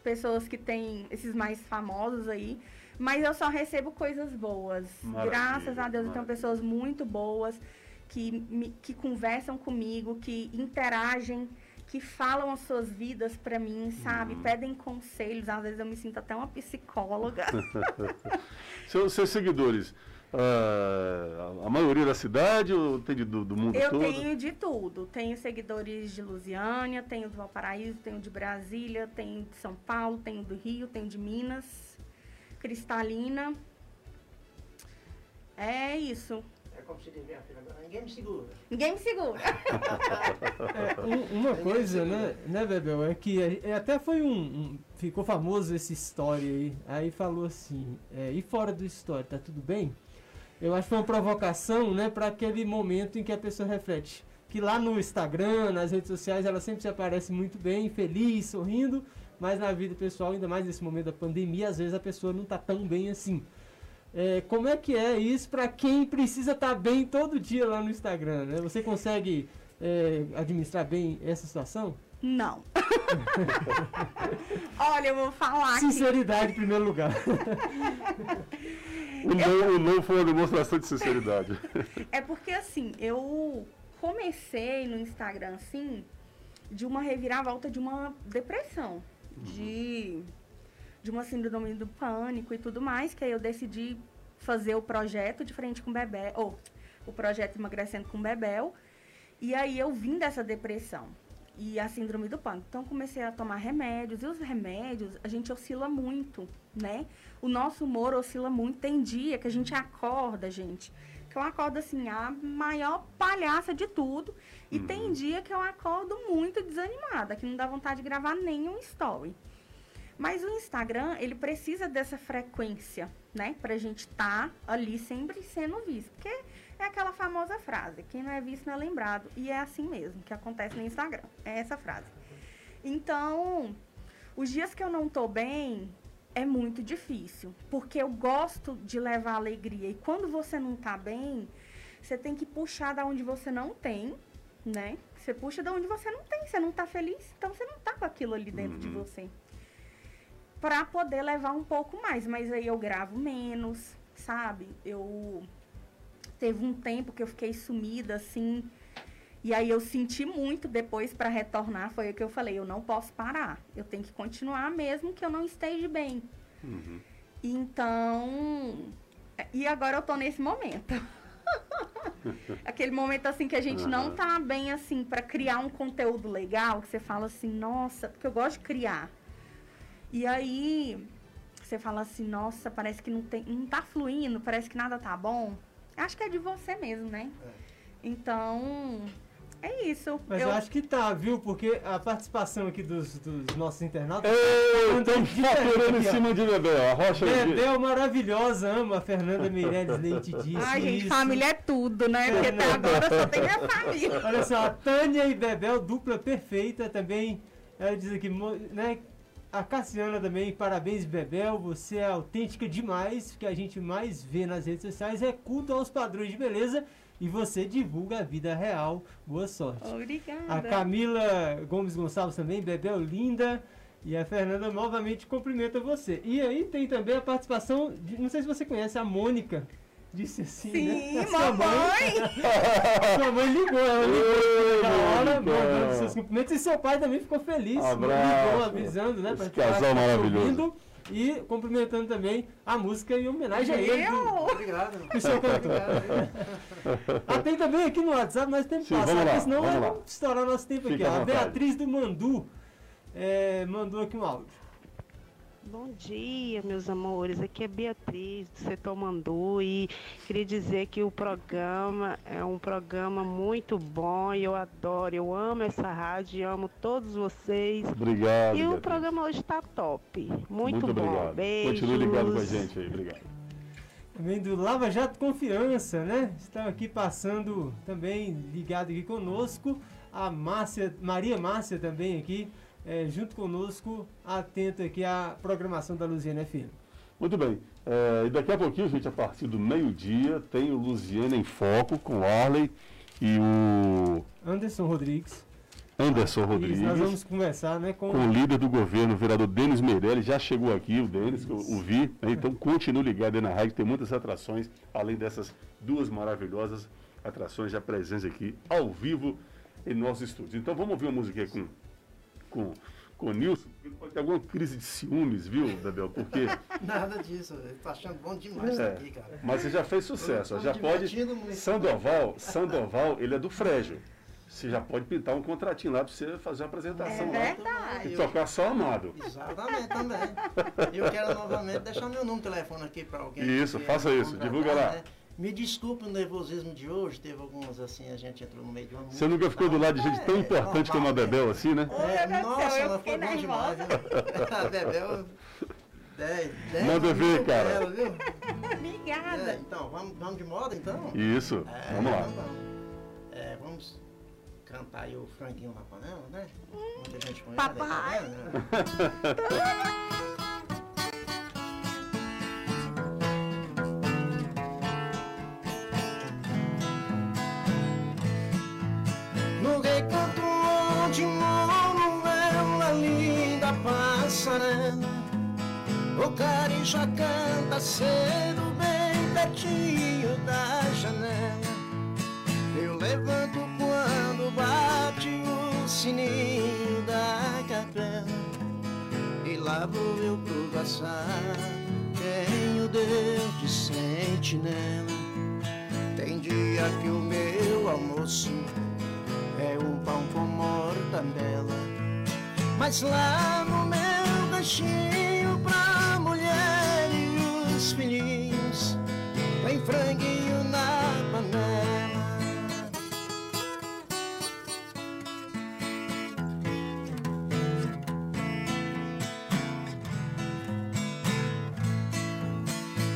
S22: pessoas que têm esses mais famosos aí. Mas eu só recebo coisas boas.
S30: Maravilha,
S22: Graças a Deus, eu tenho pessoas muito boas que, que conversam comigo, que interagem, que falam as suas vidas pra mim, sabe? Pedem conselhos. Às vezes eu me sinto até uma psicóloga. (laughs)
S2: seus, seus seguidores, ah, a maioria da cidade ou tem de- do, do mundo
S22: Eu
S2: todo?
S22: tenho de tudo. Tenho seguidores de Lusiânia, tenho do Valparaíso, tenho de Brasília, tenho de São Paulo, tenho do Rio, tenho de Minas, Cristalina. É isso.
S3: É como se diz, minha filha, agora ninguém me segura.
S22: Ninguém me segura.
S5: É, (laughs) um- uma coisa, né, né, Bebel, é que é, até foi um, um- Ficou famoso esse story aí. Aí falou assim, é, e fora do story, tá tudo bem? Eu acho que foi uma provocação, né, para aquele momento em que a pessoa reflete. Que lá no Instagram, nas redes sociais, ela sempre se aparece muito bem, feliz, sorrindo, mas na vida pessoal, ainda mais nesse momento da pandemia, às vezes a pessoa não tá tão bem assim. É, como é que é isso para quem precisa estar bem todo dia lá no Instagram? Né? Você consegue é, administrar bem essa situação?
S22: Não. (laughs) Olha, eu vou falar aqui.
S5: Sinceridade em primeiro lugar.
S2: O não, o não foi uma demonstração de sinceridade.
S22: É porque assim, eu comecei no Instagram assim, de uma reviravolta de uma depressão, de, de uma síndrome do pânico e tudo mais, que aí eu decidi fazer o projeto de frente com Bebel, ou o projeto emagrecendo com Bebel, e aí eu vim dessa depressão e a síndrome do pânico. Então comecei a tomar remédios e os remédios a gente oscila muito, né? O nosso humor oscila muito. Tem dia que a gente acorda, gente, que eu acordo assim a maior palhaça de tudo e tem dia que eu acordo muito desanimada, que não dá vontade de gravar nenhum story. Mas o Instagram, ele precisa dessa frequência, né? Pra gente estar ali sempre sendo visto. Porque é aquela famosa frase, quem não é visto não é lembrado. E é assim mesmo que acontece no Instagram. É essa frase. Então, os dias que eu não tô bem, é muito difícil. Porque eu gosto de levar alegria. E quando você não tá bem, você tem que puxar da onde você não tem, né? Você puxa da onde você não tem. Você não tá feliz, então você não tá com aquilo ali dentro de você para poder levar um pouco mais, mas aí eu gravo menos, sabe? Eu teve um tempo que eu fiquei sumida assim, e aí eu senti muito depois para retornar, foi o que eu falei, eu não posso parar. Eu tenho que continuar mesmo que eu não esteja bem. Então, e agora eu tô nesse momento. (laughs) aquele momento assim que a gente não
S2: Aham.
S22: tá bem assim para criar um conteúdo legal, que você fala assim, nossa, porque eu gosto de criar. E aí você fala assim, nossa, parece que não tem, não tá fluindo, parece que nada tá bom. Acho que é de você mesmo, né? Então, é isso.
S5: Mas eu... acho que tá, viu? Porque a participação aqui dos, dos nossos internautas.
S2: Ei,
S5: tá
S2: estão faturando em cima de Bebel. A Rocha
S5: Bebel maravilhosa, ama a Fernanda Meirelles Leite disse.
S22: Ai, gente,
S5: isso.
S22: família é tudo, né? Porque até agora só tem minha família. (laughs)
S5: Olha só, a Tânia e Bebel, dupla perfeita também. Ela diz aqui, né? A Cassiana também, parabéns, Bebel. Você é autêntica demais. O que a gente mais vê nas redes sociais é culto aos padrões de beleza. E você divulga a vida real. Boa sorte.
S22: Obrigada.
S5: A Camila Gomes Gonçalves também, Bebel linda. E a Fernanda novamente cumprimenta você. E aí tem também a participação, de, não sei se você conhece, a Mônica. Disse assim,
S22: Sim,
S5: né? (laughs) A sua
S22: mamãe! (laughs)
S5: Sua mãe ligou, ela ligou na hora,
S2: Mônica.
S5: mandando seus cumprimentos. E seu pai também ficou feliz.
S2: Abraço.
S5: Ligou avisando, né?
S2: Esse casal maravilhoso.
S5: ouvindo. E cumprimentando também a música em homenagem a ele.
S22: Eu?
S3: Obrigado.
S5: Que o senhor cantou. Ah, tem também aqui no WhatsApp, nós temos que passar,
S2: vamos lá,
S5: porque senão
S2: vamos
S5: vai estourar nosso tempo
S2: Fica
S5: aqui. A. Beatriz do Mandu é, mandou aqui um áudio.
S30: Bom dia, meus amores. Aqui é Beatriz, do setor Mandu, e queria dizer que o programa é um programa muito bom e eu adoro, eu amo essa rádio, amo todos vocês.
S2: Obrigado,
S30: E o
S2: Beatriz.
S30: programa hoje está top. Muito, bom.
S2: obrigado.
S30: Beijos.
S2: Continue ligado com a gente aí. Obrigado.
S5: Também do Lava Jato Confiança, né? Estão aqui passando também ligado aqui conosco. A Márcia, Maria Márcia também aqui, é, junto conosco, atento aqui à programação da Luziana FM.
S2: Muito bem. É, e daqui a pouquinho, gente, a partir do meio-dia, tem o Luziana em Foco com o Arley e o
S5: Anderson Rodrigues.
S2: Anderson
S5: Isso,
S2: Rodrigues.
S5: nós vamos conversar, né, com,
S2: com o líder do governo, o vereador Denis Meirelles, já chegou aqui, o Denis, que eu o vi, né? então continue ligado aí na rádio, tem muitas atrações, além dessas duas maravilhosas atrações já presentes aqui, ao vivo, em nossos estúdios. Então vamos ouvir uma musiquinha com, com, com o Nilson, ele pode ter alguma crise de ciúmes, viu, Bebel, porque... (laughs)
S3: Nada disso, ele tá achando bom demais
S2: É,
S3: isso aqui, cara.
S2: mas você já fez sucesso, já pode...
S3: muito.
S2: Sandoval, Sandoval, ele é do Frégio. Você já pode pintar um contratinho lá para você fazer uma apresentação lá.
S3: verdade.
S2: E tocar só amado.
S3: Exatamente, também. E eu quero novamente deixar meu número de telefone aqui para alguém.
S2: Isso, faça isso,
S3: contratar,
S2: divulga lá.
S3: né? Me desculpe o nervosismo de hoje, teve algumas assim, a gente entrou no meio de uma
S2: Você nunca ficou do lado de gente tão importante como a Bebel assim, né?
S3: É, nossa, ela
S22: fiquei
S3: foi bom demais, viu? (laughs) A Bebel. dez- dez
S2: Manda ver, cara.
S3: dela, viu?
S22: Obrigada.
S3: É, então, vamos, vamos de moda então?
S2: Isso,
S3: É,
S2: vamos lá.
S3: então vamos. É, vamos cantar aí o franguinho na panela, né? Muita gente conhece.
S22: Papai.
S3: Tá (laughs) O carijó canta cedo bem pertinho da janela. Eu levanto quando bate o sininho da capela. E lá vou eu pro vassar Tenho Deus de sentinela Tem dia que o meu almoço é um pão com mortandela. Mas lá no meu ganchinho pra filhinhos, tem franguinho na panela.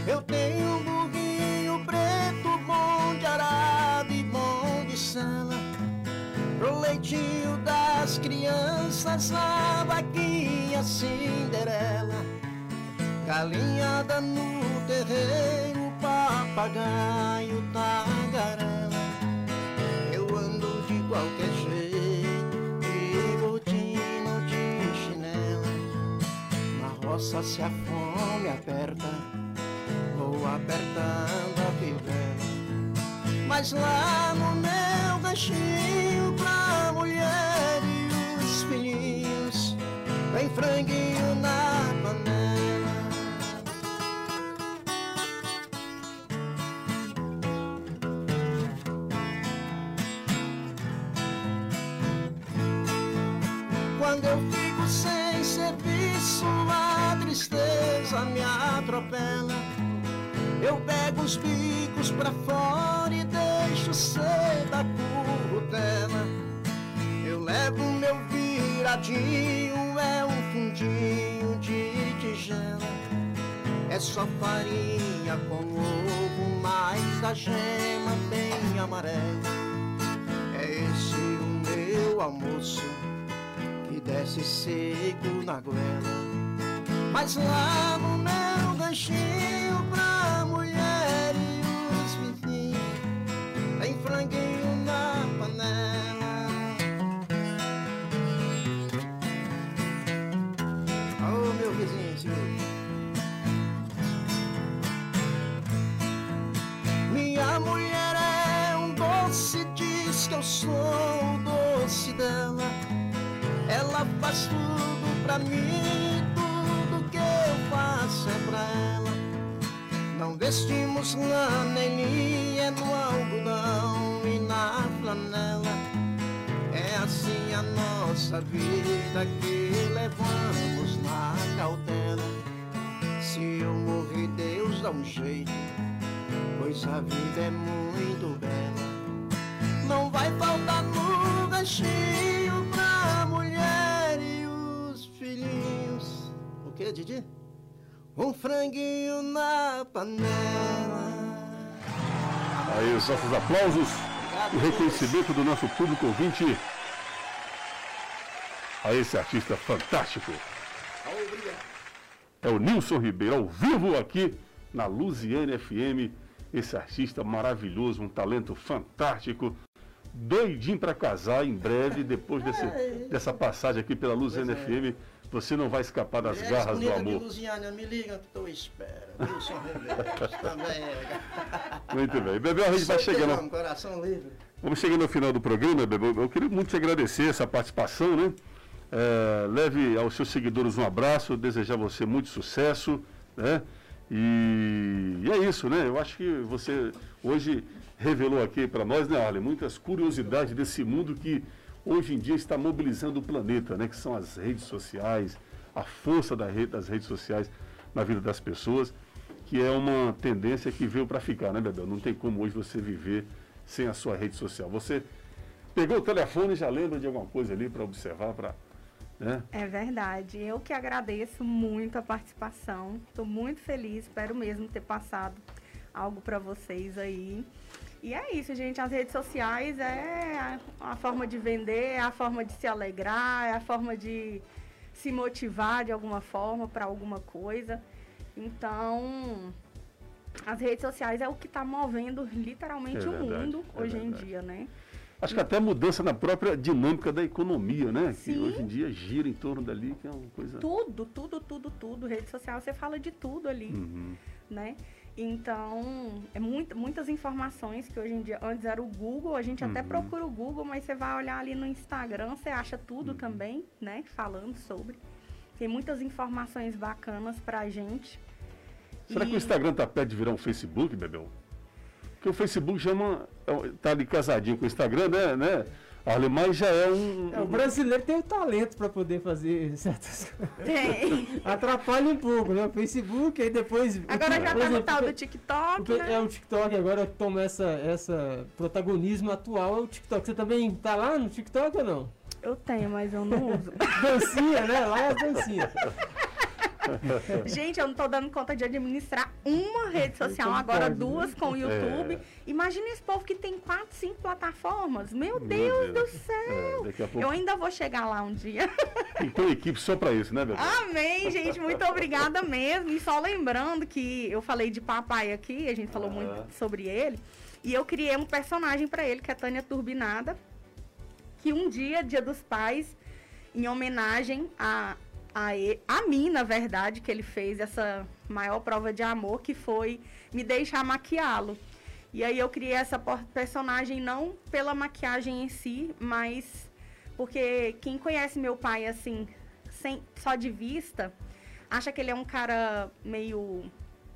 S3: Eu tenho um preto, bom de arado e bom de sala. Pro leitinho das crianças, a vaquinha Cinderela. Galinhada no terreiro, papagaio, tagarela. Eu ando de qualquer jeito, de botina, de chinela. Na roça se a fome aperta, vou apertando a fivela. Mas lá no meu ganchinho pra mulher e os filhinhos Vem franguinho na Quando eu fico sem serviço, a tristeza me atropela. Eu pego os bicos pra fora e deixo ser da currutela. Eu levo meu viradinho, é um fundinho de tigela. É só farinha com ovo, mais a gema bem amarela. É esse o meu almoço desce seco na goela. Mas lá no meu ganchinho pra mulher e os vizinhos tem franguinho na panela. Ô meu vizinho, senhor. Minha mulher é um doce, diz que eu sou. Ela faz tudo pra mim, tudo que eu faço é pra ela. Não vestimos lã nem linha no algodão e na flanela. É assim a nossa vida que levamos na cautela. Se eu morrer, Deus dá um jeito, pois a vida é muito bela. Não vai faltar no ganchinho filhinhos. O que, Didi? Um franguinho na panela.
S2: Aí, os nossos aplausos e reconhecimento do nosso público ouvinte a esse artista fantástico. É o Nilson Ribeiro, ao vivo aqui na Luziane FM. Esse artista maravilhoso, um talento fantástico, doidinho para casar em breve, depois desse, dessa passagem aqui pela Luziane FM. Você não vai escapar das
S31: Mulheres
S2: garras do amor.
S31: Lusiana, me ligam que estou espera. Wilson também.
S2: Muito bem. Bebel, a gente vai chegando.
S31: Coração livre.
S2: Vamos chegando ao final do programa, Bebel. Eu queria muito te agradecer essa participação, né? É, leve aos seus seguidores um abraço, desejar a você muito sucesso, né? E, e é isso, né? Eu acho que você hoje revelou aqui para nós, né, Arlen, muitas curiosidades desse mundo que hoje em dia está mobilizando o planeta, né? Que são as redes sociais, a força da rede, das redes sociais na vida das pessoas, que é uma tendência que veio para ficar, né, Bebel? Não tem como hoje você viver sem a sua rede social. Você pegou o telefone e já lembra de alguma coisa ali para observar, para né?
S22: É verdade. Eu que agradeço muito a participação. Estou muito feliz. Espero mesmo ter passado algo para vocês aí. E é isso, gente. As redes sociais é a, a forma de vender, é a forma de se alegrar, é a forma de se motivar de alguma forma para alguma coisa. Então, as redes sociais é o que está movendo literalmente
S2: É
S22: o
S2: verdade,
S22: mundo
S2: é
S22: hoje em
S2: verdade.
S22: dia, né?
S2: Acho que até mudança na própria dinâmica da economia, né? Que
S22: Sim.
S2: hoje em dia gira em torno dali, que é uma coisa.
S22: Tudo, tudo, tudo, tudo. Rede social, você fala de tudo ali,
S2: Uhum.
S22: né? Então, é muito, muitas informações que hoje em dia, antes era o Google, a gente até
S2: Uhum.
S22: procura o Google, mas você vai olhar ali no Instagram, você acha
S2: Uhum.
S22: tudo também, né? Falando sobre. Tem muitas informações bacanas pra gente.
S2: Será que o Instagram tá perto de virar um Facebook, Bebel? Porque o Facebook já é é tá ali casadinho com o Instagram, né? né? Arlen, mas já é um.
S5: É, o brasileiro tem o talento para poder fazer certas coisas.
S22: Tem. (laughs)
S5: Atrapalha um pouco, né? O Facebook, aí depois.
S22: Agora já tá no
S5: exemplo,
S22: tal
S5: o-
S22: do TikTok,
S5: o
S22: né?
S5: É o TikTok agora que toma essa, essa protagonismo atual, é o TikTok. Você também tá lá no TikTok ou não?
S22: Eu tenho, mas eu não uso. (laughs)
S5: dancinha, né? Lá é dancinha. (laughs)
S22: Gente, eu não tô dando conta de administrar uma rede social, agora
S5: pode, né?
S22: duas com o YouTube.
S2: É.
S22: Imagina esse povo que tem quatro, cinco plataformas. Meu,
S2: Meu
S22: Deus,
S2: Deus.
S22: do céu!
S2: É, daqui a pouco-
S22: Eu ainda vou chegar lá um dia.
S2: Tem uma equipe só para isso, né, Bebel?
S22: Amém, gente. Muito obrigada mesmo. E só lembrando que eu falei de papai aqui, a gente falou
S2: Ah.
S22: muito sobre ele. E eu criei um personagem pra ele, que é a Tânia Turbinada. Que um dia, dia dos pais, em homenagem a, a, a mim, na verdade, que ele fez essa maior prova de amor, que foi me deixar maquiá-lo. E aí eu criei essa personagem não pela maquiagem em si, mas porque quem conhece meu pai assim, sem, só de vista, acha que ele é um cara meio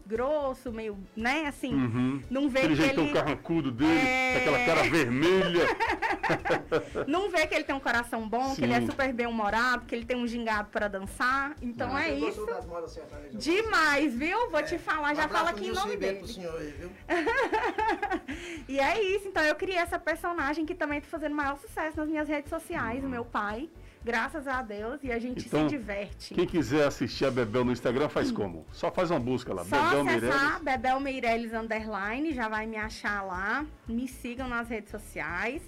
S22: grosso, meio, né, assim,
S2: Uhum.
S22: não vê
S2: Aquele
S22: que
S2: jeitão
S22: ele
S2: carrancudo dele,
S22: É.
S2: aquela cara vermelha. (laughs)
S22: não vê que ele tem um coração bom, que ele é
S2: Sim.
S22: super bem-humorado, que ele tem um gingado para dançar. Então é
S3: Eu
S22: isso.
S3: gostou das modas?
S22: Demais, viu? Vou te falar,
S3: Um
S22: já
S3: abraço
S22: fala aqui em nome dele.
S3: pro senhor aí, viu? (laughs)
S22: E é isso, então eu criei essa personagem que também tá fazendo maior sucesso nas minhas redes sociais, o meu pai. Graças a Deus, e a gente
S2: Então,
S22: se diverte.
S2: Quem quiser assistir a Bebel no Instagram, faz como? Só faz uma busca lá.
S22: Só
S2: Bebel Meirelles.
S22: Bebel Meirelles Underline, já vai me achar lá. Me sigam nas redes sociais,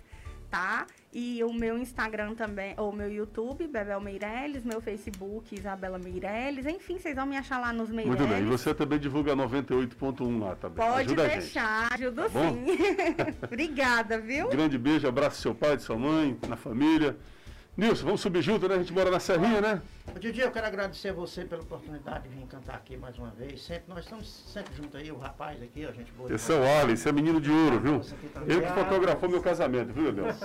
S22: tá? E o meu Instagram também, ou meu YouTube, Bebel Meirelles, meu Facebook, Isabela Meirelles. Enfim, vocês vão me achar lá nos Meirelles.
S2: Muito bem. E você também divulga 98.1 lá também.
S22: Pode
S2: Ajuda
S22: deixar, ajudo
S2: Tá
S22: sim. (laughs) Obrigada, viu?
S2: Grande beijo, abraço seu pai, de sua mãe, na família. Nilson, vamos subir junto, né? A gente mora na Serrinha, né?
S3: Ô, Didi, eu quero agradecer a você pela oportunidade de vir cantar aqui mais uma vez. Sempre, nós estamos sempre juntos aí, o rapaz aqui, ó, gente boa.
S2: Esse é o Ali, esse é menino de ouro, viu? Ele que fotografou meu casamento, viu, Deus?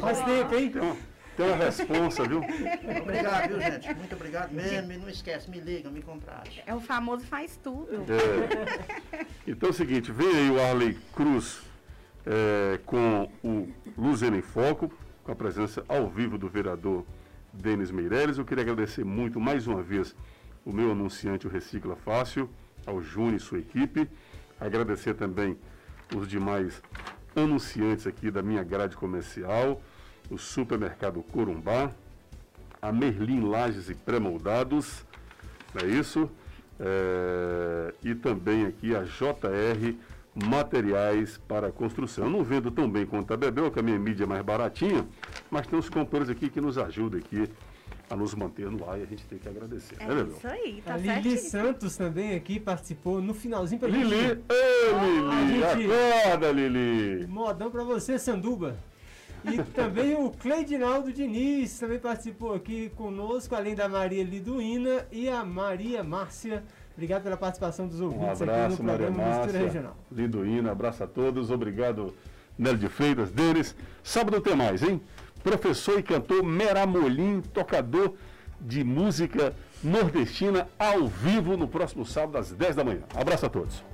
S3: Faz tempo, hein?
S2: Tem uma, tem uma responsa, viu?
S3: Obrigado, viu, gente? Muito obrigado mesmo. E não esquece, me ligam, me contrate.
S22: É o famoso faz tudo.
S2: É. Então é o seguinte, vem aí o Arley Cruz é, com o Luzena em Foco, com a presença ao vivo do vereador Denis Meireles. Eu queria agradecer muito mais uma vez o meu anunciante, o Recicla Fácil, ao Júnior e sua equipe. Agradecer também os demais anunciantes aqui da minha grade comercial, o Supermercado Corumbá, a Merlin Lages e Pré-Moldados, não é isso? É, e também aqui a JR Materiais para Construção. Eu não vendo tão bem quanto a Bebel, que a minha mídia é mais baratinha, mas tem uns companheiros aqui que nos ajudam aqui a nos manter no ar e a gente tem que agradecer,
S22: É
S2: né, Bebel?
S22: isso aí, tá
S5: A Lili. Santos também aqui participou no finalzinho pra
S2: Lili,
S5: gente.
S2: Lili,
S5: gente-
S2: acorda Lili!
S5: Modão pra você, Sanduba. E também o Cleidinaldo Diniz também participou aqui conosco, além da Maria Liduína e a Maria Márcia. Obrigado pela participação dos
S2: Um
S5: ouvintes aqui
S2: abraço,
S5: no
S2: Maria
S5: programa Mistura
S2: Márcia,
S5: Regional.
S2: Lindoína, abraço a todos, obrigado Nélio de Freitas, Denis. Sábado tem mais, hein? Professor e cantor Meramolim, tocador de música nordestina ao vivo no próximo sábado às 10 da manhã. Abraço a todos.